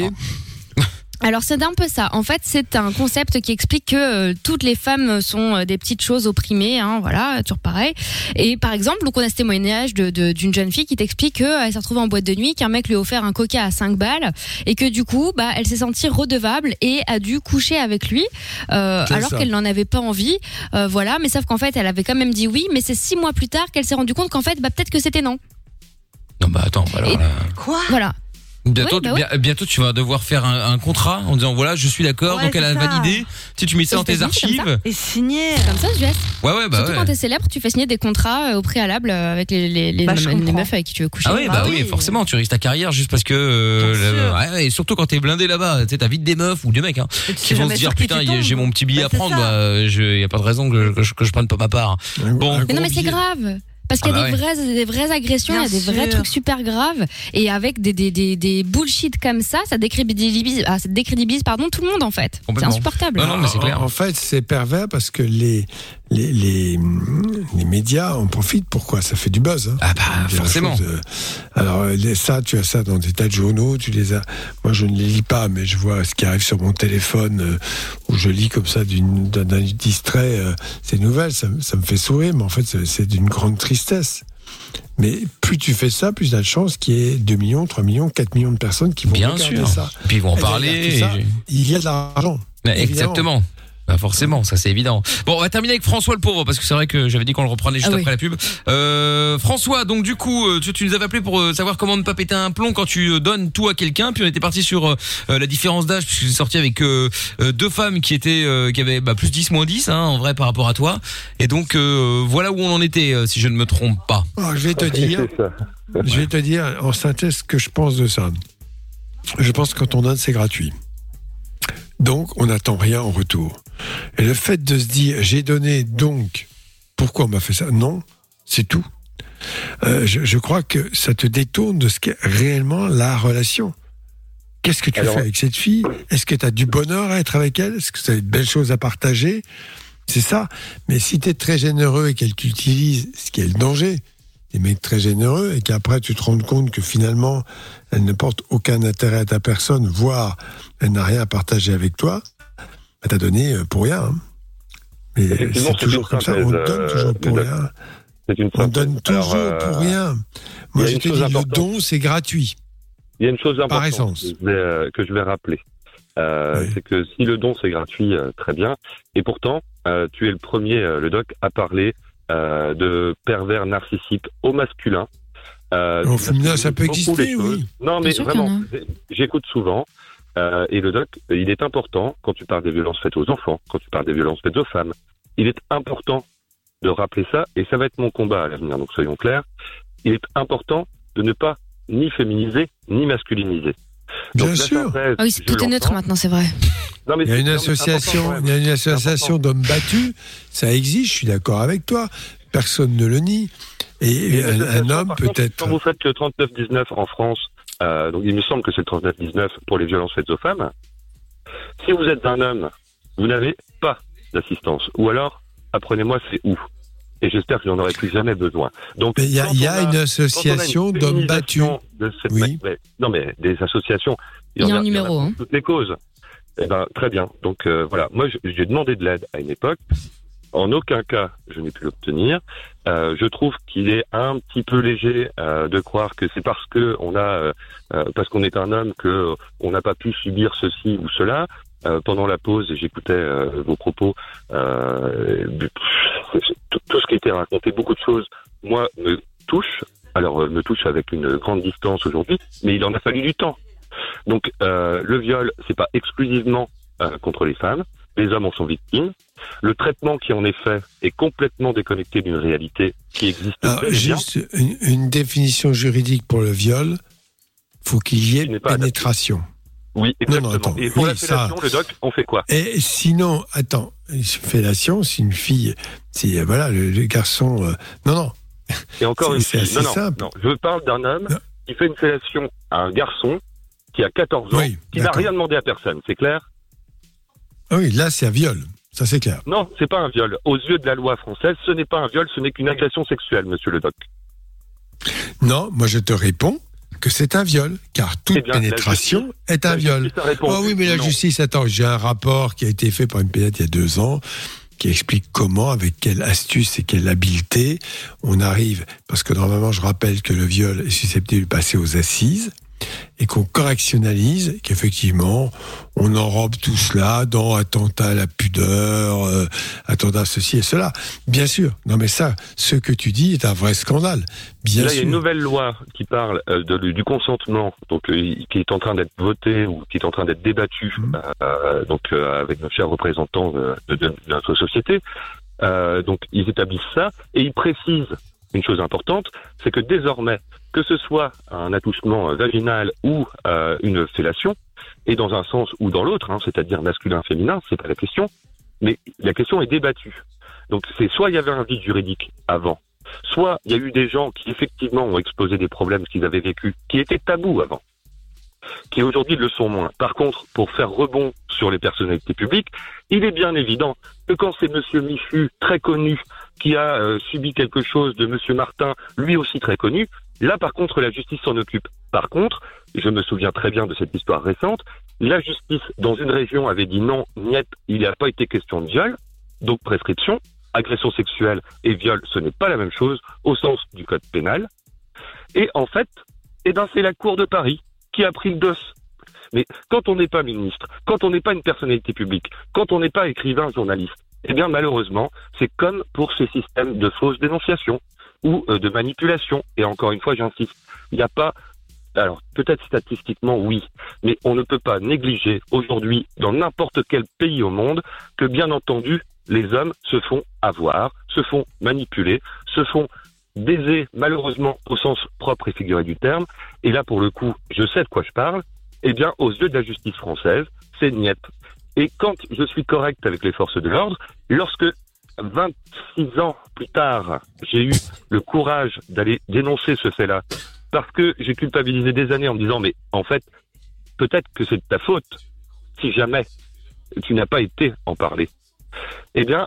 Alors c'est un peu ça. En fait, c'est un concept qui explique que euh, toutes les femmes sont euh, des petites choses opprimées, hein, voilà, toujours pareil. Et par exemple, donc on a ce témoignage de- de- d'une jeune fille qui t'explique qu'elle s'est retrouvée en boîte de nuit, qu'un mec lui a offert un coca à 5 balles et que du coup, bah, elle s'est sentie redevable et a dû coucher avec lui euh, alors qu'elle n'en avait pas envie, Euh, voilà. Mais sauf qu'en fait, elle avait quand même dit oui. Mais c'est six mois plus tard qu'elle s'est rendue compte qu'en fait, bah, peut-être que c'était non. Non, bah attends, bah alors là- Quoi? Voilà. Bientôt, Oui, bah bientôt, tu vas devoir faire un, un contrat en disant voilà, je suis d'accord, Ouais, donc elle a ça. validé. Tu sais, tu mets ça dans tes archives. Et signé. C'est comme ça, aux US. Ouais, ouais, bah Surtout ouais. quand t'es célèbre, tu fais signer des contrats euh, au préalable euh, avec les, les, les, Bah, les meufs avec qui tu veux coucher. Ah oui, bah, oui. forcément, tu risques ta carrière juste parce que euh, sûr. ouais, ouais, et surtout quand t'es blindé là-bas, tu sais, t'as vite des meufs ou des mecs hein, qui vont se dire putain, j'ai mon petit billet Bah, à prendre, bah, je, y a pas de raison que, que je, que je prenne pas ma part. Bon, Mais non, mais c'est grave. Parce qu'il y a Ah bah des, ouais. vraies, des vraies agressions, il y a des vrais trucs super graves. Et avec des, des, des, des bullshit comme ça, ça décrédibilise, ah, ça décrédibilise pardon, tout le monde en fait. C'est insupportable. Non, non, mais c'est clair. En, en fait, c'est pervers parce que les, les, les, les médias en profitent. Pourquoi Ça fait du buzz. hein? Ah bah, forcément. chose, euh, alors, euh, ça, tu as ça dans des tas de journaux. Tu les as. Moi, je ne les lis pas, mais je vois ce qui arrive sur mon téléphone euh, où je lis comme ça d'un distrait euh, ces nouvelles. Ça, me- ça me fait sourire, mais en fait, c'est- d'une grande tristesse. Mais plus tu fais ça, plus tu as de chance qu'il y ait 2 millions, 3 millions, 4 millions de personnes qui vont Bien regarder sûr. ça. Puis ils vont en Et derrière parler. tout ça, et- il y a de l'argent. Ouais, évidemment. Bah forcément, ça c'est évident. Bon, on va terminer avec François le pauvre parce que c'est vrai que j'avais dit qu'on le reprenait juste Ah oui. après la pub. Euh, François, donc du coup, euh, tu, tu nous avais appelé pour euh, savoir comment ne pas péter un plomb quand tu donnes tout à quelqu'un. Puis on était parti sur euh, la différence d'âge puisque j'ai sorti avec euh, deux femmes qui étaient euh, qui avaient bah, plus 10 moins 10 hein, en vrai par rapport à toi. Et donc euh, voilà où on en était si je ne me trompe pas. Alors, je vais te dire, je vais te dire en synthèse ce que je pense de ça. Je pense que quand on donne, c'est gratuit. Donc, on n'attend rien en retour. Et le fait de se dire, j'ai donné, donc, pourquoi on m'a fait ça? Non, c'est tout. Euh, je, je crois que ça te détourne de ce qu'est réellement la relation. Qu'est-ce que tu Alors- fais avec cette fille? Est-ce que tu as du bonheur à être avec elle? Est-ce que tu as de belles choses à partager? C'est ça. Mais si tu es très généreux et qu'elle t'utilise, ce qui est le danger, des mecs très généreux, et qu'après tu te rends compte que finalement, elle ne porte aucun intérêt à ta personne, voire elle n'a rien à partager avec toi, bah, t'as donné euh, pour rien. hein. Mais c'est toujours comme ça, on donne toujours pour rien. Une On donne toujours Alors, euh, pour rien. Moi, je te dis, le don, c'est gratuit. Il y a une chose Par importante essence. que je vais, euh, que je vais rappeler. Euh, C'est que si le don c'est gratuit, très bien. Et pourtant, euh, tu es le premier, le doc, à parler euh, de pervers narcissiques au masculin. Euh, Au féminin, ça peut exister, oui. Non, mais vraiment, j'écoute souvent. Euh, et le doc, il est important, quand tu parles des violences faites aux enfants, quand tu parles des violences faites aux femmes, il est important de rappeler ça, et ça va être mon combat à l'avenir, donc soyons clairs. Il est important de ne pas ni féminiser, ni masculiniser. Bien sûr. synthèse, Ah oui, tout est neutre maintenant, c'est vrai. Non, mais Il y a une association, quand même. il y a une association d'hommes battus, ça existe, je suis d'accord avec toi. Personne ne le nie. Et Et un, homme par peut contre, être. Quand vous faites le 39-19 en France, euh, donc il me semble que c'est le 39-19 pour les violences faites aux femmes, si vous êtes un homme, vous n'avez pas d'assistance. Ou alors, apprenez-moi c'est où. Et j'espère que j'en aurai plus jamais besoin. Donc, il y a- y une association d'hommes battus. de cette Oui. ma- non, mais des associations. Il y a un numéro, hein. Toutes les causes. Eh ben, très bien. Donc, euh, voilà. Moi, j'ai demandé de l'aide à une époque. En aucun cas, je n'ai pu l'obtenir. Euh, je trouve qu'il est un petit peu léger euh, de croire que c'est parce que on a, euh, euh, parce qu'on est un homme que euh, on n'a pas pu subir ceci ou cela. Euh, pendant la pause, j'écoutais vos propos. Tout, ce qui était raconté, beaucoup de choses, moi, me touche. Alors, me touche avec une grande distance aujourd'hui, mais il en a fallu du temps. Donc, le viol, c'est pas exclusivement contre les femmes. Les hommes en sont victimes. Le traitement qui en est fait est complètement déconnecté d'une réalité qui existe. Alors, juste une, une définition juridique pour le viol, faut qu'il y ait pénétration. Oui, Non, exactement. non, attends. Et pour Oui, la fellation, ça- le doc, on fait quoi? Et sinon, attends, une fellation, si une fille, si euh, voilà, le, le garçon, euh, non, non, Et encore C'est- une c'est fille. assez Non, non, simple. non. Je parle d'un homme qui fait une fellation à un garçon qui a 14 ans, Oui, qui n'a rien demandé à personne. C'est clair? Oui, là c'est un viol, ça c'est clair. Non, c'est pas un viol. Aux yeux de la loi française, ce n'est pas un viol, ce n'est qu'une agression sexuelle, monsieur le doc. Non, moi je te réponds, que c'est un viol, car toute Eh bien, pénétration justice- est un viol. Oh oui, mais la non. justice, attends, j'ai un rapport qui a été fait par une il y a deux ans qui explique comment, avec quelle astuce et quelle habileté, on arrive, parce que normalement, je rappelle que le viol est susceptible de passer aux assises, et qu'on correctionnalise, qu'effectivement, on enrobe tout cela dans attentat à la pudeur, euh, attentat à ceci et cela. Bien sûr. Non, mais ça, ce que tu dis est un vrai scandale. Bien Là, il y a sûr. une nouvelle loi qui parle euh, de- du consentement, donc euh, qui est en train d'être votée ou qui est en train d'être débattue, Mmh. euh, donc avec nos chers représentants de, de- de notre société. Donc, ils établissent ça et ils précisent une chose importante, c'est que désormais, que ce soit un attouchement euh, vaginal ou euh, une fellation, et dans un sens ou dans l'autre, hein, c'est-à-dire masculin-féminin, c'est pas la question, mais la question est débattue. Donc, c'est soit il y avait un vide juridique avant, soit il y a eu des gens qui effectivement ont exposé des problèmes qu'ils avaient vécus, qui étaient tabous avant, qui aujourd'hui le sont moins. Par contre, pour faire rebond sur les personnalités publiques, il est bien évident que quand c'est Monsieur Michu, très connu, qui a euh, subi quelque chose de Monsieur Martin, lui aussi très connu, là par contre la justice s'en occupe. Par contre, je me souviens très bien de cette histoire récente, la justice dans une région avait dit non, niet, il n'y a pas été question de viol, donc prescription, agression sexuelle et viol, ce n'est pas la même chose au sens du code pénal. Et en fait, eh ben, c'est la Cour de Paris qui a pris le dos. Mais quand on n'est pas ministre, quand on n'est pas une personnalité publique, quand on n'est pas écrivain, journaliste, eh bien malheureusement, c'est comme pour ces systèmes de fausses dénonciations ou euh, de manipulation. Et encore une fois, j'insiste, il n'y a pas alors peut-être statistiquement oui, mais on ne peut pas négliger aujourd'hui dans n'importe quel pays au monde que bien entendu les hommes se font avoir, se font manipuler, se font baiser malheureusement au sens propre et figuré du terme. Et là pour le coup, je sais de quoi je parle. Eh bien aux yeux de la justice française, c'est niet. Et quand je suis correct avec les forces de l'ordre, lorsque 26 ans plus tard, j'ai eu le courage d'aller dénoncer ce fait-là, parce que j'ai culpabilisé des années en me disant, mais en fait, peut-être que c'est de ta faute, si jamais tu n'as pas été en parler. Eh bien,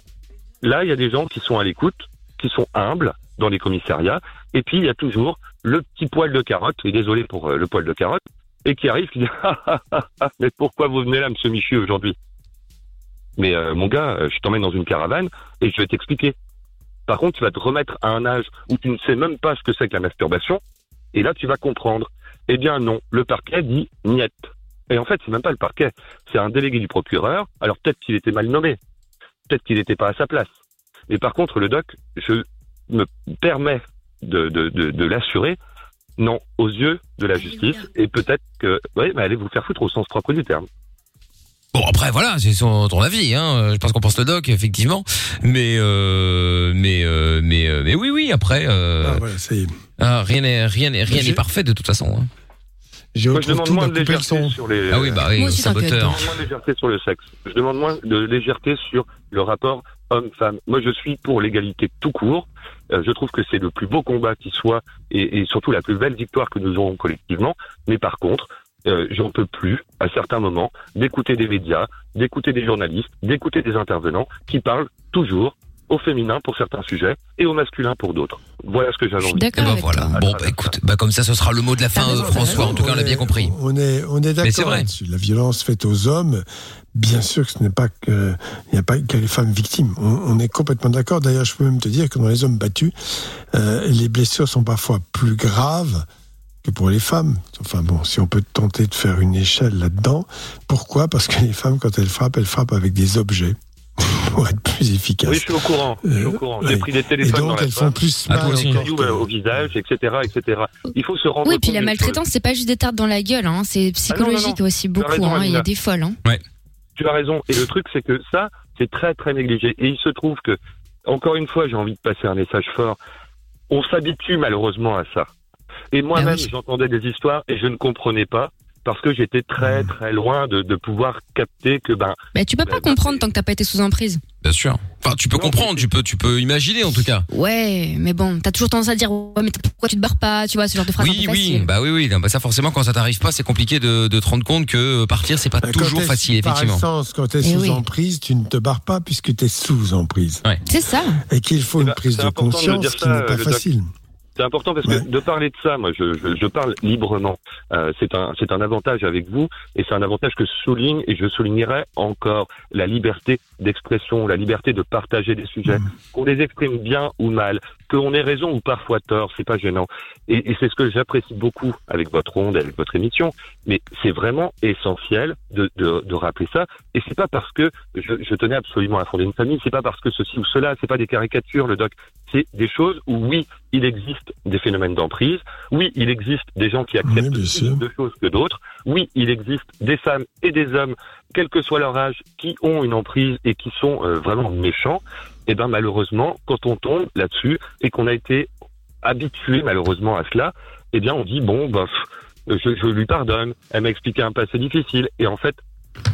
là, il y a des gens qui sont à l'écoute, qui sont humbles dans les commissariats, et puis il y a toujours le petit poil de carotte, et désolé pour euh, le poil de carotte, et qui arrive, qui dit, ah, ah, ah, mais pourquoi vous venez là, monsieur Michu, aujourd'hui? Mais euh, mon gars, euh, je t'emmène dans une caravane, et je vais t'expliquer. Par contre, tu vas te remettre à un âge où tu ne sais même pas ce que c'est que la masturbation, et là, tu vas comprendre. Eh bien, non. Le parquet dit niet. Et en fait, c'est même pas le parquet. C'est un délégué du procureur. Alors, peut-être qu'il était mal nommé. Peut-être qu'il n'était pas à sa place. Mais par contre, le doc, je me permets de l'assurer. Non, aux yeux de la justice. Et peut-être que, oui, mais allez vous faire foutre au sens propre du terme. Bon après voilà, c'est son ton avis hein. Je pense qu'on pense le doc effectivement, mais euh, mais euh, mais euh, mais oui oui après euh, Ah, voilà, ça y est. ah, rien n'est rien n'est rien n'est parfait de toute façon. hein. Je Moi, je demande moins de le légèreté son. sur les. Ah oui bah oui, Moi saboteur. Je demande moins de légèreté sur le sexe. Je demande moins de légèreté sur le rapport homme-femme. Moi, je suis pour l'égalité tout court. Euh, je trouve que c'est le plus beau combat qui soit et, surtout la plus belle victoire que nous aurons collectivement. Mais par contre, euh, j'en peux plus, à certains moments, d'écouter des médias, d'écouter des journalistes, d'écouter des intervenants qui parlent toujours au féminin pour certains sujets et au masculin pour d'autres. Voilà ce que j'avais envie. de ben voilà. Bon bah écoute, bah comme ça ce sera le mot de la fin euh, François. En tout cas on l'a bien compris. On est, on est Mais c'est d'accord vrai. là-dessus. La violence faite aux hommes, bien sûr que ce n'est pas que, il n'y a pas que les femmes victimes. On, on est complètement d'accord. D'ailleurs, je peux même te dire que dans les hommes battus, euh, les blessures sont parfois plus graves que pour les femmes. Enfin bon, si on peut tenter de faire une échelle là-dedans. Pourquoi? Parce que les femmes, quand elles frappent, elles frappent avec des objets pour être plus efficaces. Oui, je suis au courant. Je suis au courant. J'ai ouais. pris des téléphones Et donc, dans la elles font plus mal que- euh, au visage, etc., etc. Il faut se rendre Oui, puis la maltraitance, c'est pas juste des tartes dans la gueule, hein, c'est psychologique aussi beaucoup. raison, hein, Il y a des folles. Hein. Tu as raison. Et le truc, c'est que ça, c'est très, très négligé. Et il se trouve que, encore une fois, j'ai envie de passer un message fort. On s'habitue malheureusement à ça. Et moi-même, j'entendais des histoires et je ne comprenais pas parce que j'étais très, très loin de, de pouvoir capter que, ben, Bah, tu peux pas comprendre tant que t'as pas été sous emprise. Bien sûr. Enfin tu peux comprendre, tu peux tu peux imaginer en tout cas. Ouais, mais bon, t'as toujours tendance à dire ouais, mais pourquoi tu te barres pas, tu vois, ce genre de phrase un Oui peu oui, facile. bah oui oui, Non, bah ça forcément quand ça t'arrive pas, c'est compliqué de, de te rendre compte que euh, partir c'est pas Bah, toujours t'es- facile Par effectivement. essence, quand tu es Eh sous oui. emprise, tu ne te barres pas puisque tu es sous emprise. C'est ça. Et qu'il faut une prise de de conscience dire qui n'est pas doc. facile. C'est important parce que de parler de ça, moi, je, je, je parle librement. Euh, c'est un, c'est un avantage avec vous, et c'est un avantage que je souligne, et je soulignerai encore la liberté d'expression, la liberté de partager des sujets, qu'on les exprime bien ou mal, qu'on ait raison ou parfois tort, c'est pas gênant. Et, et c'est ce que j'apprécie beaucoup avec votre onde, avec votre émission. Mais c'est vraiment essentiel de, de, de rappeler ça. Et c'est pas parce que je, je tenais absolument à fonder une famille, c'est pas parce que ceci ou cela, c'est pas des caricatures, le doc. C'est des choses où oui, il existe des phénomènes d'emprise. Oui, il existe des gens qui acceptent plus de choses que d'autres. Oui, il existe des femmes et des hommes, quel que soit leur âge, qui ont une emprise et qui sont euh, vraiment méchants. Et ben malheureusement, quand on tombe là-dessus et qu'on a été habitué malheureusement à cela, eh bien on dit bon, ben, pff, je, je lui pardonne. Elle m'a expliqué un passé difficile et en fait,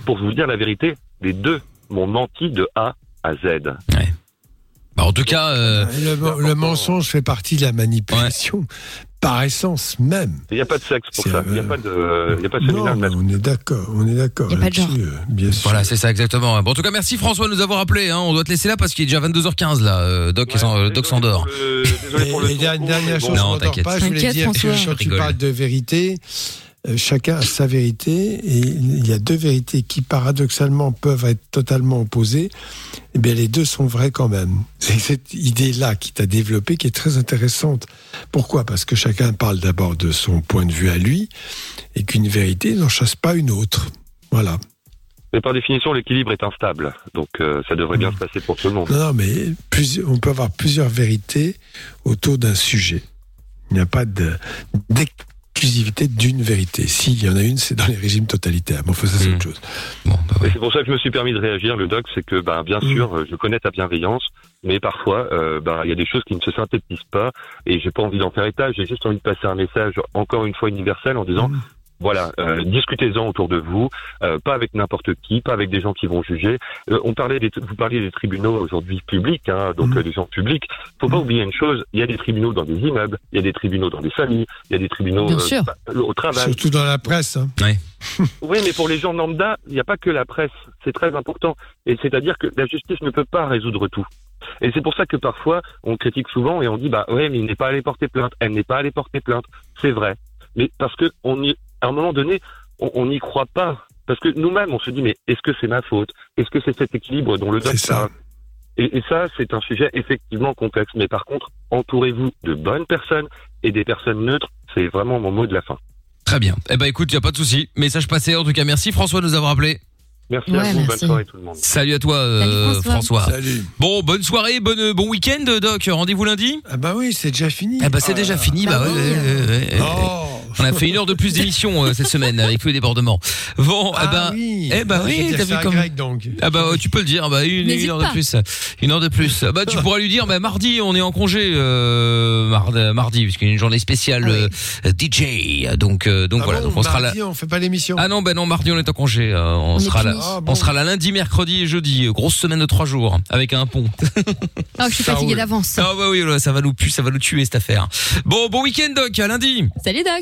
pour vous dire la vérité, les deux m'ont menti de A à Z. Bah, en tout cas, euh, Le, le mensonge fait partie de la manipulation, par essence même. Il n'y a pas de sexe pour ça. Il n'y a pas de, il y a pas de séminaire de On est d'accord, on est d'accord. Y a pas de là-dessus, euh, Bien sûr. Voilà, c'est ça exactement. Bon, en tout cas, merci François de nous avoir appelé. Hein. On doit te laisser là parce qu'il est déjà 22h15 là. Euh, Doc, s'en- euh, Doc s'endort. Et, et dernière, chose, Non, je m'endors t'inquiète. pas, je voulais T'inquiète, dire que François. quand tu Rigole. parles de vérité, euh, chacun a sa vérité et il y a deux vérités qui paradoxalement peuvent être totalement opposées. Eh bien, les deux sont vraies quand même. C'est cette idée-là qui t'a développée qui est très intéressante. Pourquoi? Parce que chacun parle d'abord de son point de vue à lui et qu'une vérité n'en chasse pas une autre. Voilà. Mais par définition, l'équilibre est instable. Donc euh, ça devrait bien se passer pour tout le monde. Non, non, mais plus- on peut avoir plusieurs vérités autour d'un sujet. Il n'y a pas de- d'exclusivité d'une vérité. S'il y en a une, c'est dans les régimes totalitaires. Bon, ça, c'est Hmm. autre chose. Et c'est pour ça que je me suis permis de réagir, le doc, c'est que, ben, bien Mm. sûr, euh, je connais ta bienveillance, mais parfois, euh, ben, il y a des choses qui ne se synthétisent pas, et j'ai pas envie d'en faire état. J'ai juste envie de passer un message encore une fois universel en disant. Mm. Voilà, euh, discutez-en autour de vous, euh, pas avec n'importe qui, pas avec des gens qui vont juger. Euh, on parlait des, vous parliez des tribunaux aujourd'hui publics, hein, donc euh, des gens publics. Faut pas oublier une chose, il y a des tribunaux dans des immeubles, il y a des tribunaux dans des familles, il y a des tribunaux Bien euh, sûr. bah, au travail. Surtout dans la presse. hein. Oui, mais pour les gens lambda, il n'y a pas que la presse. C'est très important. Et c'est-à-dire que la justice ne peut pas résoudre tout. Et c'est pour ça que parfois, on critique souvent et on dit, bah ouais, mais il n'est pas allé porter plainte. Elle n'est pas allée porter plainte. C'est vrai. Mais parce que on y, à un moment donné, on n'y croit pas. Parce que nous-mêmes, on se dit, mais est-ce que c'est ma faute? Est-ce que c'est cet équilibre dont le doc parle et, et ça, c'est un sujet effectivement complexe. Mais par contre, entourez-vous de bonnes personnes et des personnes neutres. C'est vraiment mon mot de la fin. Très bien. Eh ben écoute, y a pas de souci. Message passé. En tout cas, merci François de nous avoir appelé. Merci à vous. Bonne soirée tout le monde. Salut à toi, euh, Salut, François. François. Salut. Bon, bonne soirée, bonne, bon week-end, Doc. Rendez-vous lundi. Ah bah oui, c'est déjà fini. Ah bah c'est déjà fini. Bah, ouais, ouais, ouais. Oh. On a fait une heure de plus d'émission euh, cette semaine avec tous les débordements. Bon, eh ben, oui. eh ben Ah, oui, t'as vu comme. Donc. Ah bah ouais, tu peux le dire. Bah une, une heure pas. de plus, une heure de plus. Bah tu pourras lui dire. Bah mardi, on est en congé. Euh, mardi, mardi, puisqu'il y a une journée spéciale euh, DJ. Donc euh, donc Ah voilà. bon, donc on sera là. mardi, on fait pas l'émission. Ah non, ben non, mardi on est en congé. Euh, on, sera là. Ah On sera là lundi, mercredi et jeudi. Grosse semaine de trois jours avec un pont. Oh, je suis fatiguée d'avance. Ah bah oui, là, ça va nous pu- ça va nous tuer cette affaire. Bon, bon week-end Doc, à lundi. Salut Doc.